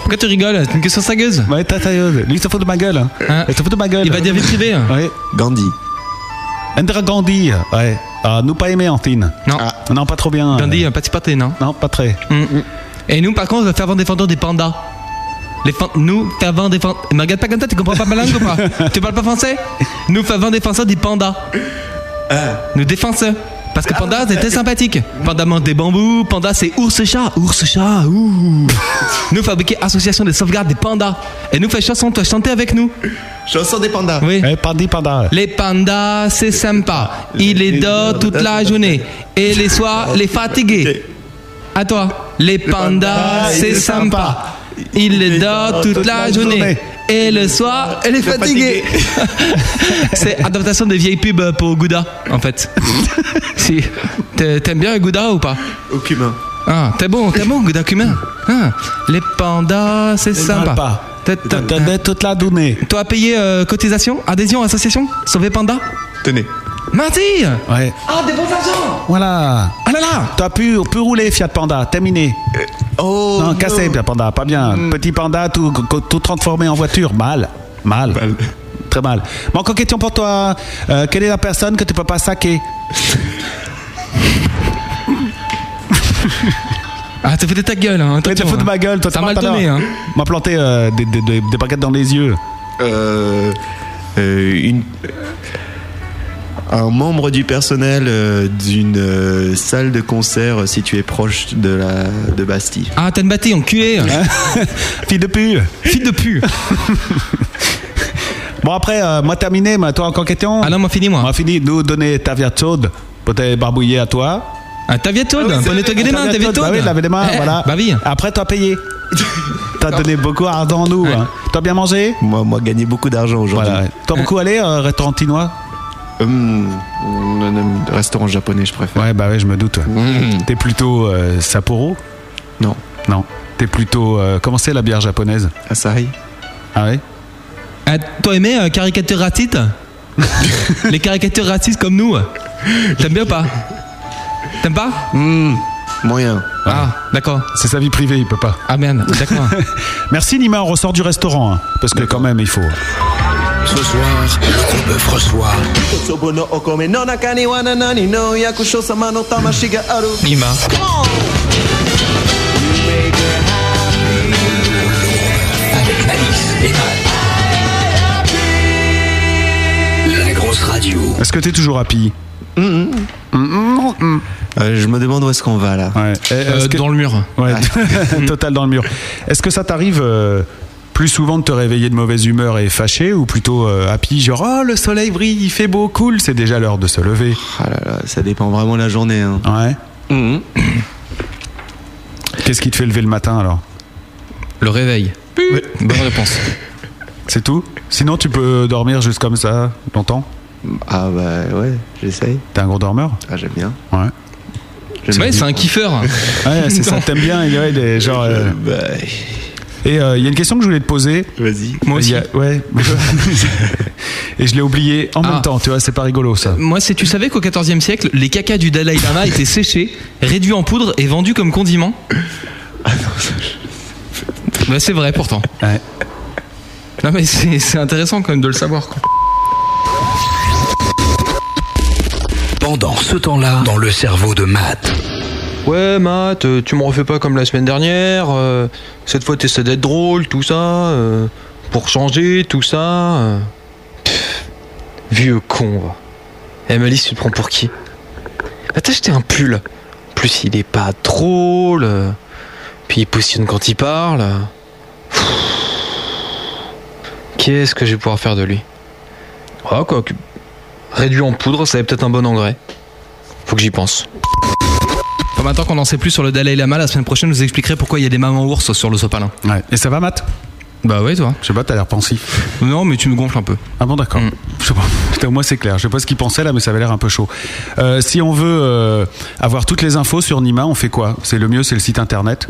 Pourquoi tu rigoles? C'est une question sérieuse. Ouais, t'es sérieuse. Lui, il se fout de ma gueule. hein. Hein? Il se fout de ma gueule. Il va dire vie privée. hein. Ouais. Gandhi. Indira Gandhi. Ouais. Ah, nous pas aimé, Antine. Non. Non, pas trop bien. Gandhi, euh, pas non? Non, pas très. Mm. Et nous, par contre, fervents défendeurs des pandas. Les fan- nous, fervents défenseurs. Me regarde pas comme ça, tu comprends pas ma langue ou pas Tu parles pas français Nous, fervents défenseurs des pandas. Nous défenseurs. Parce que panda, c'était sympathique. Panda mange des bambous, panda c'est ours-chat, ours-chat, ouh. Nous fabriquer association de sauvegarde des pandas. Et nous fait chanson, toi chanter avec nous. Chanson des pandas. Oui. Eh, pandi, panda. Les pandas, c'est sympa. Il les dort toute la journée. Et les soirs, les fatigués. À toi. Les pandas, c'est sympa. Il dort toute la journée. Et le soir, elle est fatiguée. c'est adaptation de vieilles pubs pour Gouda, en fait. si. T'a- T'aimes bien Gouda ou pas? Au cumin. Ah, t'es bon, t'es bon, Gouda cumin. Ah, les pandas, c'est sympa. pas. T'as- toute la donnée. Toi, payé euh, cotisation, adhésion, association, sauver panda Tenez. Marty Ouais. Ah, des bons argent Voilà. Ah là là T'as pu, pu rouler Fiat Panda, terminé. Oh. non, cassé Fiat Panda, pas bien. Petit panda tout, tout transformé en voiture, mal. Mal. Très mal. Bon, encore question pour toi. Euh, quelle est la personne que tu peux pas saquer? Ah, t'as fait de ta gueule, hein. T'as foutu de hein. ma gueule, toi t'as mal l'air. hein. M'a planté euh, des, des, des, des baguettes dans les yeux. Euh, euh, une, un membre du personnel euh, d'une euh, salle de concert située proche de la de Bastille. Ah, t'as une batté, enculé. Fille de pu. Fille de pu. Bon après, euh, moi terminé, mais toi encore question? Ah non, moi fini moi. Moi fini, nous donner ta chaude pour te barbouiller à toi. Ah, ta Ah c'est prenez vrai. toi les mains, ta Taviatode, viatode. Bah oui, laver les mains, Eh, voilà. Bah oui. Après, t'as payé. T'as donné beaucoup d'argent à nous. hein. T'as bien mangé? Moi, moi, gagné beaucoup d'argent aujourd'hui. Voilà. T'as beaucoup allé euh, restaurant chinois Hum, restaurant japonais, je préfère. Ouais, bah ouais, je me doute. Hum. T'es plutôt euh, Sapporo? Non. Non. T'es plutôt. euh, comment c'est la bière japonaise? Asahi. Ah ouais? Ah, toi aimé euh, caricature raciste? Les caricatures racistes comme nous? T'aimes bien ou pas? T'aimes pas? Hum, moyen. Ah, d'accord. C'est sa vie privée, il peut pas. Ah merde, d'accord. Merci Nima, on ressort du restaurant. hein, parce que quand même, il faut. Ce soir, le gros bœuf reçoit avec et Matt. La grosse radio. Est-ce que t'es toujours happy Euh, je me demande où est-ce qu'on va là. Ouais. Euh, que- Dans le mur. Ouais, total dans le mur. Est-ce que ça t'arrive euh, plus souvent de te réveiller de mauvaise humeur et fâché ou plutôt euh, happy, genre oh le soleil brille, il fait beau, cool, c'est déjà l'heure de se lever Ah là là, ça dépend vraiment de la journée. Hein. Ouais. Mhm. Qu'est-ce qui te fait lever le matin alors? Le réveil. Bonne réponse. C'est tout? Sinon tu peux dormir juste comme ça longtemps? Ah bah ouais, j'essaye. T'es un gros dormeur? Ah j'aime bien. Ouais. C'est vrai, c'est un kiffeur. Ouais, c'est ça, t'aimes bien, il y a des genre. euh, Bah, Et il y a une question que je voulais te poser. vas-y. Moi aussi. a- Ouais. Et je l'ai oublié en même Ah. temps, tu vois, c'est pas rigolo ça. Moi, c'est tu savais qu'au XIVe siècle, les cacas du Dalai Lama étaient séchés, réduits en poudre et vendus comme condiments? Bah, c'est vrai pourtant. Ouais. Non mais c'est c'est intéressant quand même de le savoir. Quoi. Pendant ce temps-là, dans le cerveau de Matt. Ouais, Matt, euh, tu me refais pas comme la semaine dernière. euh, cette fois, t'essaies d'être drôle, tout ça. euh, pour changer, tout ça. vieux con, va. Eh, Malice, tu te prends pour qui? Va t'acheter un pull. En plus, il est pas drôle. Puis il positionne quand il parle. Qu'est-ce que je vais pouvoir faire de lui? Ah, quoi Réduit en poudre, ça va peut-être un bon engrais. Faut que j'y pense. Maintenant qu'on en sait plus sur le Dalai Lama, la semaine prochaine, je vous expliquerai pourquoi il y a des mamans ours sur le sopalin. Ouais. Et ça va, Matt? Bah ouais, toi. Je sais pas, t'as l'air pensif. Non, mais tu me gonfles un peu. Ah bon, d'accord. Mm. Je sais pas. Putain, moi, c'est clair. Je sais pas ce qu'il pensait là, mais ça avait l'air un peu chaud. Euh, si on veut euh, avoir toutes les infos sur Nima, on fait quoi? C'est le mieux, c'est le site internet?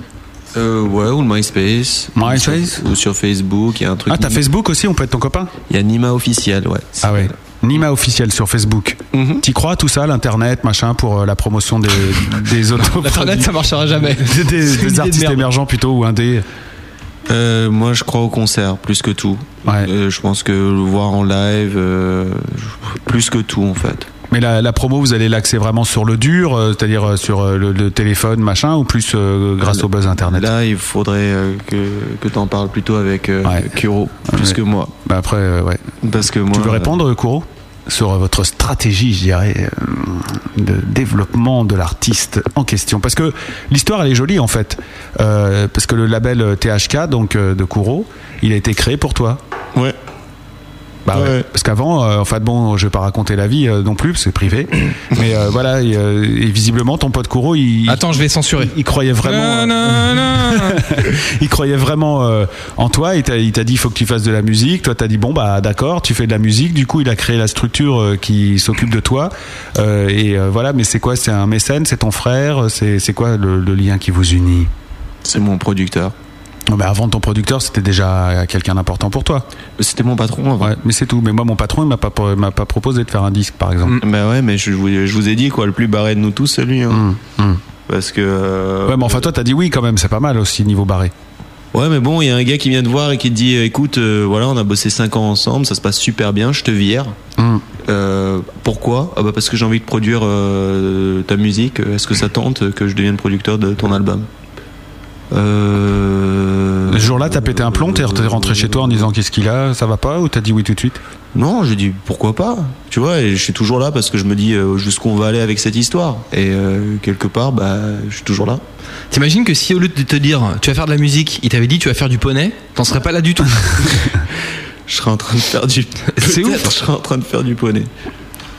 Euh, ouais, ou le MySpace. MySpace? Ou sur, ou sur Facebook, il y a un truc. Ah, t'as Facebook aussi On peut être ton copain? Il y a Nima officiel, ouais. Ah ouais. Nima officiel sur Facebook. Mhm. T'y crois tout ça, l'internet, machin, pour euh, la promotion des, des autos Internet, ça marchera jamais. des, de artistes émergents plutôt ou indés. Euh, moi, je crois au concert, plus que tout. Ouais. Euh, je pense que le voir en live, euh, plus que tout, en fait. Mais la, la promo, vous allez l'axer vraiment sur le dur, euh, c'est-à-dire sur euh, le, le téléphone, machin, ou plus euh, grâce au buzz internet? Là, il faudrait euh, que, que tu en parles plutôt avec euh, Ouais. Kuro, plus Ouais. que moi. Bah après, euh, ouais. Parce que moi. Tu veux euh, répondre, Kouro sur votre stratégie, je dirais, euh, de développement de l'artiste en question Parce que l'histoire, elle est jolie, en fait. Euh, parce que le label THK, donc euh, de Kouro, il a été créé pour toi. Ouais. Bah ouais. Ouais. Parce qu'avant, euh, en fait, bon, je vais pas raconter la vie euh, non plus, parce que c'est privé. mais euh, voilà, et, euh, et visiblement, ton pote Kouro, il, Attends, je vais censurer. il croyait vraiment. Non, non, non. il croyait vraiment euh, en toi. Il t'a, il t'a dit il faut que tu fasses de la musique. Toi, t'as dit bon bah d'accord, tu fais de la musique. Du coup, il a créé la structure euh, qui s'occupe de toi. Euh, et euh, voilà. Mais c'est quoi? C'est un mécène? C'est ton frère? C'est, c'est quoi le, le lien qui vous unit? C'est mon producteur. Mais avant ton producteur, c'était déjà quelqu'un d'important pour toi. C'était mon patron avant. Ouais, mais c'est tout. Mais moi, mon patron, il m'a pas, m'a pas proposé de faire un disque, par exemple. Bah ouais, mais je vous, je vous ai dit quoi, le plus barré de nous tous, c'est lui. hein. Hum, hum. Parce que. euh, Ouais, mais enfin, toi, t'as dit oui quand même. C'est pas mal aussi niveau barré. Ouais, mais bon, il y a un gars qui vient te voir et qui te dit écoute, euh, voilà, on a bossé 5 ans ensemble, ça se passe super bien, je te vire. Hum. Euh, pourquoi? Ah bah Parce que j'ai envie de produire euh, ta musique. Est-ce que ça tente que je devienne producteur de ton album? Euh... Ce jour-là, t'as pété un plomb, t'es rentré chez toi en disant qu'est-ce qu'il a, ça va pas, ou t'as dit oui tout de suite? Non, j'ai dit pourquoi pas? Tu vois, et je suis toujours là parce que je me dis euh, jusqu'où on va aller avec cette histoire. Et euh, quelque part, bah, je suis toujours là. T'imagines que si au lieu de te dire tu vas faire de la musique, il t'avait dit tu vas faire du poney, t'en serais pas là du tout. Je serais en train de faire du. C'est ouf. Je serais en train de faire du poney.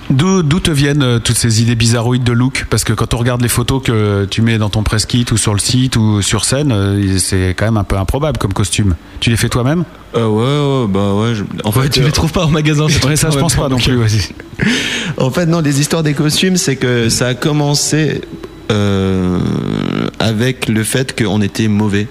D'où d'où te viennent euh, toutes ces idées bizarroïdes de look? Parce que quand on regarde les photos que tu mets dans ton press kit ou sur le site ou sur scène, euh, c'est quand même un peu improbable comme costume. Tu les fais toi-même? Euh, ouais, ouais, bah ouais. je- En fait, tu les trouves pas en magasin. Ouais, ça je pense pas non plus. vas-y. En fait, non, les histoires des costumes, c'est que ça a commencé euh, avec le fait qu'on était mauvais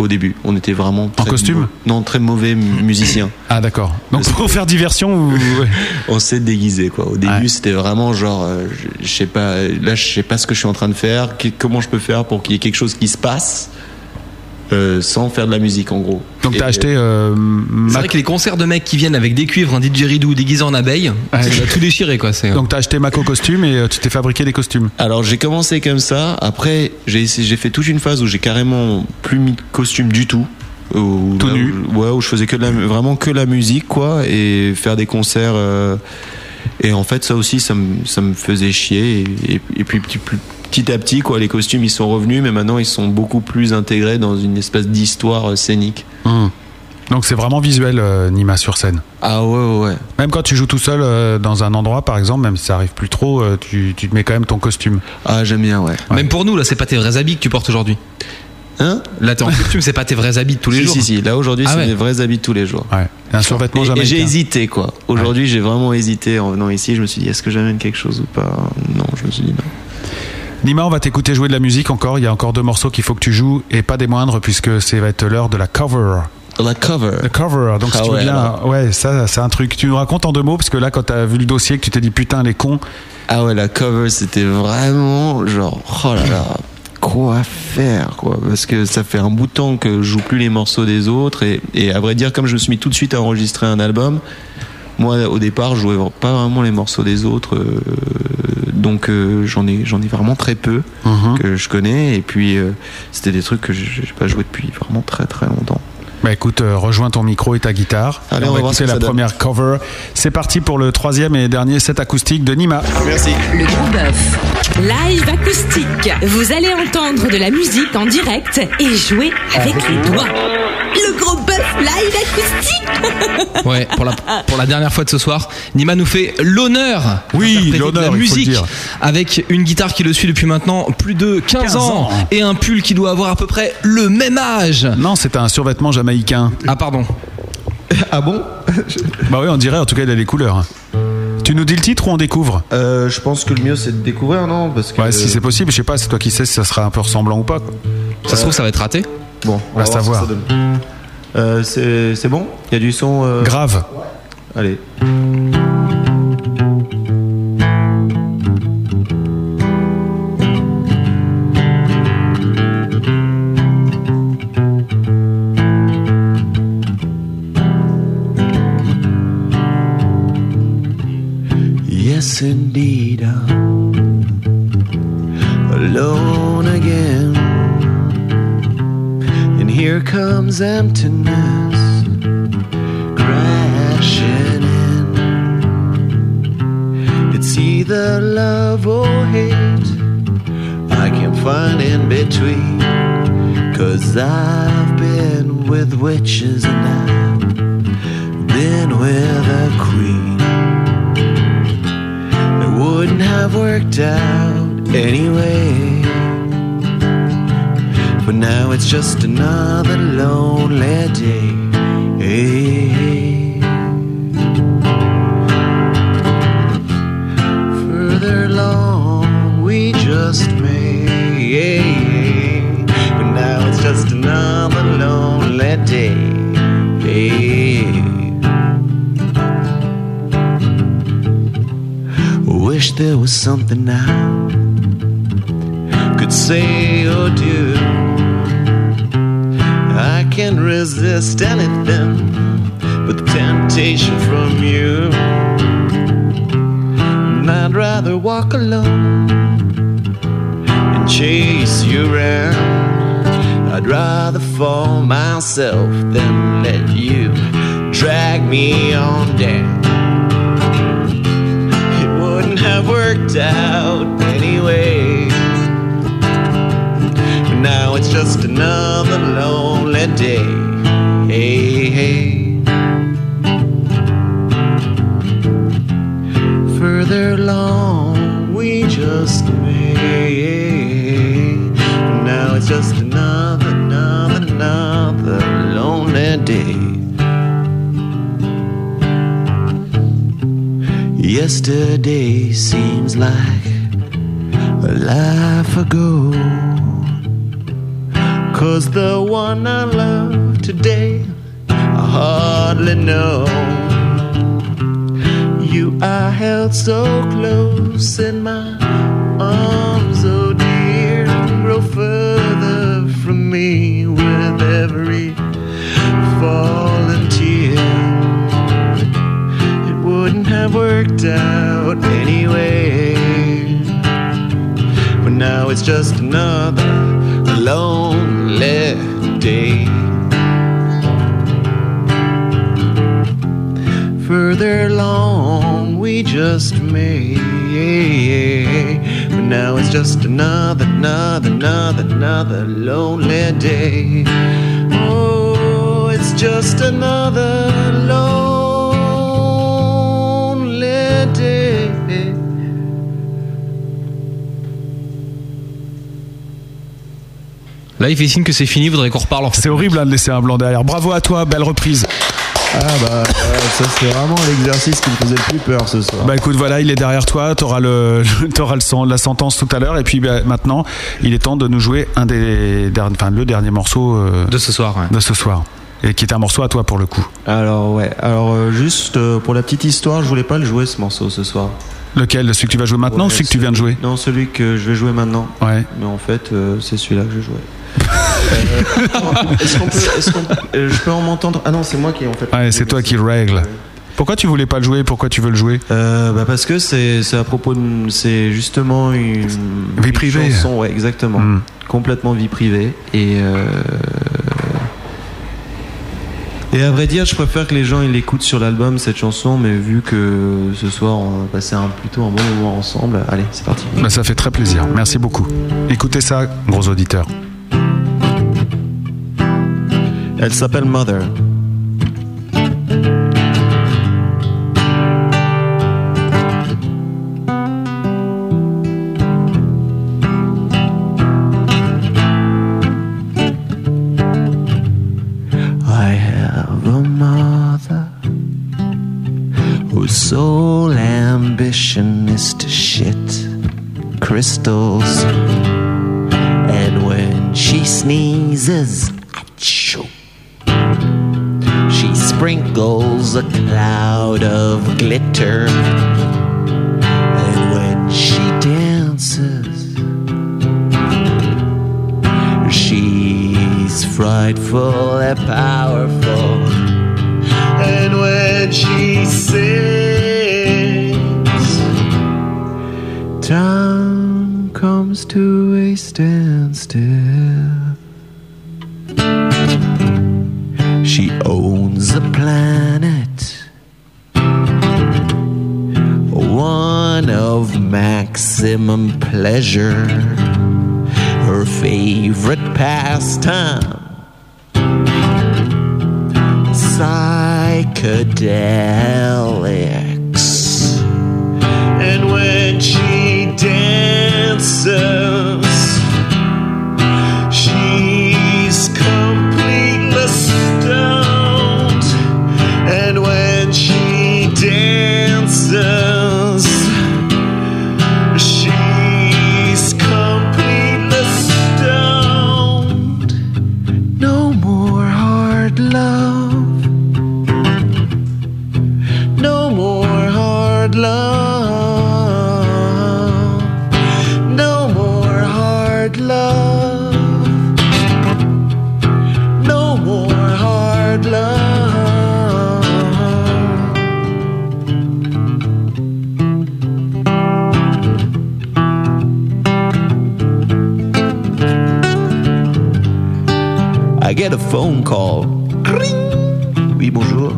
au début. On était vraiment très costume Non, très mauvais mu- musiciens. Ah d'accord. Donc pour faire diversion, ou... On s'est déguisé quoi. Au début, c'était vraiment genre, euh, je, sais pas, là, je sais pas ce que je suis en train de faire. comment je peux faire pour qu'il y ait quelque chose qui se passe euh, sans faire de la musique en gros. Donc t'as Et- acheté euh, C'est vrai que les concerts de mecs qui viennent avec des cuivres, un didgeridoo déguisé en abeille, ça va tout déchirer quoi. C'est Donc t'as acheté Mako costume et euh, tu t'es fabriqué des costumes. Alors j'ai commencé comme ça. Après j'ai j'ai fait toute une phase où j'ai carrément plus mis de costume du tout. Où, Tout là, nu. où- ouais, où je faisais que de la, vraiment que la musique quoi et faire des concerts. euh, et en fait ça aussi ça me, ça me faisait chier et, et- et puis petit, plus- petit à petit quoi les costumes ils sont revenus mais maintenant ils sont beaucoup plus intégrés dans une espèce d'histoire euh, scénique. Hum. Donc c'est vraiment visuel euh, Nima sur scène. Ah ouais ouais. ouais. Même quand tu joues tout seul euh, dans un endroit par exemple, même si ça arrive plus trop, euh, tu, tu te mets quand même ton costume. Ah j'aime bien ouais. Même pour nous là, c'est pas tes vrais habits que tu portes aujourd'hui. Hein? Là t'es en costume, c'est pas tes vrais habits de tous les si, jours. Si si là aujourd'hui Ah c'est ouais. mes vrais habits de tous les jours. Ouais. Un survêtement Et- Et, jamaïcain. j'ai hésité quoi. Aujourd'hui j'ai vraiment hésité en venant ici. Je me suis dit est-ce que j'amène quelque chose ou pas? Non, je me suis dit non. Nima, on va t'écouter jouer de la musique encore. Il y a encore deux morceaux qu'il faut que tu joues et pas des moindres puisque c'est va être l'heure de la cover. La cover. Le cover. Donc si Ah tu veux ouais, bien, alors. ouais, ça c'est un truc. Tu nous racontes en deux mots parce que là quand t'as vu le dossier que tu t'es dit putain les cons. Ah ouais la cover c'était vraiment genre oh là là quoi faire quoi parce que ça fait un bout de temps que je joue plus les morceaux des autres et, et à vrai dire comme je me suis mis tout de suite à enregistrer un album moi au départ je jouais pas vraiment les morceaux des autres euh, donc euh, j'en ai j'en ai vraiment très peu Mhm. que je connais et puis euh, c'était des trucs que je- j'ai pas joué depuis vraiment très très longtemps Bah écoute, euh, rejoins ton micro et ta guitare. Allez, on va écouter la donne. première cover. C'est parti pour le troisième et dernier set acoustique de Nima. merci Le gros bœuf. Live acoustique. Vous allez entendre de la musique en direct et jouer avec les doigts. Le gros live acoustique. Ouais, pour la, pour la dernière fois de ce soir, Nima nous fait l'honneur Oui, l'honneur, la il faut le musique dire. avec une guitare qui le suit depuis maintenant plus de 15, 15 ans, ans. et un pull qui doit avoir à peu près le même âge. Non, c'est un survêtement jamaïcain. Ah pardon. ah bon? Bah oui, on dirait. En tout cas, il a les couleurs. Tu nous dis le titre ou on découvre? Euh, je pense que le mieux c'est de découvrir non? Parce que Ouais, si c'est possible. Je sais pas. C'est toi qui sais si ça sera un peu ressemblant ou pas. quoi. Ça se trouve ça va être raté. bon On va voir ce que savoir. ça donne. Euh, c'est bon? Il y a du son euh, Grave. allez emptiness crashing in. It's either love or hate. I can't find in between. Cause I've been with witches and I've been with a queen. It wouldn't have worked out anyway. But now it's just another something I could say or do. I can't resist anything but the temptation from you. And I'd rather walk alone and chase you around. I'd rather fall myself than let you drag me like a life ago. Cause the one I love today, I hardly know. You are held so close in my arms, oh dear, grow further from me with every fallen have worked out anyway. But now it's just another lonely day. Further along, we just made. But now it's just another, another, another, another lonely day. Oh, it's just another lonely Là, il fait signe que c'est fini, il faudrait qu'on reparle. En fait. C'est horrible hein, de laisser un blanc derrière. Bravo à toi, belle reprise. Ah bah ouais, ça c'est vraiment l'exercice qui me faisait le plus peur ce soir. Bah écoute, voilà, il est derrière toi, t'auras le, t'auras le son, la sentence tout à l'heure, et puis bah, maintenant, il est temps de nous jouer un des, derniers- enfin le dernier morceau euh, de ce soir, de ce soir, et qui est un morceau à toi pour le coup. Alors ouais, alors euh, juste euh, pour la petite histoire, je voulais pas le jouer ce morceau ce soir. Lequel, celui que tu vas jouer maintenant ou celui que tu viens de jouer? Non, celui que je vais jouer maintenant. Ouais. Mais en fait, euh, c'est celui-là que je jouais. Euh, est-ce qu'on peut, est-ce qu'on- euh, je peux en m'entendre? Ah non, c'est moi qui en fait. Ouais, c'est toi qui règle. Pourquoi tu voulais pas le jouer? Pourquoi tu veux le jouer? Euh, bah parce que c'est c'est à propos de c'est justement une Vie une privée. Hmm. chanson, ouais, exactement, complètement vie privée et euh, et à vrai dire, je préfère que les gens ils l'écoutent sur l'album cette chanson, mais vu que ce soir on va passer un, plutôt un bon moment ensemble, allez, c'est parti. Bah, ça fait très plaisir. Merci beaucoup. Écoutez ça, gros auditeurs. Elle s'appelle Mother. I have a mother whose sole ambition is to shit crystals. And when she sneezes, sprinkles a cloud of glitter. And when she dances, she's frightful and powerful. And when she sings, time comes to a standstill. Owns a planet, one of maximum pleasure. Her favorite pastime, psychedelics. And when she dances, phone call. Oui, bonjour.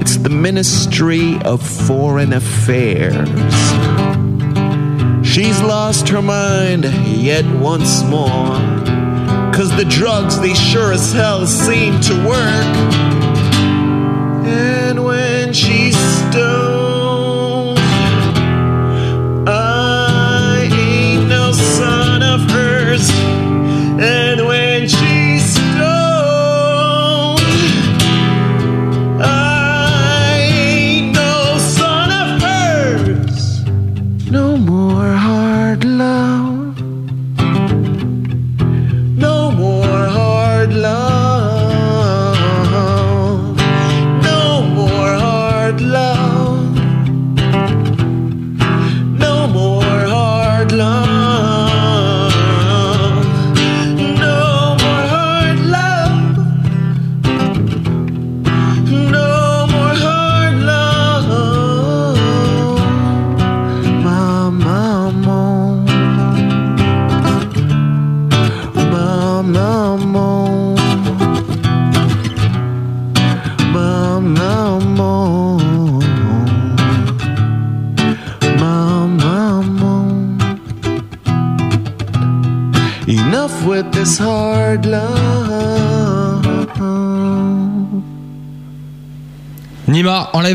It's the Ministry of Foreign Affairs. She's lost her mind yet once more. Cause the drugs, they sure as hell seem to work. And when she's stoned,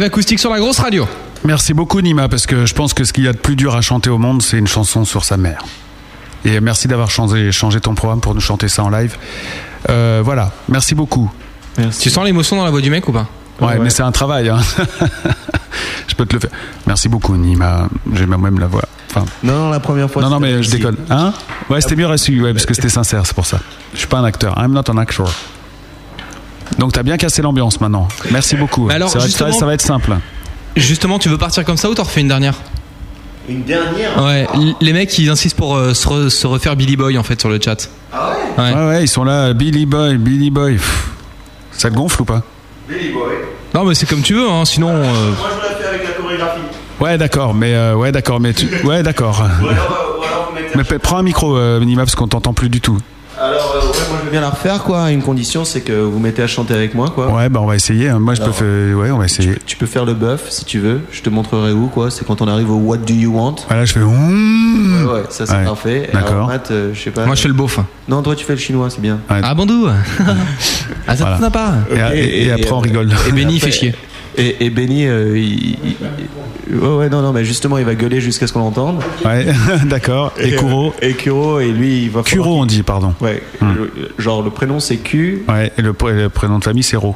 acoustique sur la grosse radio. Merci beaucoup Nima, parce que je pense que ce qu'il y a de plus dur à chanter au monde, c'est une chanson sur sa mère. Et merci d'avoir changé, changé ton programme pour nous chanter ça en live. Euh, voilà, merci beaucoup. Tu sens l'émotion dans la voix du mec ou pas? Ouais, mais c'est un travail. hein. je peux te le faire. Merci beaucoup Nima, j'ai même la voix. Enfin, Non, non, la première fois. non, non, mais je déconne. Hein? Ouais, c'était mieux reçu, ouais, parce que c'était sincère, c'est pour ça. Je suis pas un acteur. I'm not an actor. Donc t'as bien cassé l'ambiance maintenant. Merci beaucoup. Mais alors, ça, va être, justement- ça va être simple. Justement, tu veux partir comme ça ou t'en refais une dernière? Une dernière? Ouais, les mecs ils insistent pour euh, se, re- se refaire Billy Boy en fait sur le chat. Ah ouais? Ouais. Ouais, ouais, ils sont là. Billy Boy, Billy Boy. Pff, Ça te gonfle ou pas? Billy Boy. Non mais c'est comme tu veux, hein, sinon. euh, Moi, je l'ai fait avec la chorégraphie. Ouais, d'accord, mais euh, ouais, d'accord, mais tu... ouais, d'accord. Ou alors, ou. Mais prends un micro, euh, Nima, parce qu'on t'entend plus du tout. Euh, veux bien la refaire, quoi. à Une condition, c'est que vous mettez à chanter avec moi, quoi. Ouais, bah on va essayer. hein. Moi, je peux Alors, faire. Ouais, on va essayer. Tu peux faire le buff si tu veux. Je te montrerai où, quoi. C'est quand on arrive au What Do You Want. Voilà, je fais. Ouais, ouais, ça c'est Ouais, parfait. d'accord. Alors, Matt, euh, je sais pas. Moi je fais le beauf. Non, toi tu fais le chinois, c'est bien. Ah bandou Ah ça Voilà. te pas Et, et- et après, on rigole. Et Benny il fait chier. Et, et Benny, euh, il, il- il- ouais, ouais, non, non, mais justement, il va gueuler jusqu'à ce qu'on l'entende. Ouais, d'accord. Et Kuro Et Kuro, et lui, il va. Kuro, on dit, pardon. Ouais, le- genre le prénom c'est Q, Ouais, et le, pr- le prénom de famille, c'est Ro.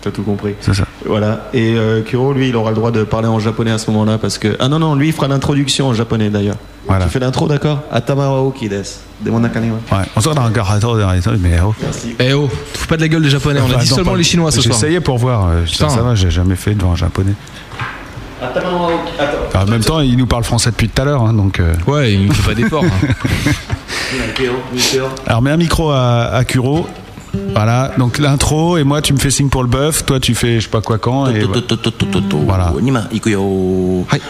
t'as tout compris. C'est ça. Voilà. Et euh, Kuro, lui, il aura le droit de parler en japonais à ce moment-là parce que. Ah non, non, lui, il fera l'introduction en japonais d'ailleurs. Voilà. Tu fais l'intro, d'accord Atamawa Kides. De mon akane wa. Ouais, on sort dans un garato derrière toi, mais oh. Merci. Eh oh, te fous pas de la gueule des japonais, on a Enfin, dit attends, seulement pas- les chinois ce J'ai soir. essayé pour voir. euh, ça, Putain. ça va, j'ai jamais fait devant un japonais. Atamawa Attends. Alors, en même temps, il nous parle français depuis tout à l'heure, hein, donc. euh, Ouais, il fait pas d'effort. hein. Kuro, Kuro. Alors, mets un micro à, à Kuro. Voilà, donc l'intro, et moi, tu me fais signe pour le bœuf, toi, tu fais je sais pas quoi quand, et. ととととととvoilà. 今行くよはい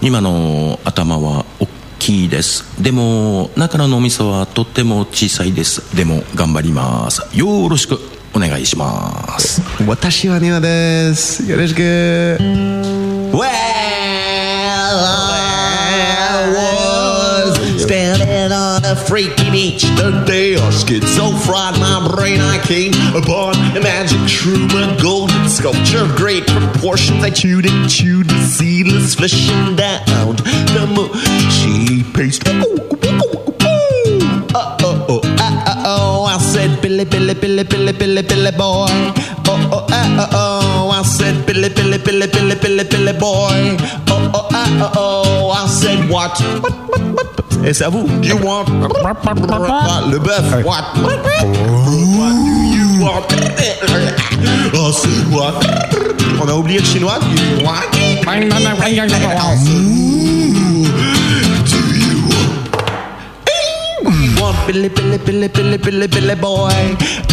今の頭は大 きいです。でも中の脳みそはとっても小さいです。でも頑張ります。よろしくお願いします。私はネオです。よろしく。Well, I freaky beach the day I schizophrenic my brain. I came upon a magic shroom, a golden sculpture of great proportions. I chewed and chewed the seedless flesh and down the mushy paste. Oh, oh, oh, ah, oh, I said, Billy, Billy, Billy, Billy, Billy, Billy boy. Oh, oh, ah, ah, oh, I said, Billy, Billy, Billy, Billy, Billy, Billy boy. Oh, oh, ah, ah, oh, I said, what? What, what, what? Et c'est à vous. You want? Le bœuf. What? What do you want? Oh, c'est what? On a oublié le chinois. You want? want? Billy, Billy, Billy, Billy, Billy, Billy boy.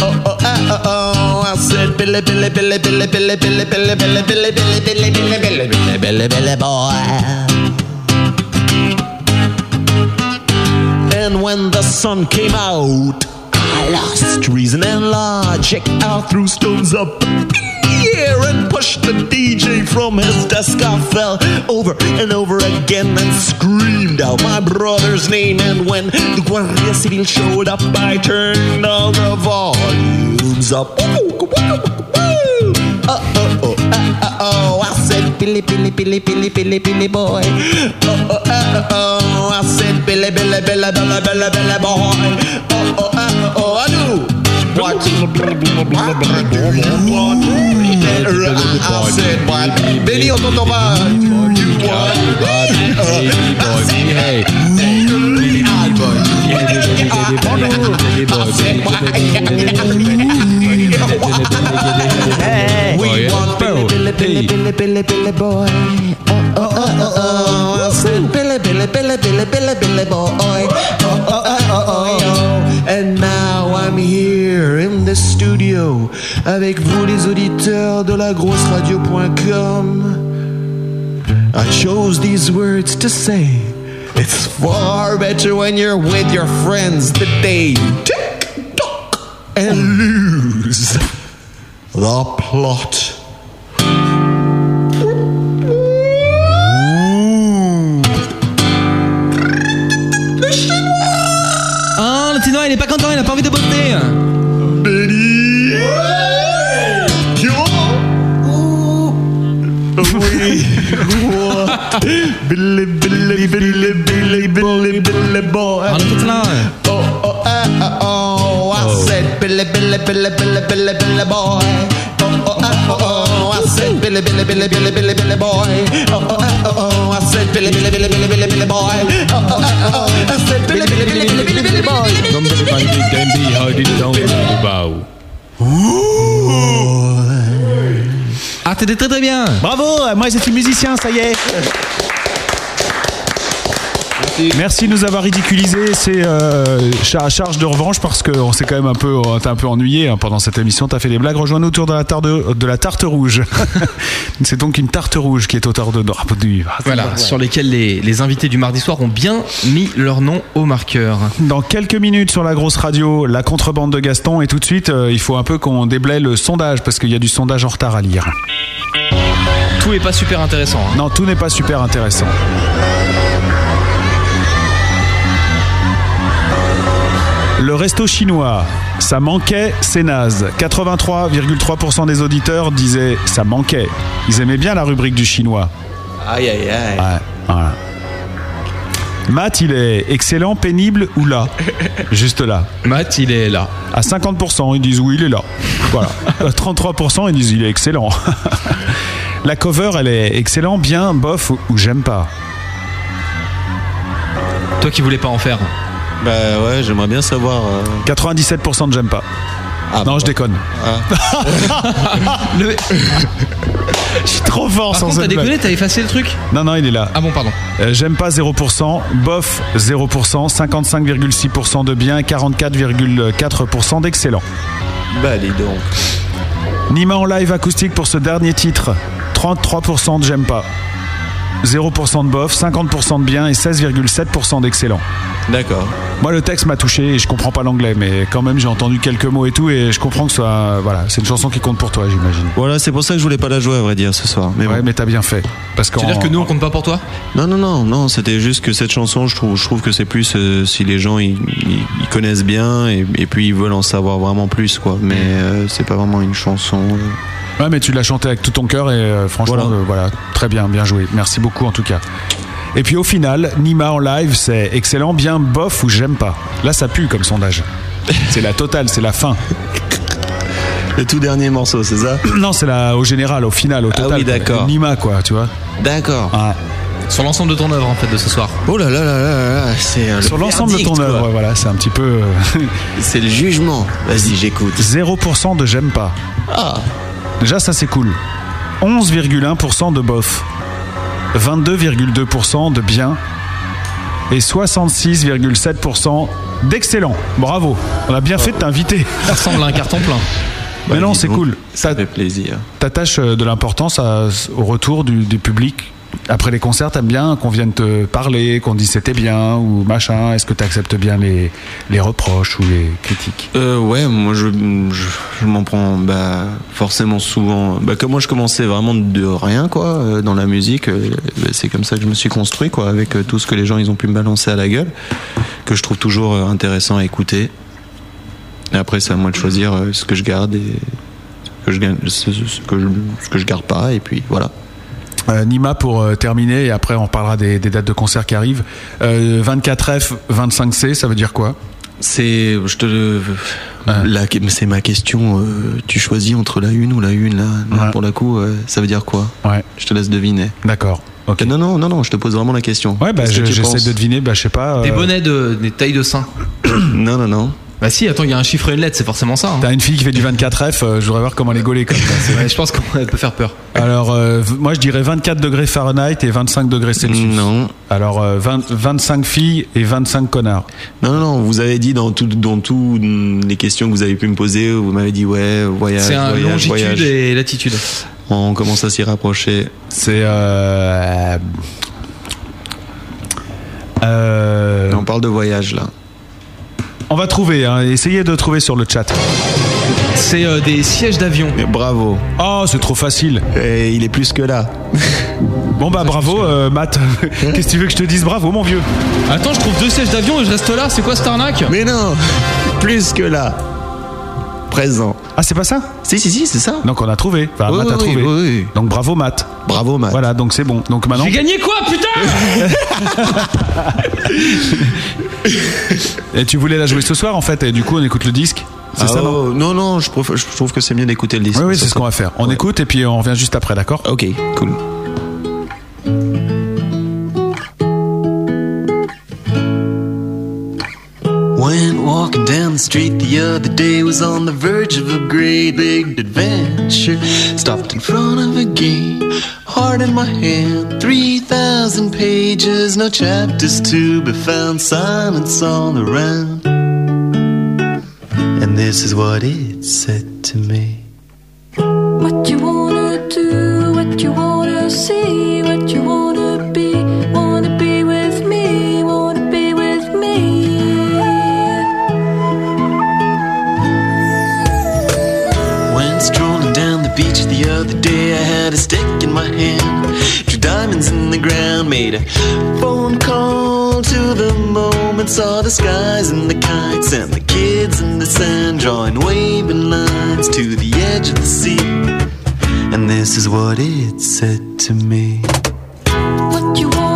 Oh, oh, oh. I said Billy, Billy, Billy, Billy, Billy, Billy, Billy, Billy, Billy, Billy, Billy, Billy, Billy, Billy, Billy, Billy boy. And when the sun came out, I lost reason and logic. I threw stones up here and the DJ from his desk. I fell over and over again and screamed out my brother's name. And when the Guardia Civil showed up, I turned all the volumes up. Oh, oh, oh, oh, oh, oh, I said, Billy, Billy, Billy, Billy, Billy, Billy boy. Oh, oh, oh, oh, I said, Billy, Billy, Billy, Billy, Billy, Billy boy. Oh, oh, oh, oh, I do. What? I said, what? Billy, oh, no, no, you We want Billy, Billy, Billy, Billy, Billy, Billy boy. Oh, oh, oh, oh, oh. I said, Billy, Billy, Billy, Billy, Billy, Billy boy. Oh, oh, oh, oh, oh. And now I'm here in the studio avec vous les auditeurs de la grosse radio.com. I chose these words to say. It's far better when you're with your friends the day you tick tock and lose the plot. Ah, il est pas content, il a pas envie de botter. Oui. What? Billy, Billy, Billy, Billy, Billy, Billy boy. Oh, oh, oh, oh, oh. I said Billy, Billy, Billy, Billy, Billy, Billy boy. Oh, oh, oh, oh, oh. I said Billy, Billy, Billy, Billy, Billy, Billy boy. Oh, oh, oh, oh. I said Billy, Billy, Billy, Billy, Billy, Billy boy. Oh, oh, oh, oh. I said Billy, Billy, Billy, Billy, Billy, Billy boy. Ah, t'étais très très bien. Bravo, moi j'étais musicien, ça y est. Merci de nous avoir ridiculisé. C'est euh, à charge de revanche parce qu'on s'est quand même un peu, un peu ennuyé hein, pendant cette émission. T'as fait des blagues. Rejoins-nous autour de la, tarte de, de la tarte rouge. c'est donc une tarte rouge qui est auteur de. ah, du- Voilà, sur lesquels les, les invités du mardi soir ont bien mis leur nom au marqueur. Dans quelques minutes sur la grosse radio, la contrebande de Gaston. Et tout de suite, euh, il faut un peu qu'on déblaye le sondage parce qu'il y a du sondage en retard à lire. Tout est pas super intéressant. hein. Non, tout n'est pas super intéressant. Le resto chinois, ça manquait, c'est naze. 83,3% des auditeurs disaient ça manquait. Ils aimaient bien la rubrique du chinois. Aïe aïe aïe. Ouais, voilà. Matt, il est excellent, pénible ou là Juste là. Matt, il est là. À 50%, ils disent oui, il est là. Voilà. À 33%, ils disent il est excellent. La cover, elle est excellent, bien, bof ou, j'aime pas. Toi qui voulais pas en faire. Bah ouais, j'aimerais bien savoir. euh, 97% de j'aime pas. Non, je déconne. Le- Je suis trop fort Par sans contre, t'as déconné, t'as effacé le truc Non, non, il est là. Ah bon, pardon. Euh, J'aime pas 0%, bof 0%, 55,6% de bien, 44,4% d'excellent. Bah dis donc. Nima en live acoustique pour ce dernier titre, 33% de j'aime pas. 0% de bof, 50% de bien et 16,7% d'excellent. D'accord. Moi, le texte m'a touché et je comprends pas l'anglais, mais quand même, j'ai entendu quelques mots et tout et je comprends que ce soit. Voilà, c'est une chanson qui compte pour toi, j'imagine. Voilà, c'est pour ça que je voulais pas la jouer à vrai dire ce soir. Mais ouais, bon. mais t'as bien fait. Parce Tu veux dire que nous on compte pas pour toi? Non, non, non, non. C'était juste que cette chanson, je trouve, je trouve que c'est plus euh, si les gens ils, ils- ils connaissent bien et, et puis ils veulent en savoir vraiment plus, quoi. Mais euh, c'est pas vraiment une chanson. euh. Ouais, mais tu l'as chanté avec tout ton cœur et euh, franchement, Voilà. euh, voilà, très bien, bien joué. Merci beaucoup en tout cas. Et puis au final, Nima en live, c'est excellent, bien, bof ou j'aime pas. Là, ça pue comme sondage. C'est la totale, c'est la fin. Le tout dernier morceau, c'est ça? Non, c'est la au général, au final, au total. oui, quoi. d'accord. Nima, quoi, tu vois. D'accord. Sur l'ensemble de ton œuvre en fait de ce soir. Oh là là là là là, c'est euh, Sur l'ensemble de ton œuvre, voilà, c'est un petit peu. euh, C'est le jugement. Vas-y, j'écoute. 0% de j'aime pas. Ah. Déjà, ça c'est cool. 11,1% de bof. 22,2% de bien. Et 66,7% d'excellent. Bravo. On a bien fait de t'inviter. Ça ressemble à un carton plein. Mais Bah, non, dis c'est cool. Ça fait plaisir. T'attaches euh, de l'importance au retour du, du public après les concerts, t'aimes bien qu'on vienne te parler, qu'on dise c'était bien ou machin? Est-ce que tu acceptes bien les, les reproches ou les critiques? Euh, ouais, moi je, je, m'en prends bah, forcément souvent. Bah, comme moi je commençais vraiment de rien quoi euh, dans la musique, euh, bah, c'est comme ça que je me suis construit quoi, avec euh, tout ce que les gens ils ont pu me balancer à la gueule, que je trouve toujours intéressant à écouter. Et après c'est à moi de choisir ce que je garde et ce que je, que je, ce que je garde pas et puis voilà. Euh, Nima pour euh, terminer et après on parlera des, des dates de concert qui arrivent. Euh, 24F, 25C, ça veut dire quoi? C'est, je te, la- c'est ma question. euh, tu choisis entre la une ou la une là, là, Pour le coup, euh, ça veut dire quoi? Ouais. Je te laisse deviner. D'accord. Non, non, non, non. Je te pose vraiment la question. Ouais, bah, je- j'essaie de deviner, bah, je sais pas. Des euh, bonnets de, des tailles de sein. non, non, non. Bah si, attends, il y a un chiffre et une lettre, c'est forcément ça. hein. T'as une fille qui fait du 24F, euh, je voudrais voir comment elle est gaulée comme ça. Ouais, je pense qu'on peut faire peur. Alors, euh, moi je dirais 24 degrés Fahrenheit et 25 degrés Celsius. Non. Alors, euh, 20 25 filles et 25 connards. Non, non, non. Vous avez dit dans tout, dans tout mm, les questions que vous avez pu me poser, vous m'avez dit ouais, voyage, C'est un voyage, longitude voyage. et latitude. On commence à s'y rapprocher. C'est. Euh... Euh... On parle de voyage là. On va trouver, hein, essayez de trouver sur le chat. C'est euh, des sièges d'avion. Bravo. Oh, c'est trop facile. Et il est plus que là. Bon bah bravo, euh, Matt. Qu'est-ce que tu veux que je te dise? Bravo, mon vieux. Attends, je trouve deux sièges d'avion et je reste là. C'est quoi cette arnaque? Mais non, plus que là. Présent. Ah, c'est pas ça? Si, si, si, c'est ça. Donc on a trouvé. Enfin, Oui, Matt a oui, trouvé. oui, oui. Donc bravo, Matt. Bravo, Matt. Voilà, donc c'est bon. Donc maintenant. J'ai gagné quoi, putain Et tu voulais la jouer ce soir en fait, et du coup on écoute le disque? C'est Ah, ça non? oh, non, non, je, préfère- je trouve que c'est mieux d'écouter le disque. Oui, oui, c'est ce qu'on va faire. On écoute et puis on revient juste après, d'accord? Ok, cool. Walking down the street the other day, was on the verge of a great big adventure. Stopped in front of a game, heart in my hand, 3,000 pages, no chapters to be found, silence all around. And this is what it said to me. What you wanna do, what you wanna see, the other day. I had a stick in my hand, two diamonds in the ground. Made a phone call to the moment. Saw the skies and the kites and the kids in the sand drawing waving lines to the edge of the sea. And this is what it said to me. What you wanna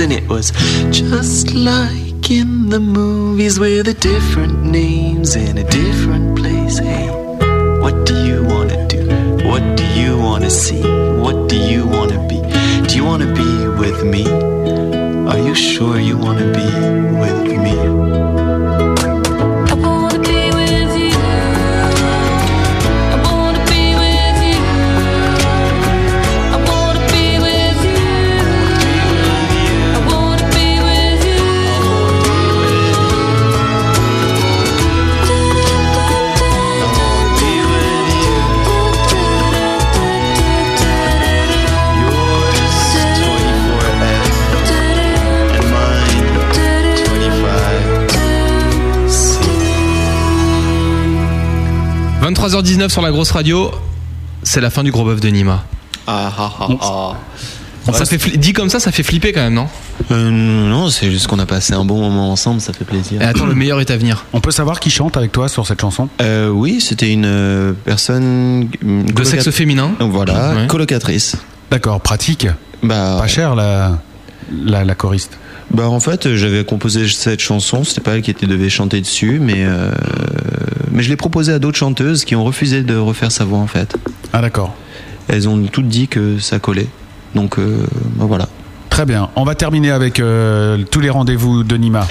dancing. It was just like in the movies with the different names in a different place. Hey, what do you want to do? What do you want to see? What do you want to be? Do you want to be with me? Are you sure you wanna be with me? 23h19 sur la grosse radio, c'est la fin du gros bœuf de Nima. Ah ah ah ah. Ça fait dit comme ça, ça fait flipper quand même, non? Euh, non, c'est juste qu'on a passé un bon moment ensemble, ça fait plaisir. Et attends, le meilleur est à venir. On peut savoir qui chante avec toi sur cette chanson? Euh, oui, c'était une euh, personne De sexe féminin Voilà, Ouais. colocatrice. D'accord, pratique. Bah, Pas cher la, la, la choriste. Bah en fait, j'avais composé cette chanson, c'était pas elle qui était, devait chanter dessus, mais euh, mais je l'ai proposée à d'autres chanteuses qui ont refusé de refaire sa voix en fait. Ah d'accord. Elles ont toutes dit que ça collait. Donc euh, bah, voilà. Très bien. On va terminer avec euh, tous les rendez-vous de Nima.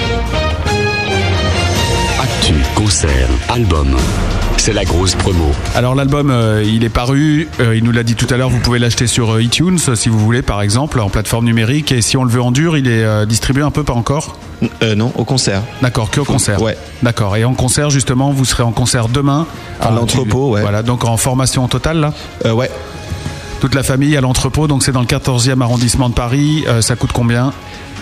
Actu, concert, album. C'est la grosse promo. Alors l'album, euh, il est paru, euh, il nous l'a dit tout à l'heure, vous pouvez l'acheter sur euh, iTunes si vous voulez par exemple, en plateforme numérique. Et si on le veut en dur, il est euh, distribué un peu, pas encore? Euh, non, au concert. D'accord, que au concert. Ouais. D'accord. Et en concert, justement, vous serez en concert demain. À l'entrepôt, ouais. Voilà, donc en formation totale là? Euh, ouais. Toute la famille à l'entrepôt, donc c'est dans le 14e arrondissement de Paris. Euh, ça coûte combien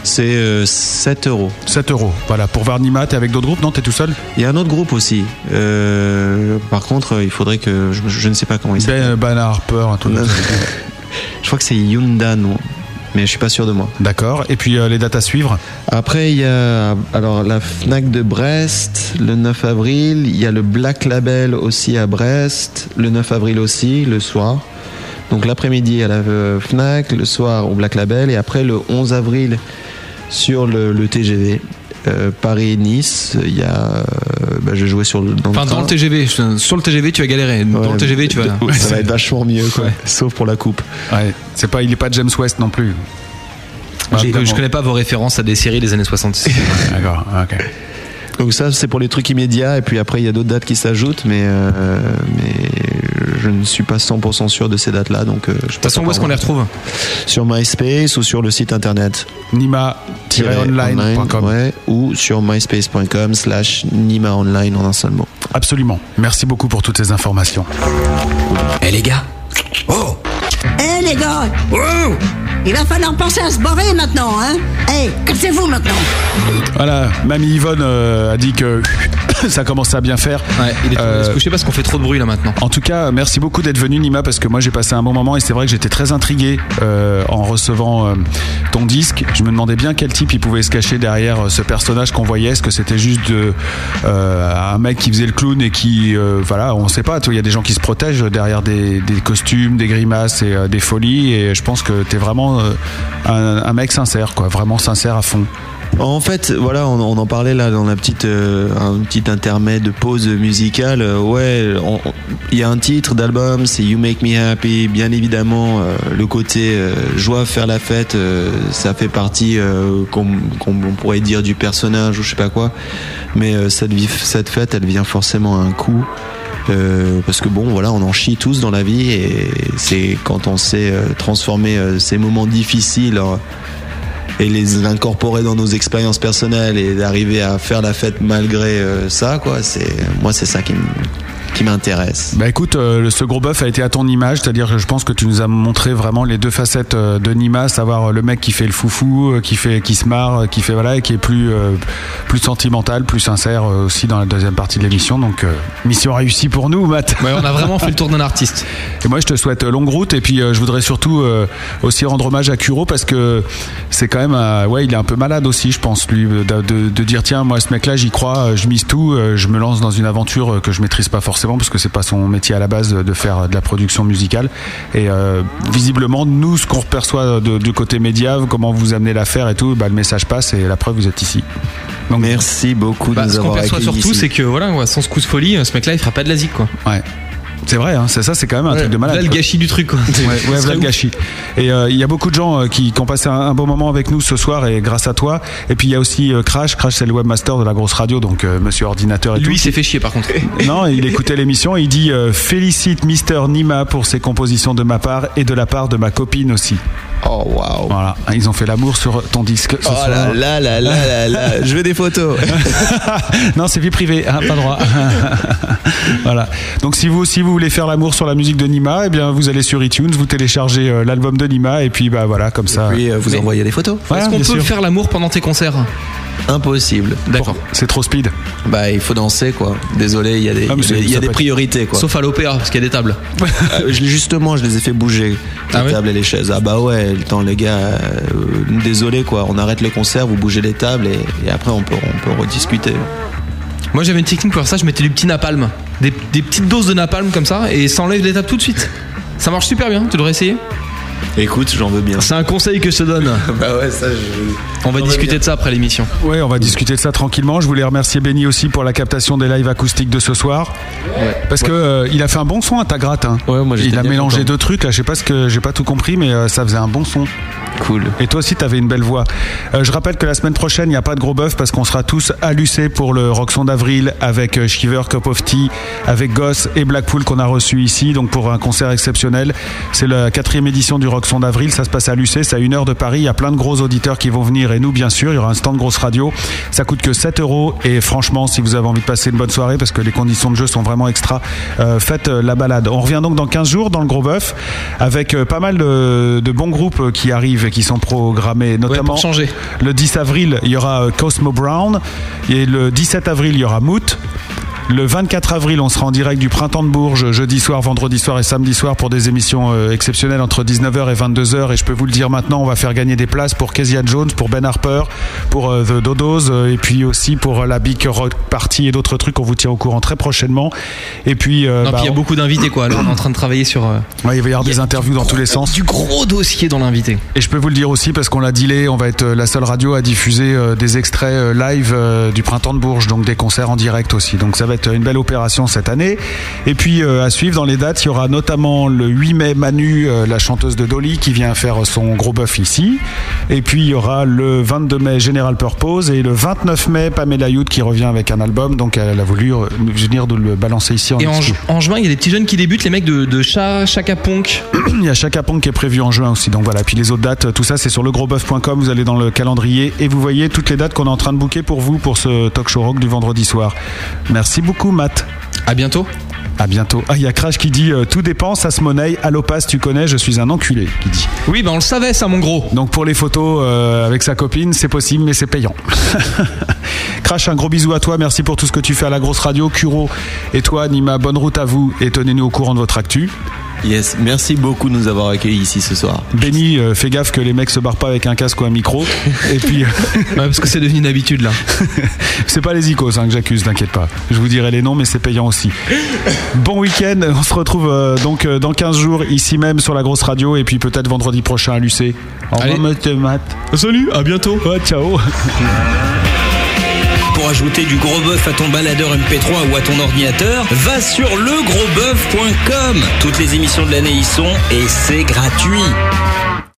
C'est euh, 7 euros. 7 euros. Voilà, pour voir Nima, t'es avec d'autres groupes Non, t'es tout seul Il y a un autre groupe aussi. Euh, par contre, euh, il faudrait que je, je ne sais pas comment il s'appelle. Ben, Ben Harper, un truc. Je crois que c'est Yunda, non. Mais je suis pas sûr de moi. D'accord. Et puis euh, les dates à suivre Après, il y a alors la Fnac de Brest le 9 avril. Il y a le Black Label aussi à Brest le 9 avril aussi, le soir. Donc l'après-midi à la euh, Fnac, le soir au Black Label. Et après, le 11 avril sur le, le TGV. euh, Paris-Nice, il y a. euh, bah, je jouais sur le, dans, Enfin, le dans le TGV. Sur le TGV, tu vas galérer. Dans Ouais, le TGV, tu vas. Ça va être vachement mieux, quoi. Sauf pour la coupe. Ouais. C'est pas, il est pas James West non plus. Je, je connais pas vos références à des séries des années 60. D'accord, ok. Donc ça, c'est pour les trucs immédiats. Et puis après, il y a d'autres dates qui s'ajoutent, mais, euh, mais je ne suis pas 100% sûr de ces dates-là. Donc, euh, de toute façon, où est-ce qu'on les retrouve? Sur MySpace ou sur le site internet Nima-online.com. ouais, ou sur myspace.com slash Nima Online en un seul mot. Absolument. Merci beaucoup pour toutes ces informations. Eh les gars Oh Eh les gars Il va falloir penser à se barrer maintenant, hein Eh, cassez-vous maintenant Voilà, Mamie Yvonne euh, a dit que ça commence à bien faire. Ouais, il est temps se coucher parce qu'on fait trop de bruit là maintenant. En tout cas, merci beaucoup d'être venu Nima parce que moi j'ai passé un bon moment et c'est vrai que j'étais très intrigué euh, en recevant euh, ton disque. Je me demandais bien quel type il pouvait se cacher derrière euh, ce personnage qu'on voyait. Est-ce que c'était juste de, euh, un mec qui faisait le clown et qui, euh, voilà, on sait pas. Il y a des gens qui se protègent derrière des, des costumes, des grimaces et euh, des folies. Et je pense que t'es vraiment euh, un, un mec sincère, quoi, vraiment sincère à fond. En fait, voilà, on, en parlait là dans la petite, euh, un petit intermède de pause musicale. Euh, ouais, il y a un titre d'album, c'est You Make Me Happy. Bien évidemment, euh, le côté euh, joie, faire la fête, euh, ça fait partie, euh, comme comme on pourrait dire, du personnage ou je sais pas quoi. Mais cette, cette fête, elle vient forcément à un coup. Euh, parce que bon, voilà, on en chie tous dans la vie et c'est quand on sait transformer ces moments difficiles et les incorporer dans nos expériences personnelles et d'arriver à faire la fête malgré euh, ça, quoi. C'est moi, c'est ça qui m- qui m'intéresse. Bah écoute, euh, ce gros bœuf a été à ton image, c'est-à-dire que je pense que tu nous as montré vraiment les deux facettes euh, de Nima, savoir euh, le mec qui fait le foufou, qui fait, qui se marre, qui fait voilà, et qui est plus, euh, plus sentimental, plus sincère aussi dans la deuxième partie de l'émission. Donc euh, mission réussie pour nous, Matt. Ouais, on a vraiment fait le tour d'un artiste. Et moi, je te souhaite longue route. Et puis, euh, je voudrais surtout euh, aussi rendre hommage à Kuro parce que c'est quand même, un- ouais, il est un peu malade aussi, je pense, lui, de, de- de dire tiens, moi, ce mec-là, j'y crois, je mise tout, je me lance dans une aventure que je maîtrise pas forcément parce que c'est pas son métier à la base euh, de faire euh, de la production musicale. Et euh, visiblement, nous, ce qu'on perçoit de- du côté média, comment vous amenez l'affaire et tout, bah, le message passe et la preuve, vous êtes ici. Donc, Merci beaucoup de Bah, nous ce qu'on perçoit surtout, c'est que voilà, sans ce coup de folie, ce mec-là, il fera pas de la zik, quoi. Ouais. C'est vrai, hein, c'est ça, c'est quand même un truc de malade. Là, le gâchis du truc, quoi. Ouais, ouais, le gâchis. Et euh, il y a beaucoup de gens euh, qui, qui ont passé un, un beau moment avec nous ce soir et grâce à toi. Et puis il y a aussi euh, Crash. Crash, c'est le webmaster de la grosse radio, donc monsieur ordinateur et Lui, il tout. s'est fait chier par contre. Non, il écoutait l'émission et il dit félicite Mister Nima pour ses compositions de ma part et de la part de ma copine aussi. Oh waouh. Voilà, ils ont fait l'amour sur ton disque ce Oh soir. là là là là là là. Je veux des photos. non, c'est vie privée, hein, pas droit. voilà. Donc si vous si vous voulez faire l'amour sur la musique de Nima, eh bien vous allez sur iTunes, vous téléchargez euh, l'album de Nima et puis bah voilà comme ça. Puis euh, vous Mais- envoyez des photos. Ouais, Est-ce qu'on peut sûr. faire l'amour pendant tes concerts? Impossible. D'accord. C'est trop speed. Bah il faut danser quoi. Désolé, il y a des, Ah, mais il y a- c'est- il y a ça des peut être- priorités quoi. Sauf à l'opéra, parce qu'il y a des tables. Euh, je justement, je les ai fait bouger les Ah ouais tables et les chaises. Ah bah ouais, le temps les gars, euh, désolé quoi. On arrête le concert, vous bougez les tables et, et après on peut on peut rediscuter. Moi, j'avais une technique pour ça, je mettais du petit napalm. Des, des petites doses de napalm comme ça, et ça enlève tables tout de suite. Ça marche super bien, tu devrais essayer. Écoute, j'en veux bien. C'est un conseil que je te donne. bah ouais, ça je. On va discuter de ça après l'émission. Ouais, on va discuter de ça tranquillement. Je voulais remercier Benny aussi pour la captation des lives acoustiques de ce soir. Parce que euh, il a fait un bon son à ta gratte. hein. Ouais, moi, il a mélangé content. deux trucs. Là, je sais pas ce que j'ai pas tout compris, mais euh, ça faisait un bon son. Cool. Et toi aussi, t'avais une belle voix. Euh, je rappelle que la semaine prochaine, il n'y a pas de gros bœuf parce qu'on sera tous à l'UC pour le Roxon d'avril avec Shiver, Cup of Tea, avec Goss et Blackpool qu'on a reçu ici. Donc pour un concert exceptionnel. C'est la quatrième édition du Roxon d'avril. Ça se passe à l'UC. C'est à une heure de Paris. Il y a plein de gros auditeurs qui vont venir et nous, bien sûr. Il y aura un stand grosse radio. Ça coûte que 7 euros. Et franchement, si vous avez envie de passer une bonne soirée parce que les conditions de jeu sont vraiment extra, euh, faites euh, la balade. On revient donc dans 15 jours dans le gros bœuf avec euh, pas mal de, de bons groupes qui arrivent et qui sont programmés, notamment changer. le 10 avril, il y aura Cosmo Brown. Et le 17 avril, il y aura Moot. Le 24 avril, on sera en direct du Printemps de Bourges, jeudi soir, vendredi soir et samedi soir pour des émissions euh, exceptionnelles entre 19h et 22h. Et je peux vous le dire maintenant, on va faire gagner des places pour Kezia Jones, pour Ben Harper, pour euh, The Dodos euh, et puis aussi pour la Big Rock Party et d'autres trucs. On vous tient au courant très prochainement. Et puis, bah, il y a on- beaucoup d'invités, quoi. Là, on est en train de travailler sur. ouais, il va y avoir des interviews dans tous les sens. Du gros dossier dans l'invité. Et je peux vous le dire aussi parce qu'on l'a dealé, on va être la seule radio à diffuser des extraits live du printemps de Bourges, donc des concerts en direct aussi. Donc ça va être une belle opération cette année. Et puis euh, à suivre dans les dates, il y aura notamment le 8 mai Manu, euh, la chanteuse de Dolly, qui vient faire son gros bœuf ici. Et puis il y aura le 22 mai General Purpose et le 29 mai Pamela Youth qui revient avec un album. Donc elle a voulu euh, venir de le balancer ici en Et en, exclu. ju- en juin, il y a des petits jeunes qui débutent, les mecs de, de Cha- Chaka Ponk. Il y a Chaka Ponk qui est prévu en juin aussi. Donc voilà. Puis les autres dates, tout ça, c'est sur legrosboeuf.com. Vous allez dans le calendrier et vous voyez toutes les dates qu'on est en train de booker pour vous pour ce talk show rock du vendredi soir. Merci beaucoup, Matt. À bientôt. À bientôt. Ah, il y a Crash qui dit euh, tout dépend, ça se monnaie. Allopas, tu connais, je suis un enculé. Qui dit. Oui, bah on le savait, ça, mon gros. Donc pour les photos euh, avec sa copine, c'est possible, mais c'est payant. Crash, un gros bisou à toi. Merci pour tout ce que tu fais à la grosse radio. Kuro et toi, Nima, bonne route à vous et tenez-nous au courant de votre actu. Yes, merci beaucoup de nous avoir accueillis ici ce soir. Benny, euh, fais gaffe que les mecs se barrent pas avec un casque ou un micro. et puis. Ouais, parce que c'est devenu une habitude, là. c'est pas les icos hein, que j'accuse, t'inquiète pas. Je vous dirai les noms, mais c'est payant aussi. Bon week-end. On se retrouve euh, donc euh, dans 15 jours ici même sur la grosse radio et puis peut-être vendredi prochain à l'UC. Au revoir, Allez. Matt- Matt. Salut, à bientôt. Ouais, ciao. Pour ajouter du gros bœuf à ton baladeur MP3 ou à ton ordinateur, va sur legrosboeuf.com. Toutes les émissions de l'année y sont et c'est gratuit.